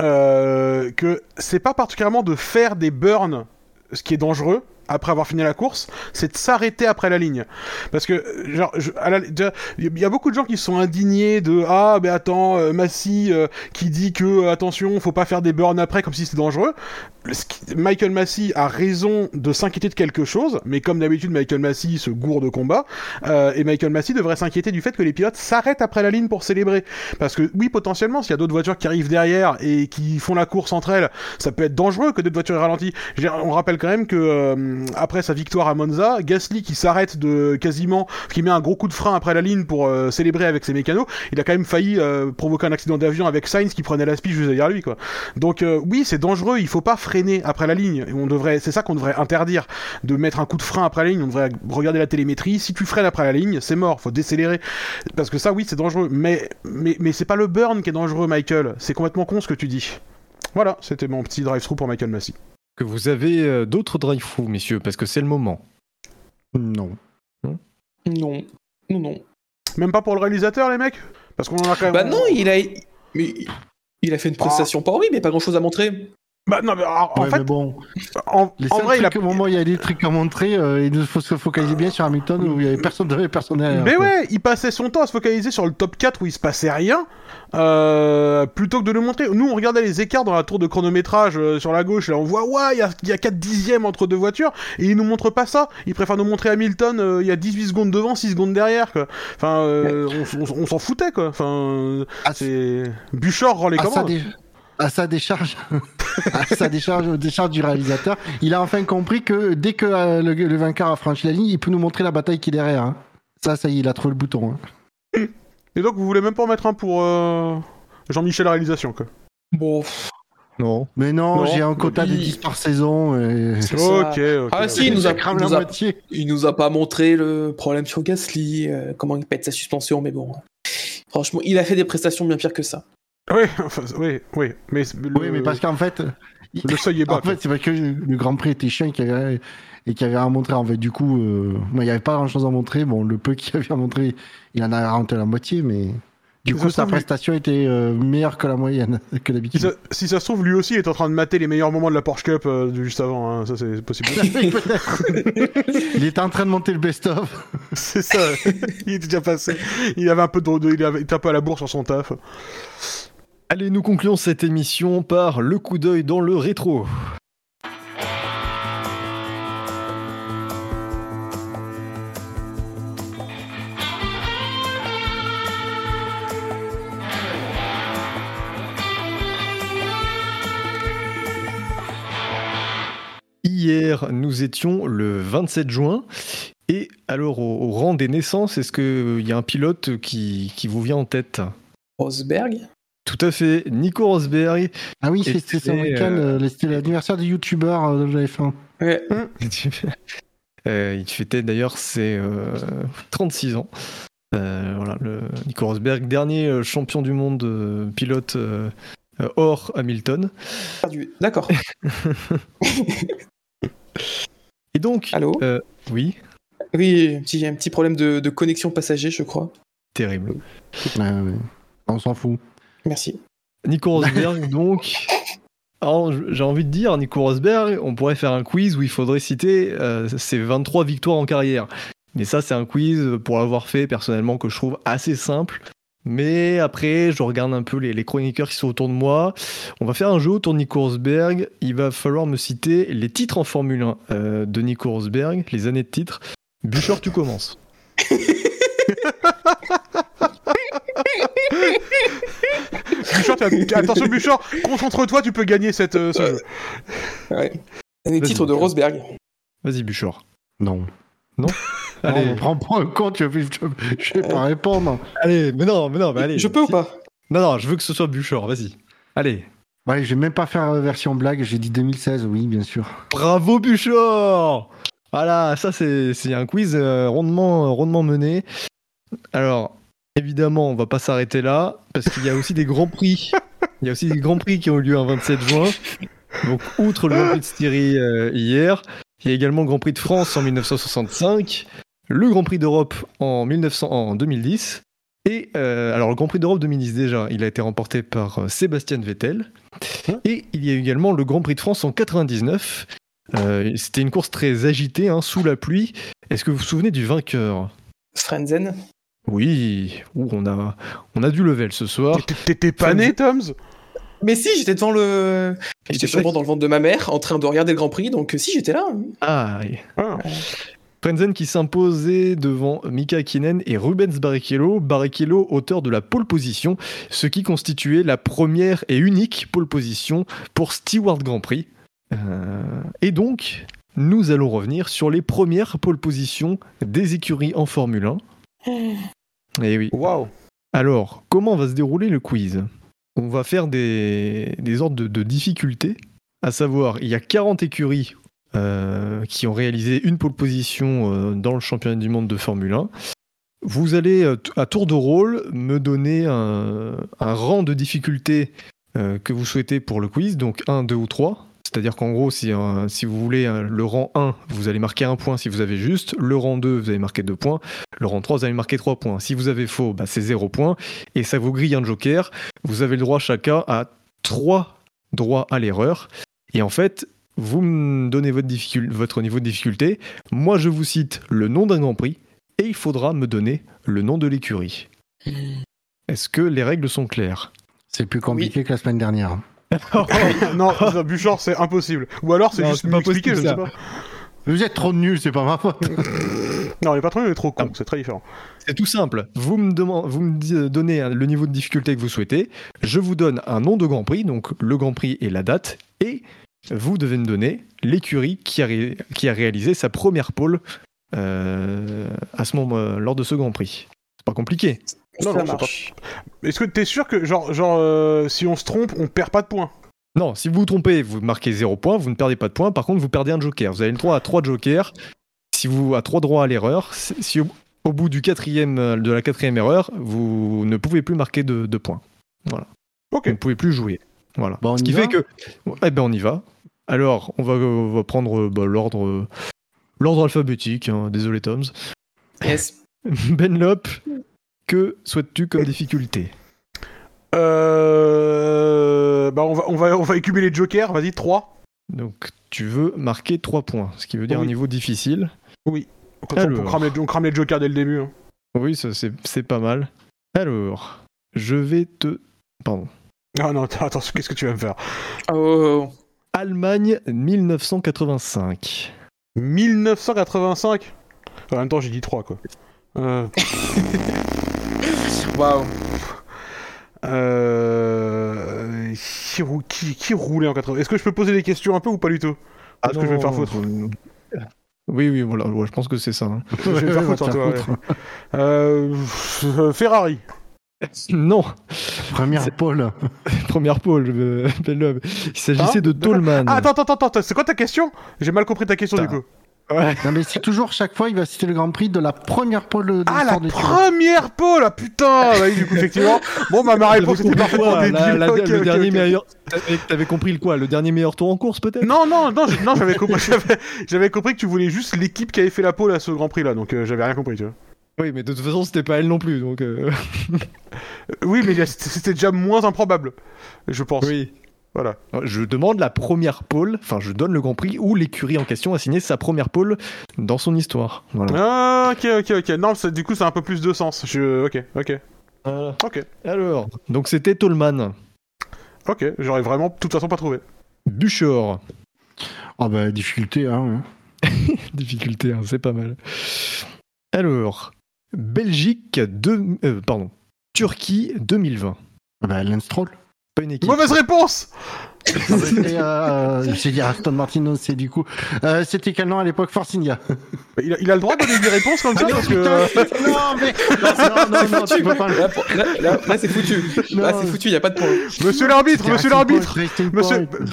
euh, que c'est pas particulièrement de faire des burns ce qui est dangereux après avoir fini la course, c'est de s'arrêter après la ligne. Parce que, genre, il y a beaucoup de gens qui sont indignés de ah, mais attends, euh, Massey euh, qui dit que euh, attention, faut pas faire des burns après comme si c'était dangereux. Michael Massey a raison de s'inquiéter de quelque chose, mais comme d'habitude, Michael Massey se gourre de combat, euh, et Michael Massey devrait s'inquiéter du fait que les pilotes s'arrêtent après la ligne pour célébrer. Parce que oui, potentiellement, s'il y a d'autres voitures qui arrivent derrière et qui font la course entre elles, ça peut être dangereux que d'autres voitures aient ralenti. Je veux dire, on rappelle quand même que euh, après sa victoire à Monza, Gasly qui s'arrête de quasiment, qui met un gros coup de frein après la ligne pour euh, célébrer avec ses mécanos, il a quand même failli euh, provoquer un accident d'avion avec Sainz qui prenait la speed juste derrière lui, quoi. Donc euh, oui, c'est dangereux, il faut pas freiner après la ligne. On devrait, c'est ça qu'on devrait interdire, de mettre un coup de frein après la ligne. On devrait regarder la télémétrie. Si tu freines après la ligne, c'est mort, faut décélérer. Parce que ça, oui, c'est dangereux. Mais mais mais c'est pas le burn qui est dangereux, Michael. C'est complètement con ce que tu dis. Voilà, c'était mon petit drive-through pour Michael Massey. Que vous avez euh, d'autres drive-through, messieurs, parce que c'est le moment. Non. Non. Non, non. Même pas pour le réalisateur, les mecs? Parce qu'on en a quand même. Bah non, il a. Mais il a fait une prestation pas horrible, mais pas grand chose à montrer. Bah non, mais alors, en Ouais, fait, mais bon, en, les en seuls vrai, il a. au moment où il y a des trucs à montrer, euh, il faut se focaliser bien sur Hamilton où il y avait personne devant et personne derrière. Mais quoi. ouais, il passait son temps à se focaliser sur le top 4 où il se passait rien, euh, plutôt que de le montrer. Nous, on regardait les écarts dans la tour de chronométrage euh, sur la gauche, là on voit, ouais, il y a, il y a 4 dixièmes entre deux voitures, et il nous montre pas ça. Il préfère nous montrer Hamilton, euh, il y a 18 secondes devant, 6 secondes derrière, quoi. Enfin, euh, on, on- on s'en foutait, quoi. Enfin, Ah, c'est... Buchor rend les sa, commandes. dé- à sa décharge, à sa décharge, décharge du réalisateur, il a enfin compris que dès que euh, le, le vainqueur a franchi la ligne, il peut nous montrer la bataille qui est derrière. hein. Ça, ça y est, il a trouvé le bouton. hein. Et donc, vous voulez même pas en mettre un pour euh, Jean-Michel réalisation, quoi. Bon, pff, Non. Mais non, Non, j'ai un quota de il- 10 par saison. Et... Ok, ok. Ah si, il nous a, il la nous a- moitié. il nous a pas montré le problème sur Gasly, euh, comment il pète sa suspension, mais bon. Franchement, il a fait des prestations bien pires que ça. Oui, enfin, oui, oui. Mais, le, Oui, mais parce qu'en fait, le seuil est bas. en fait, c'est parce que le Grand Prix était chiant et qu'il y avait et qu'il y avait à montrer. En fait, du coup, euh, il n'y avait pas grand chose à montrer. Bon, le peu qu'il y avait à montrer, il en a rentré la moitié, mais du coup, sa prestation était euh, meilleure que la moyenne, que Si d'habitude. ça, si ça se trouve, lui aussi est en train de mater les meilleurs moments de la Porsche Cup euh, juste avant, hein. ça c'est possible. Il était en train de monter le best-of. c'est ça, il était déjà passé. Il avait un peu de, de- il avait- il était un peu à la bourre sur son taf. Allez, nous concluons cette émission par le coup d'œil dans le rétro. Hier, nous étions le 27 juin. Et alors, au, rang des naissances, est-ce qu'il y a un pilote qui vous vient en tête? Rosberg Tout à fait. Nico Rosberg. Ah oui, c'est- c'était ce c'était, week-end, euh, euh, c'était l'anniversaire du youtubeur euh, de la F1. Ouais. Euh, il fêtait d'ailleurs ses euh, 36 ans. Euh, voilà, le Nico Rosberg, dernier champion du monde euh, pilote hors Hamilton. Perdu. D'accord. Et donc, Allô euh, oui, Oui, un petit, un petit problème de, de connexion passager, je crois. terrible. Ouais, ouais. On s'en fout. Merci. Nico Rosberg, donc. Alors, j'ai envie de dire, Nico Rosberg, on pourrait faire un quiz où il faudrait citer euh, ses 23 victoires en carrière. Mais ça, c'est un quiz, pour l'avoir fait personnellement, que je trouve assez simple. Mais après, je regarde un peu les, les chroniqueurs qui sont autour de moi. On va faire un jeu autour de Nico Rosberg. Il va falloir me citer les titres en Formule 1 euh, de Nico Rosberg, les années de titres. Bûcheur, tu commences. Bouchard, attention Bouchard, concentre-toi, tu peux gagner cette, euh, ce jeu. Ouais. Les Vas-y. titres de Rosberg. Vas-y, Bûcheur. Non. Allez, Non, prends pas un compte, je vais, je, je vais pas répondre. allez, mais non, mais non, mais allez. je peux ou pas? Non, non, je veux que ce soit Bûcheur, vas-y. Allez. Ouais, je vais même pas faire euh, version blague, j'ai dit 2016, oui, bien sûr. Bravo Bûcheur Voilà, ça c'est c'est un quiz euh, rondement, rondement mené. Alors, évidemment, on va pas s'arrêter là, parce qu'il y a aussi des grands prix. Il y a aussi des grands prix qui ont eu lieu un 27 juin. Donc, outre le Grand Prix de Styrie euh, hier, il y a également le Grand Prix de France en 1965, le Grand Prix d'Europe en, 1900 en 2010, et euh, alors le Grand Prix d'Europe 2010 déjà, il a été remporté par euh, Sébastien Vettel, et il y a également le Grand Prix de France en 99. Euh, C'était une course très agitée, hein, sous la pluie. Est-ce que vous vous souvenez du vainqueur? Frenzen. Oui, Ouh, on a, on a du level ce soir. T'étais- pas né, Toms? Mais si, j'étais devant le. J'étais sûrement dans le ventre de ma mère, en train de regarder le Grand Prix, donc euh, si, j'étais là. Ah, oui. Ah. Frenzen qui s'imposait devant Mika Hakkinen et Rubens Barrichello, Barrichello auteur de la pole position, ce qui constituait la première et unique pole position pour Stewart Grand Prix. Euh, et donc, nous allons revenir sur les premières pole positions des écuries en Formule 1. Et oui. Waouh Alors, comment va se dérouler le quiz? On va faire des, des ordres de, de difficulté, à savoir, il y a 40 écuries euh, qui ont réalisé une pole position euh, dans le championnat du monde de Formule 1. Vous allez, euh, à tour de rôle, me donner un, un rang de difficulté que vous souhaitez pour le quiz, donc 1, 2 ou 3. C'est-à-dire qu'en gros, si, euh, si vous voulez euh, le rang 1, vous allez marquer un point si vous avez juste. Le rang 2, vous allez marquer 2 points. Le rang 3, vous allez marquer 3 points. Si vous avez faux, bah, c'est 0 points. Et ça vous grille un joker. Vous avez le droit chacun à 3 droits à l'erreur. Et en fait, vous me donnez votre, niveau de difficulté. Moi, je vous cite le nom d'un Grand Prix. Et il faudra me donner le nom de l'écurie. Est-ce que les règles sont claires? C'est plus compliqué que la semaine dernière. Non, Bouchard, c'est impossible. Ou alors c'est juste pas expliquer, je ne sais pas. Vous êtes trop nuls, c'est pas ma faute. Non, les patrons, il est trop con, Ah. c'est très différent. C'est tout simple. Vous me, vous me di- donnez un- le niveau de difficulté que vous souhaitez. Je vous donne un nom de Grand Prix, donc le Grand Prix et la date. Et vous devez me donner l'écurie qui, a ré- qui a réalisé sa première pole euh, à ce moment, euh, lors de ce Grand Prix. C'est pas compliqué. Non, ça non, c'est marche. Est-ce que t'es sûr que, genre, genre euh, si on se trompe, on perd pas de points? Non, si vous vous trompez, vous marquez 0 points, vous ne perdez pas de points. Par contre, vous perdez un joker. Vous avez le droit à 3 jokers. Si vous à 3 droits à l'erreur, si au, au bout du quatrième, euh, de la quatrième erreur, vous ne pouvez plus marquer de, de points. Ok. Vous ne pouvez plus jouer. Voilà. On Ce qui fait que, eh ben, on y va. Alors, on va, on va prendre euh, bah, l'ordre, euh, l'ordre alphabétique. hein. Désolé, Toms. Yes. Benlop, que souhaites-tu comme difficulté Euh... Bah, on va, on va, on va écumer les jokers, vas-y, 3. Donc, tu veux marquer 3 points, ce qui veut dire Oui. un niveau difficile. Ça, on, Alors. crame les, on crame les jokers dès le début. hein. Oui, c'est, c'est pas mal. Alors, je vais te. Pardon. Ah non, attends, qu'est-ce que tu vas me faire? Oh. Allemagne 1985. 1985 En même temps, j'ai dit 3, quoi. Euh... Waouh. Euh... Qui, rou- qui, qui roulait en 80 Est-ce que je peux poser des questions un peu ou pas du tout? Parce que je vais me faire foutre? Oui, oui, voilà, ouais, je pense que c'est ça. hein. Je vais me faire foutre, toi, ouais. Euh, euh, Ferrari. Non Première pole. Première pole, euh. Il s'agissait de Tolman. Ah, attends, attends, attends, attends, c'est quoi ta question? J'ai mal compris ta question du Putain. Coup. Non, mais c'est toujours chaque fois, il va citer le Grand Prix de la première pole de Ah, la des première pole, ah putain Bah oui, du coup, effectivement. Bon, bah, ma réponse était parfaitement la- débile. la- Le dernier meilleur. T'avais compris le quoi Le dernier meilleur tour en course peut-être? Non, non, non, non, j'avais compris, j'avais, compris que tu voulais juste l'équipe qui avait fait la pole à ce Grand Prix là, donc euh, j'avais rien compris, tu vois. Oui, mais de toute façon, c'était pas elle non plus, donc. euh, Oui, mais c'était c'était déjà moins improbable, je pense. Oui. Voilà. Je demande la première pole, enfin, je donne le Grand Prix où l'écurie en question a signé sa première pole dans son histoire. Voilà. Ah, ok, ok, ok. Non, ça- du coup, ça a un peu plus de sens. Je... Ok, ok, ok, Alors, donc c'était Tolman. ok. J'aurais vraiment, de toute façon, pas trouvé. Buchor. Ah bah, difficulté, hein. Difficulté, hein, c'est pas mal. Alors, Belgique, deux- euh, pardon, Turquie 2020. Ah Bah, Lance Stroll. Pas une équipe. Mauvaise réponse euh, je vais dire Aston Martin, c'est du coup. Euh, C'était quel nom à l'époque Force India. il a, il a le droit de donner des réponses comme ça parce que. non, mais. Non, non, non, tu peux pas Là, c'est foutu. Là, Non. c'est foutu, il n'y a pas de point. Monsieur l'arbitre, monsieur l'arbitre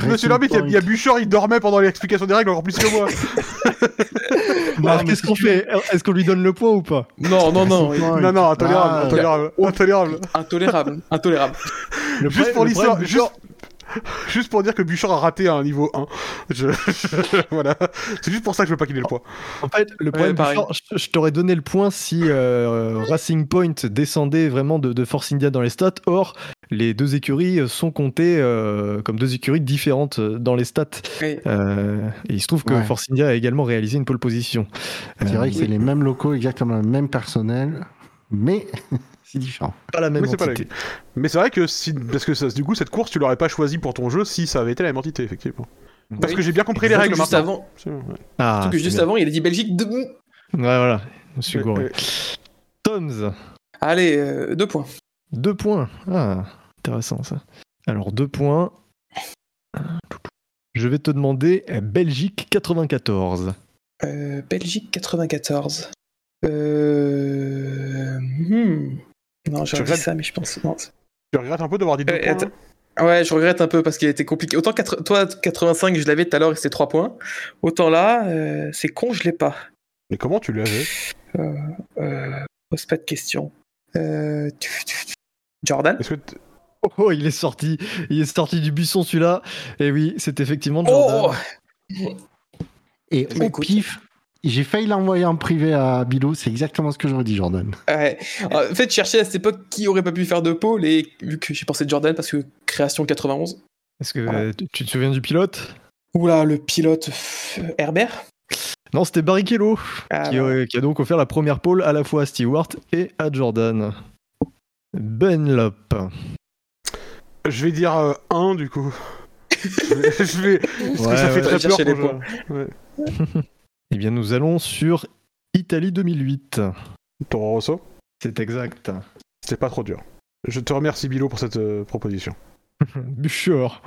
Monsieur, l'arbitre, il y a-. Bouchard, il dormait pendant l'explication des règles encore plus que moi. Non, Alors, qu'est-ce qu'on fait? Est-ce qu'on lui donne le point ou pas? Non, non, non. Non, non, intolérable, Ah, intolérable, intolérable. Intolérable. Intolérable. Le Juste pour l'histoire, juste, juste pour dire que Bouchard a raté à un niveau 1. Je, voilà. C'est juste pour ça que je veux pas qu'il ait le point. En fait, le problème, je, je t'aurais donné le point si euh, Racing Point descendait vraiment de, de Force India dans les stats. Or, les deux écuries sont comptées euh, comme deux écuries différentes euh, dans les stats. Oui. Euh, et il se trouve que Ouais. Force India a également réalisé une pole position. C'est vrai Euh, que c'est les mêmes locaux, exactement le même personnel, mais c'est différent. pas la même pas la- entité. Mais c'est vrai que si, parce que ça- du coup, cette course, tu l'aurais pas choisi pour ton jeu si ça avait été la même entité, effectivement. Parce Oui. que j'ai bien compris les règles que juste maintenant. avant, ouais. Ah, surtout que c'est juste bien. avant, il a dit Belgique. de- Ouais, voilà. Je suis gouré. Toms, Allez, euh, deux points. deux points. Ah, intéressant ça. Alors, deux points. Je vais te demander euh, Belgique 94. Euh, Belgique 94. Euh... hmm. Non, dit regrettes ça, mais je pense. Non. Tu regrettes un peu d'avoir dit deux Euh, points, attends. hein Ouais, je regrette un peu parce qu'il a été compliqué. Autant toi, 85, je l'avais tout à l'heure et c'était 3 points. Autant là, euh, c'est con, je l'ai pas. Mais comment tu l'avais Euh, pose pas de questions. Euh, Jordan Est-ce que t- Oh, oh, il est sorti. Il est sorti du buisson celui-là. Et oui, c'est effectivement Oh Jordan. Et Mais au écoute. pif, j'ai failli l'envoyer en privé à Bilou, c'est exactement ce que j'aurais dit, Jordan. Ouais. En fait, je cherchais à cette époque qui aurait pas pu faire de pôle et vu que j'ai pensé Jordan parce que création 91. Est-ce que Voilà. euh, tu- te souviens du pilote? Oula, le pilote Herbert? Non, c'était Barrichello Ah, qui, euh, a donc offert la première pole à la fois à Stewart et à Jordan. Ben Lop. Je vais dire 1 du coup. je vais. Parce Ouais, que ça fait très chercher peur les pour. Ouais. Eh bien, nous allons sur Italie 2008. Toro Rosso, C'est exact. c'était pas trop dur. Je te remercie Bilo pour cette euh, proposition. Buchor.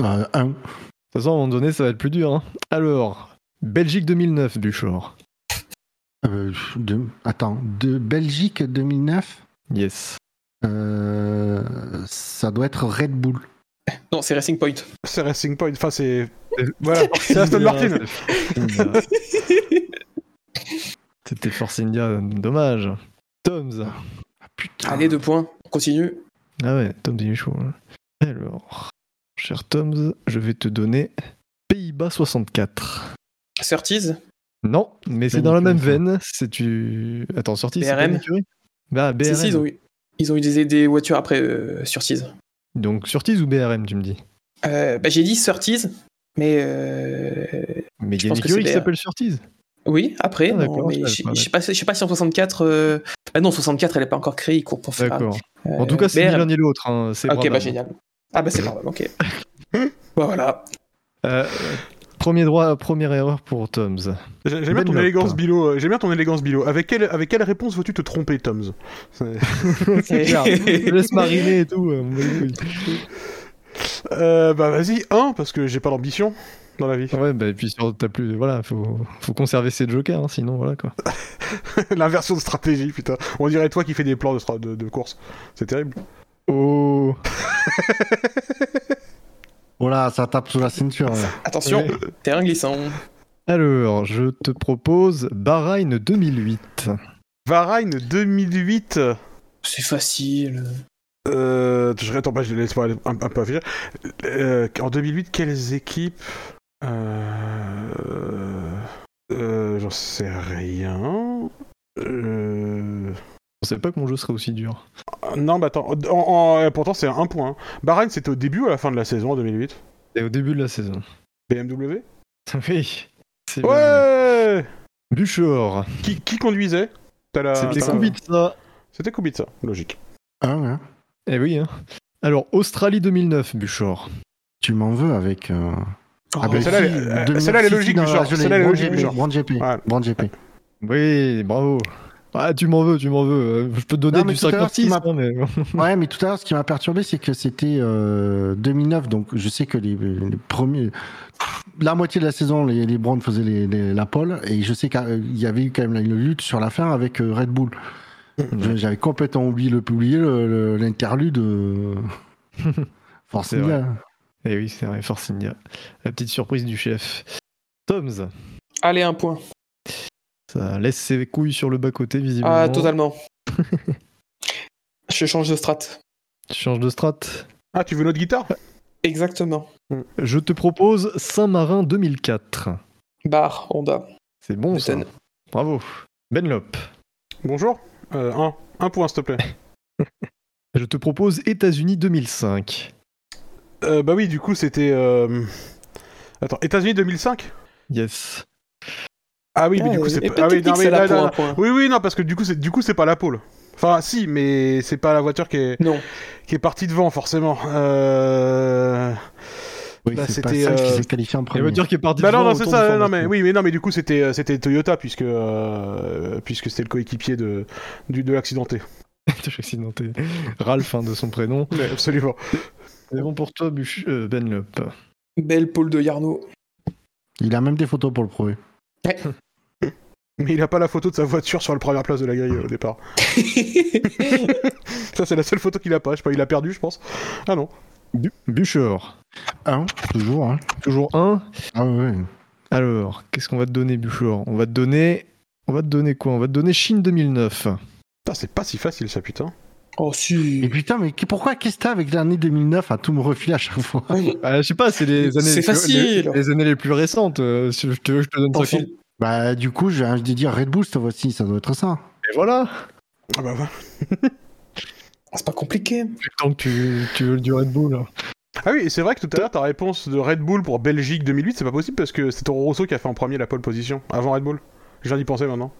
Euh, un. De toute façon, à un moment donné, ça va être plus dur. hein. Alors, Belgique 2009, Buchor. Euh, de... Attends, de Belgique 2009, Yes. euh, ça doit être Red Bull. Non, c'est Racing Point. C'est Racing Point, enfin c'est. Voilà, c'est Aston Martin. C'était Force India, dommage. Toms. Ah, putain. Allez, deux points. On continue. Ah ouais, Toms, il est chaud. hein. Alors, cher Toms, je vais te donner Pays-Bas 64. Surtees Non, mais c'est dans la même veine. C'est tu. Attends, sorti, c'est BRM? Bah, BRM. Si, si, ils ont eu, ils ont eu des, des voitures après euh, Surtees. Donc, Surtees ou BRM, tu me dis? Euh, bah, j'ai dit Surtees, mais euh, Mais il y a une qui s'appelle Surtees. oui, après, Ah, non, mais je je sais pas, si en 64. euh, Bah non, 64, elle est pas encore créée, ils courent pour faire. D'accord. euh, En tout cas, c'est ni l'un ni l'autre. hein, Ok, Brabham. bah génial. Ah bah c'est probable, ok. Bah, voilà. Premier droit, première erreur pour Toms. J'ai- J'aime bien ton élégance. Bilo. euh, J'aime bien ton élégance Bilo. Avec quelle, avec quelle réponse veux-tu te tromper, Toms C'est- clair. Laisse mariner et tout. euh, euh, Bah vas-y, 1, parce que j'ai pas d'ambition dans la vie. Ouais, bah, et puis sur, t'as plus. Voilà, faut, faut conserver ses jokers, hein, sinon, voilà quoi. L'inversion de stratégie, putain. On dirait toi qui fais des plans de, de course. C'est terrible. Oh. Voilà, ça tape sous la ceinture. là. Attention, Ouais. terrain glissant. Alors, je te propose Bahreïn 2008. Varane 2008. C'est facile. Euh, je attends pas, je laisse pas un, un peu afficher. Euh, en 2008, quelles équipes euh, euh, J'en sais rien. Euh, pensais pas que mon jeu serait aussi dur. Non, bah attends. en- en- pourtant, c'est un point. hein. Bahreïn, c'était au début ou à la fin de la saison en 2008 C'est au début de la saison. BMW Oui. C'est bien. Ouais Buchor. qui, qui conduisait? La- C'était Kubica. C'était Kubica, logique. Ah ouais. Eh oui, hein. Alors, Australie 2009, Buchor. Tu m'en veux avec. euh, Ah ben celle-là, elle- euh, 2009, celle-là, elle est logique, je Celle-là, elle est logique. Brand GP. Brand GP. Oui, bravo. Ah, tu m'en veux, tu m'en veux. Euh, Je peux te donner Non, mais du tout à l'heure, ce qui 56, m'a- hein, mais... Ouais, mais tout à l'heure, ce qui m'a perturbé, c'est que c'était euh, 2009, donc je sais que les, les premiers, la moitié de la saison, les, les Browns faisaient les- les- la pole, et je sais qu'il y avait eu quand même une lutte sur la fin avec euh, Red Bull. J'avais complètement oublié le- le- l'interlude. euh, Force. India. Eh oui, c'est vrai, Force India. La petite surprise du chef. Toms, Allez, un point. Ça laisse ses couilles sur le bas-côté, visiblement. Ah, totalement. Je change de strat. Tu changes de strat. Ah, tu veux notre guitare? Exactement. Je te propose Saint-Marin 2004. Bar, Honda. C'est bon, ça. Bravo. Benlop. Bonjour euh, un. un point, s'il te plaît. Je te propose États-Unis 2005. Euh, bah oui, du coup, c'était. euh, Attends, États-Unis 2005 Yes. Ah oui, mais du coup, c'est peut-être Ah oui, non, mais c'est là là, là. Oui, oui, non, parce que du coup, c'est du coup, c'est pas la pole. Enfin, si, mais c'est pas la voiture qui est, Non. qui est partie devant, forcément. Euh... Oui, Bah, c'est pas c'était, ça qui euh, s'est qualifié en Il premier. veut dire qu'il est parti Bah non, devant non, c'est autour ça. de Non, mais oui, mais non, mais du coup, c'était euh, c'était Toyota puisque euh, puisque c'était le coéquipier de du de l'accidenté. Je suis accidenté. Ralph, hein, de son prénom. Ouais, absolument. C'est bon pour toi, Buch... euh, Benlop. Belle pole de Yarno. Il a même des photos pour le prouver. Mais il a pas la photo de sa voiture sur la première place de la grille euh, au départ. Ça, c'est la seule photo qu'il a pas. Je sais pas, il a perdu, je pense. Ah non. Bu- Buchor. Hein, toujours, hein. Toujours un. Ah ouais. Alors, qu'est-ce qu'on va te donner, Buchor On va te donner. On va te donner quoi? On va te donner Chine 2009. Putain, c'est pas si facile ça, putain. Oh, Mais si. putain, mais pourquoi qu'est-ce que t'as avec l'année 2009 à tout me refiler à chaque fois Ah, je sais pas, c'est les années, C'est les, plus- facile. les, les années les plus récentes. euh, si je te veux, je te donne ça. Bah, du coup, j'ai envie de dire Red Bull cette fois-ci, ça doit être ça. Et voilà. Ah bah voilà. C'est pas compliqué. Tant que tu, tu veux du Red Bull. Ah oui, et c'est vrai que tout à l'heure, ta réponse de Red Bull pour Belgique 2008, c'est pas possible parce que c'est Toro Rosso qui a fait en premier la pole position, avant Red Bull. Je viens d'y penser maintenant.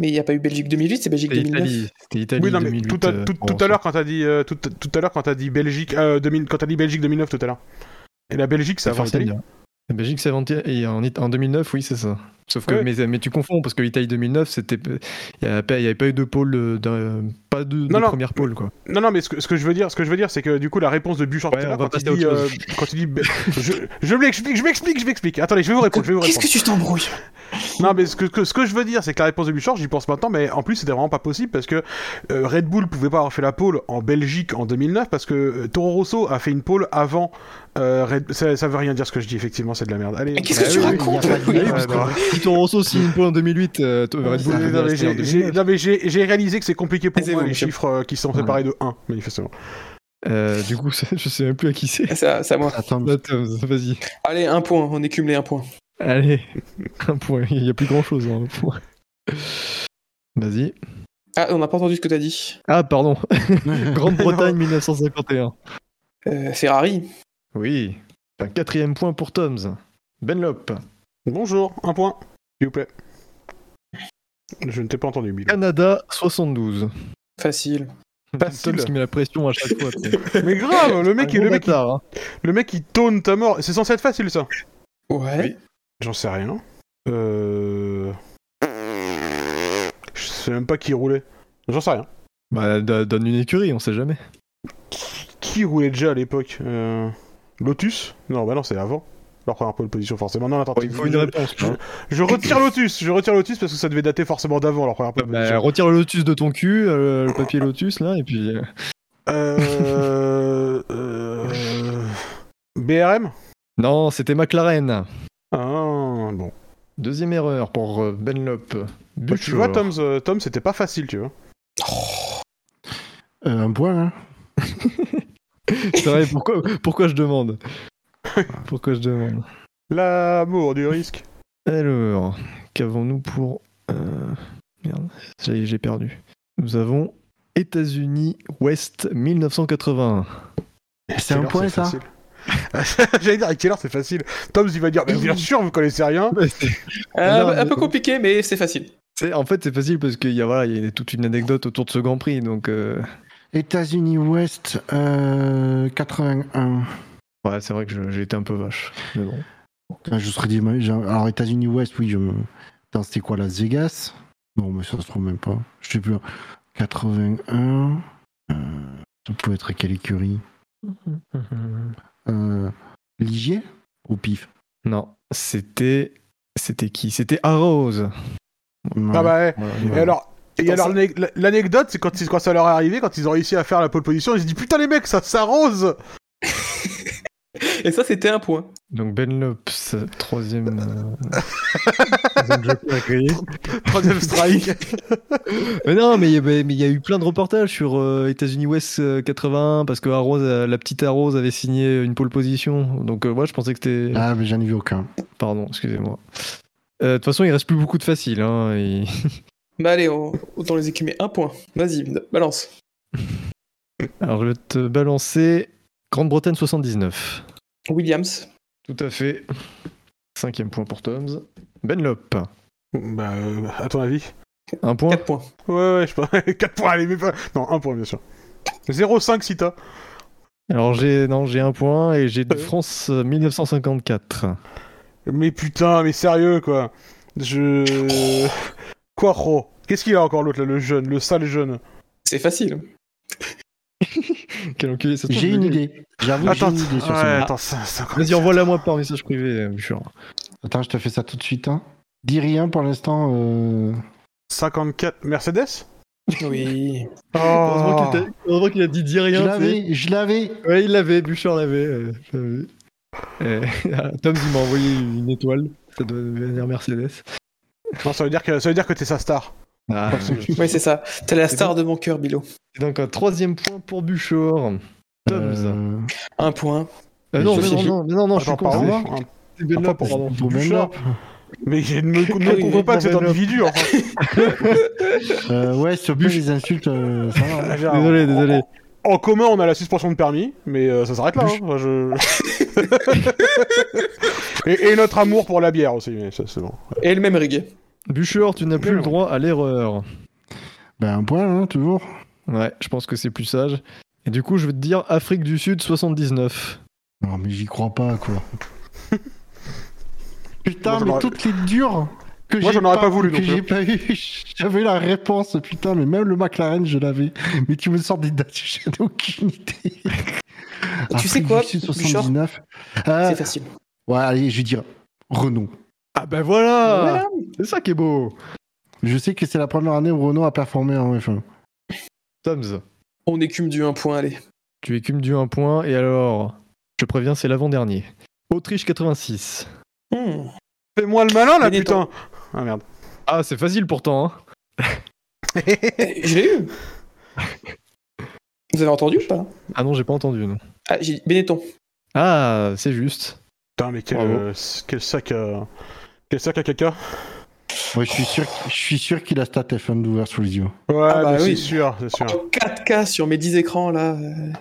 Mais il n'y a pas eu Belgique 2008, c'est Belgique C'était 2009. Italie. C'était Italie oui, non, mais 2008. tout à, euh, tout, pour tout à ça. l'heure quand t'as dit, euh, tout, tout à l'heure quand t'as dit Belgique, euh, 2000, quand t'as dit Belgique 2009 tout à l'heure. Et la Belgique, c'est avant. India. La Belgique, c'est avant et en, en 2009, oui, c'est ça. Sauf que, Ouais. mais, mais tu confonds parce que l'Italie 2009, c'était, il n'y avait, pas- eu de pôle, euh, pas de, de Non, non. première pôle, quoi. Non, non, mais ce que, ce que je veux dire, ce que je veux dire, c'est que du coup, la réponse de Bouchard Ouais, quand, euh, quand il dit, Be- je, je m'explique, je m'explique, je m'explique. Attendez, je vais vous répondre, je vais vous Qu'est-ce que tu t'embrouilles? Non, mais ce que, que- ce que je veux dire, c'est que la réponse de Bouchard, j'y pense maintenant, mais en plus, c'était vraiment pas possible parce que euh, Red Bull pouvait pas avoir fait la pole en Belgique en 2009 parce que euh, Toro Rosso a fait une pole avant. euh, Red... ça, ça veut rien dire ce que je dis, effectivement, c'est de la merde. Allez. Mais qu'est-ce que Ah tu racontes? Toro Rosso signe une pôle en 2008, euh, Red Bull ça, devait non, mais j'ai- j'ai 2009. non, mais j'ai- j'ai réalisé que c'est compliqué pour C'est moi bon, les chiffres euh, qui sont séparés de 1, manifestement. Euh, du coup, je sais même plus à qui c'est. C'est à, c'est à moi. Attends, Attends, Vas-y. Allez, un point, on est cumulé un point. Allez, un point. Il n'y a plus grand chose. Hein. Vas-y. Ah, on n'a pas entendu ce que t'as dit. Ah, pardon. Grande-Bretagne 1951. Euh, Ferrari. Oui. Un quatrième point pour Toms. Benlop. Bonjour, un point, s'il vous plaît. Je ne t'ai pas entendu, Bill. Canada 72. Facile. Facile. Toms qui met la pression à chaque fois. Mais grave, le mec, gros le mec, bâtard, hein. le mec, il tonne ta mort. C'est censé être facile, ça. Ouais. J'en sais rien. Euh... Je sais même pas qui roulait. J'en sais rien. Bah, donne une écurie, on sait jamais. Qui roulait déjà à l'époque? Euh... Lotus? Non, bah non, c'est avant. Leur première pole position, forcément. Non, attends, il faut une je, réponse. quoi. je retire Lotus. Je retire Lotus parce que ça devait dater forcément d'avant leur première pole Bah, position. retire le lotus de ton cul, euh, le papier lotus là, et puis. euh, BRM Non, c'était McLaren. Ah, bon. Deuxième erreur pour euh, Benlop. Bah, tu vois, Tom, euh, Tom c'était pas facile, tu vois. Euh, un point, hein C'est vrai, pourquoi, pourquoi je demande? Pourquoi je demande L'amour du risque. Alors, qu'avons-nous pour... euh, Merde, ça y est, j'ai perdu. Nous avons États-Unis Ouest 1981. C'est un point, ça facile. J'allais dire, à quelle heure c'est facile Tom, il va dire, mais bien sûr, vous connaissez rien. Euh, Non, un mais- peu compliqué, mais c'est facile. En fait, c'est facile parce qu'il y, a, voilà, il y a toute une anecdote autour de ce Grand Prix. Donc, euh, États-Unis Ouest euh, 81. Ouais, c'est vrai que j'ai été un peu vache. Mais bon. Ah, Je serais dit, alors États-Unis Ouest, oui, je c'était quoi, Las Vegas? Non, mais ça se trouve même pas. Je sais plus. 81. Euh, ça peut être quelle écurie? Euh, Ligier? Au pif Non, c'était. C'était qui? C'était Arrows. Ouais. Ah bah ouais. Ouais. Et alors, et alors l'anecdote, c'est quand, quand ça leur est arrivé, quand ils ont réussi à faire la pole position, ils se disent putain les mecs, ça s'arrose Et ça, c'était un point. Donc Benlops, troisième. euh, troisième strike. Mais non, mais il y a- mais il y a eu plein de reportages sur euh, États-Unis Ouest euh, 81 parce que euh, la petite Arrows avait signé une pole position. Donc euh, moi, je pensais que c'était. Ah, mais j'en ai vu aucun. Pardon, excusez-moi. Euh, De toute façon, il reste plus beaucoup de faciles. Hein, et- Bah allez, on- autant les écumer un point. Vas-y, balance. Alors je vais te balancer Grande-Bretagne 79. Williams. Tout à fait. Cinquième point pour Toms. Benlop. bah, euh, à ton avis Un point. 4 points. Ouais, ouais, je pense. 4 points, allez, mais pas. Non, 1 point, bien sûr. 0,5 si t'as. Alors j'ai non j'ai un point et j'ai de France euh, 1954. Mais putain, mais sérieux, quoi. Je. Quajo. Qu'est-ce qu'il a encore l'autre, là, le jeune, le sale jeune? C'est facile. Quel enculé, ça se trouve, J'ai une idée. J'avoue, j'ai Attends, une idée sur ouais, ça. attends, ça, ça- Vas-y, envoie-la moi par message privé, euh, Bouchard. Attends, je te fais ça tout de suite. Hein. Dis rien pour l'instant. Euh... 54 Mercedes? Oui. Heureusement Oh. heureusement qu'il a dit dis Je rien. sais. l'avais, je l'avais. Ouais, il l'avait, Bouchard l'avait. euh. Euh, Tom, il m'a envoyé une étoile. Ça doit venir Mercedes. Non, ça veut dire que, ça veut dire que t'es sa star. Ah, Oui, c'est ça. T'es la star de mon cœur, Bilo. c'est donc un troisième point pour. Toms. Euh... Un point. Euh, non, mais non, non, je suis con. pardon. c'est- hein. Pardon. Bouchard. Benlop. Mais je ne comprends pas que cet individu, enfin. Euh, ouais, te plaît, les insultes, euh, ça va. Désolé, désolé. En commun, on a la suspension de permis, mais euh, ça s'arrête là. hein. Enfin, je... et, et notre amour pour la bière aussi, mais ça c'est bon. Et le même rig. Bouchard, tu n'as plus le droit à l'erreur. Ben, un point, hein, toujours. Ouais, je pense que c'est plus sage. Et du coup, je vais te dire Afrique du Sud 79. Non, mais j'y crois pas, quoi. Putain, Moi, mais toutes les dures que Moi, j'ai j'en aurais pas voulu que non plus. j'ai pas eu. J'avais la réponse, putain, mais même le McLaren, je l'avais. Mais tu me sors des dates, j'en ai aucune idée. Tu sais Afrique quoi, du Sud, Bouchard 79. Euh, C'est facile. ouais, allez, je vais dire Renault. Ah ben voilà, Voilà. C'est ça qui est beau Je sais que c'est la première année où Renault a performé en F1. Toms, On écume du 1 point, allez. tu écumes du 1 point, et alors, je préviens, c'est l'avant-dernier. Autriche 86. Hmm. Fais-moi le malin là, Benetton. putain Ah merde. Ah, c'est facile pourtant, hein Eh, Je l'ai eu. Vous avez entendu ou pas? Ah non, j'ai pas entendu, non. Ah, j'ai dit Benetton. Ah, c'est juste. Putain, mais quel, euh, quel sac à... Quel sac à caca Ouais, je suis sûr, je suis sûr qu'il a stat F1 d'ouvert sous les yeux. Ouais, Ah bah mais oui. c'est sûr, c'est sûr. 4K sur mes 10 écrans, là. euh,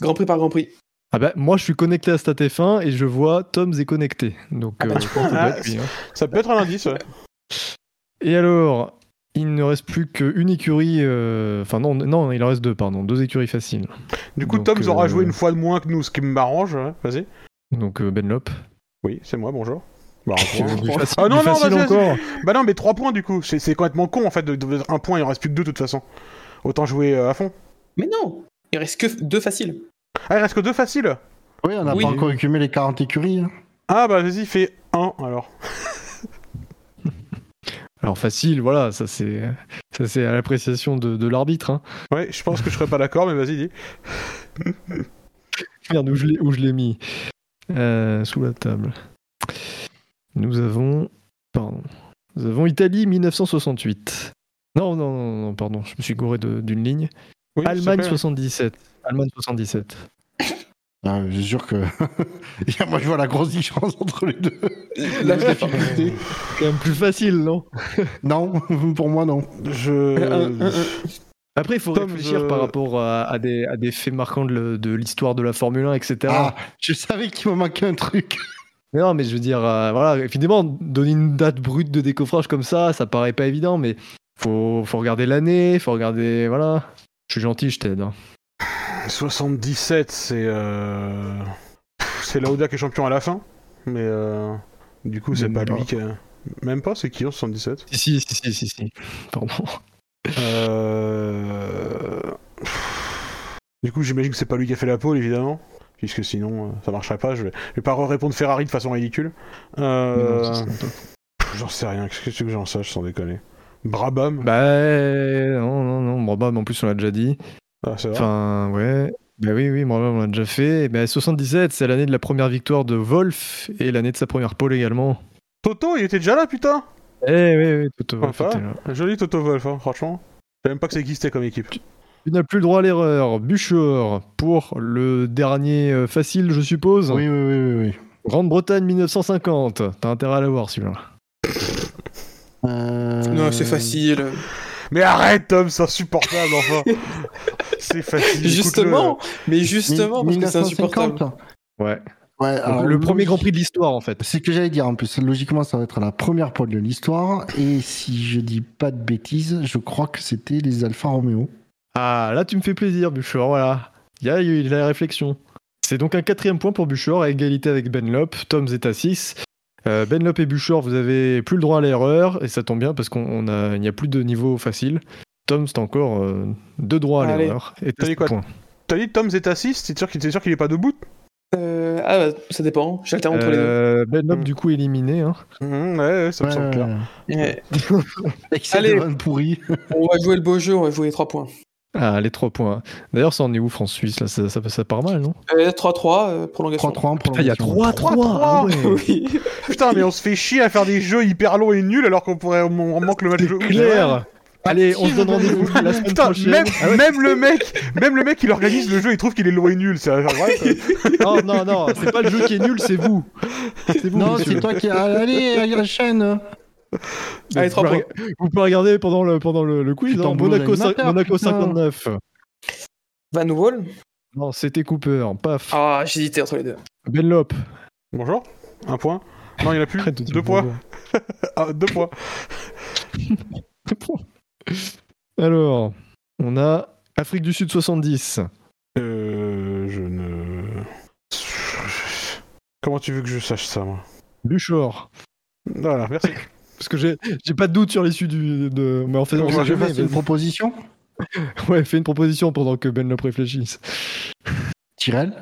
Grand Prix par Grand Prix. Ah bah, moi, je suis connecté à StatF1 et je vois Toms est connecté. Donc, Ah bah, euh, tu je pense que ça lui, hein. Peut être un indice, ouais. Et alors, il ne reste plus qu'une écurie... euh, Enfin, non, non, il en reste deux, pardon. Deux écuries faciles. Du coup, Tom aura euh, joué une fois de moins que nous, ce qui m'arrange, ouais. Vas-y. Donc, euh, Benlop. Oui, c'est moi, bonjour. Bah, Ah non, non, vas-y. encore Bah non, mais 3 points du coup. C'est complètement con en fait de, de- un point, il en reste plus que deux de toute façon. Autant jouer euh, à fond. Mais non Il reste que deux faciles. Ah, il reste que deux faciles Oui, on n'a Oui. pas encore écumé les 40 écuries. hein. Ah bah vas-y, fais un alors. Alors, facile, voilà, ça c'est ça c'est à l'appréciation de, de l'arbitre. Hein. Ouais, je pense que je serais pas d'accord, mais vas-y, dis. Merde, où je l'ai- où je l'ai mis? Euh, sous la table. Nous avons. Pardon. Nous avons Italie 1968. Non, non, non, non, pardon, je me suis gouré d'une ligne. Oui, Allemagne plaît. 77. Allemagne 77. Ah, c'est sûr que. Moi, je vois la grosse différence entre les deux. Là, La difficulté. C'est quand même plus facile, non? Non, pour moi, non. Je. Après, il faut Tom, réfléchir je- par rapport à, à des, à des faits marquants de l'histoire de la Formule 1, etc. Ah, je savais qu'il me manquait un truc. Mais non, mais je veux dire, euh, voilà, évidemment, donner une date brute de décoffrage comme ça, ça paraît pas évident, mais faut, faut regarder l'année, faut regarder, voilà. Je suis gentil, je t'aide. hein. 77, c'est. Euh... C'est Lauda qui est champion à la fin. Mais. Euh... Du coup, c'est pas pas. lui qui. a- Même pas, c'est qui en 77 Si, si, si, si, si, si. Pardon. Euh... Du coup, j'imagine que c'est pas lui qui a fait la pole, évidemment. Puisque sinon, euh, ça marcherait pas. Je vais, je vais pas répondre Ferrari de façon ridicule. Euh... J'en sais rien. Qu'est-ce que tu veux que j'en sache sans déconner? Brabham? Bah, non, non, non, Brabham, en plus, on l'a déjà dit. Ah, c'est vrai? Enfin, ouais. Bah oui, oui, Brabham, on l'a déjà fait. Et bah, 77, c'est l'année de la première victoire de Wolf et l'année de sa première pole également. Toto, il était déjà là, putain? Eh oui, oui, Toto était là. Joli Toto Wolf, hein, franchement. Je savais même pas que ça existait comme équipe. Tu n'as plus le droit à l'erreur. Bûcheur pour le dernier euh, facile, je suppose. Oui, oui, oui, oui. oui. Grande-Bretagne 1950. T'as intérêt à l'avoir celui-là. Euh, Non, c'est facile. Mais arrête, Tom, c'est insupportable, enfin C'est facile. écoute-le. Justement, mais justement, parce que c'est 1950. insupportable. Ouais. Ouais, alors, le premier logique- Grand Prix de l'histoire en fait. C'est ce que j'allais dire en plus. Logiquement, ça va être la première pole de l'histoire. Et si je dis pas de bêtises, je crois que c'était les Alfa Romeo. Ah, là tu me fais plaisir, Bûcheur, voilà. Il y a eu la réflexion. C'est donc un quatrième point pour Bûcheur à égalité avec Benlop. Toms est à 6. Euh, Benlop et Bûcheur, vous avez plus le droit à l'erreur. Et ça tombe bien parce qu'on a, il n'y a plus de niveau facile. Toms, t'as encore euh, deux droits à l'erreur. Et T'as dit t'as quoi. T'as dit Tom est à 6 T'es sûr qu'il t'es sûr qu'il est pas debout? Euh, ah, bah, ça dépend. J'alterne entre les deux. Euh, Benlop, Mm. du coup, éliminé. Hein. Mhm, Ouais, ouais, ça me semble clair. Ouais. Allez. pourri. On va jouer le beau jeu, on va jouer les 3 points. Ah, les trois points. D'ailleurs, ça en est où, France-Suisse là ça, ça, ça part mal, non? Euh, 3-3, euh, prolongation. 3-3 en Putain, il y a prolongation. 3-3 ah ouais. Oui. Putain, mais on se fait chier à faire des jeux hyper longs et nuls alors qu'on pourrait on manque le match de clair Allez, on se donne rendez-vous la semaine Putain, prochaine. même, Ah ouais. même le mec, même le mec, il organise le jeu, il trouve qu'il est long et nul. C'est vrai. Non, non, non, c'est pas le jeu qui est nul, c'est vous. C'est vous, Non, c'est toi qui. Allez, à la chaîne. Allez, vous, 3 pouvez, points. reg- vous pouvez regarder pendant le, pendant le, le quiz. Putain, hein. boulot Monaco, cin- d'animateur, Monaco putain. 59. Van Wall. Non, c'était Cooper. Paf. Ah, j'hésitais entre les deux. Benlop. Bonjour. Un point. Non, il y en a plus. Arrête de dire Deux points. Ah, deux points. Alors, on a Afrique du Sud 70. Euh, je ne. Comment tu veux que je sache ça, moi? Buchor. Voilà, merci. Parce que j'ai pas de doute sur l'issue du. De... Mais en fait, on Je fasse une proposition? Ouais, fais une proposition pendant que Benlop réfléchisse. Tyrell?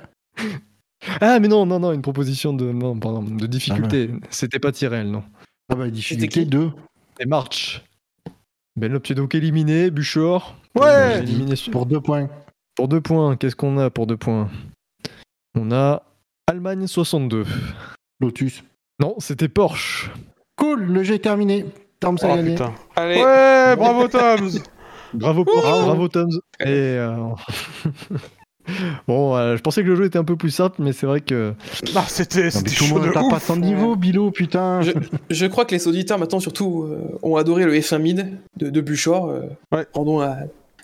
Ah, mais non, non, non, une proposition de. Non, pardon, de difficulté. Ah C'était pas Tyrell, non. Ah bah, C'était difficulté qui? 2. Et March. Benlop, tu es donc éliminé. Buchor. Ouais. éliminé Pour 2 points. Pour deux points, qu'est-ce qu'on a pour deux points? On a Allemagne 62. Lotus. Non, c'était Porsche. Cool, le jeu est terminé. Tom, ça Oh a gagné. putain. Allez. Ouais, bravo Tom. Bravo Porsche, bravo Toms. Et euh, bon, euh, je pensais que le jeu était un peu plus simple, mais c'est vrai que Ah, c'était Non, mais c'était tout le chaud monde de n'a pas ouf. ton niveau, Bilo, putain. Je, je crois que les auditeurs maintenant surtout euh, ont adoré le F1 mid de, de Buchor. euh, Ouais. Rendons à,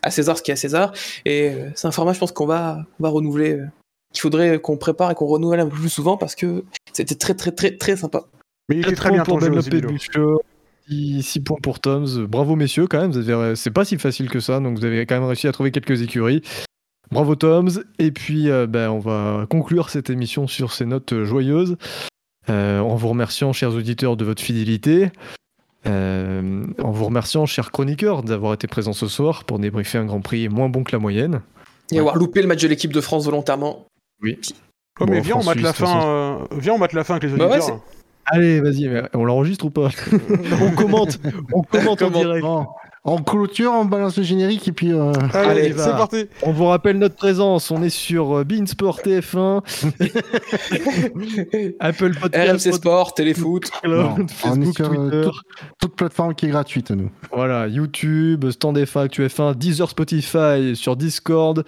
à César ce qui est à César. Et euh, c'est un format, je pense qu'on va, on va renouveler. euh, qu'il faudrait qu'on prépare et qu'on renouvelle un peu plus souvent parce que c'était très très très très sympa. Mais il était 4 très points bien pour ton jeu Benlop aussi, et Bilo. Buchor, 6 points pour Toms. Bravo messieurs quand même, avez- c'est pas si facile que ça, donc vous avez quand même réussi à trouver quelques écuries. Bravo Toms. Et puis euh, ben, on va conclure cette émission sur ces notes joyeuses. Euh, en vous remerciant, chers auditeurs, de votre fidélité. Euh, en vous remerciant, chers chroniqueurs, d'avoir été présents ce soir pour débriefer un Grand Prix moins bon que la moyenne. Et avoir loupé le match de l'équipe de France volontairement. Oui. Oh, mais Bon, viens, on mate la fin. euh, Viens, on mate la fin avec les Bah ouais, auditeurs. Allez, vas-y, on l'enregistre ou pas? On commente, on commente en direct. Bon, En clôture, on balance le générique et puis. euh, Allez, Allez, c'est parti. On vous rappelle notre présence. On est sur euh, Beansport TF1, Apple Podcast, RMC Sport, Téléfoot. non, Cloud, on est Facebook, sur euh, Twitter. toute, toute plateforme qui est gratuite, nous. Voilà, YouTube, Stand F1, Actu F1, Deezer, Spotify, sur Discord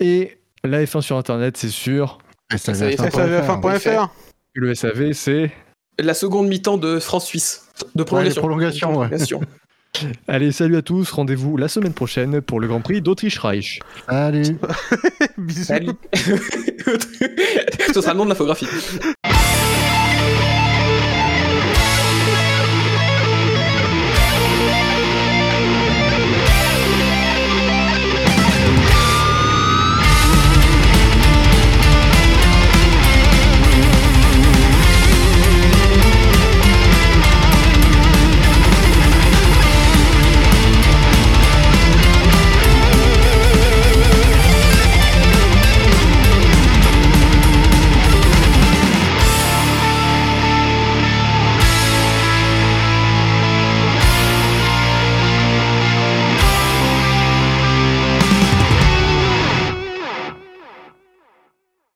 et la F1 sur Internet, c'est sûr. ça, SAVF1.fr. Et le SAV, c'est. La seconde mi-temps de France-Suisse. De Ouais, prolongation. ouais. Prolongation. Allez, salut à tous. Rendez-vous la semaine prochaine pour le Grand Prix d'Autriche-Reich. Salut. Bisous. Ce sera le nom de l'infographie.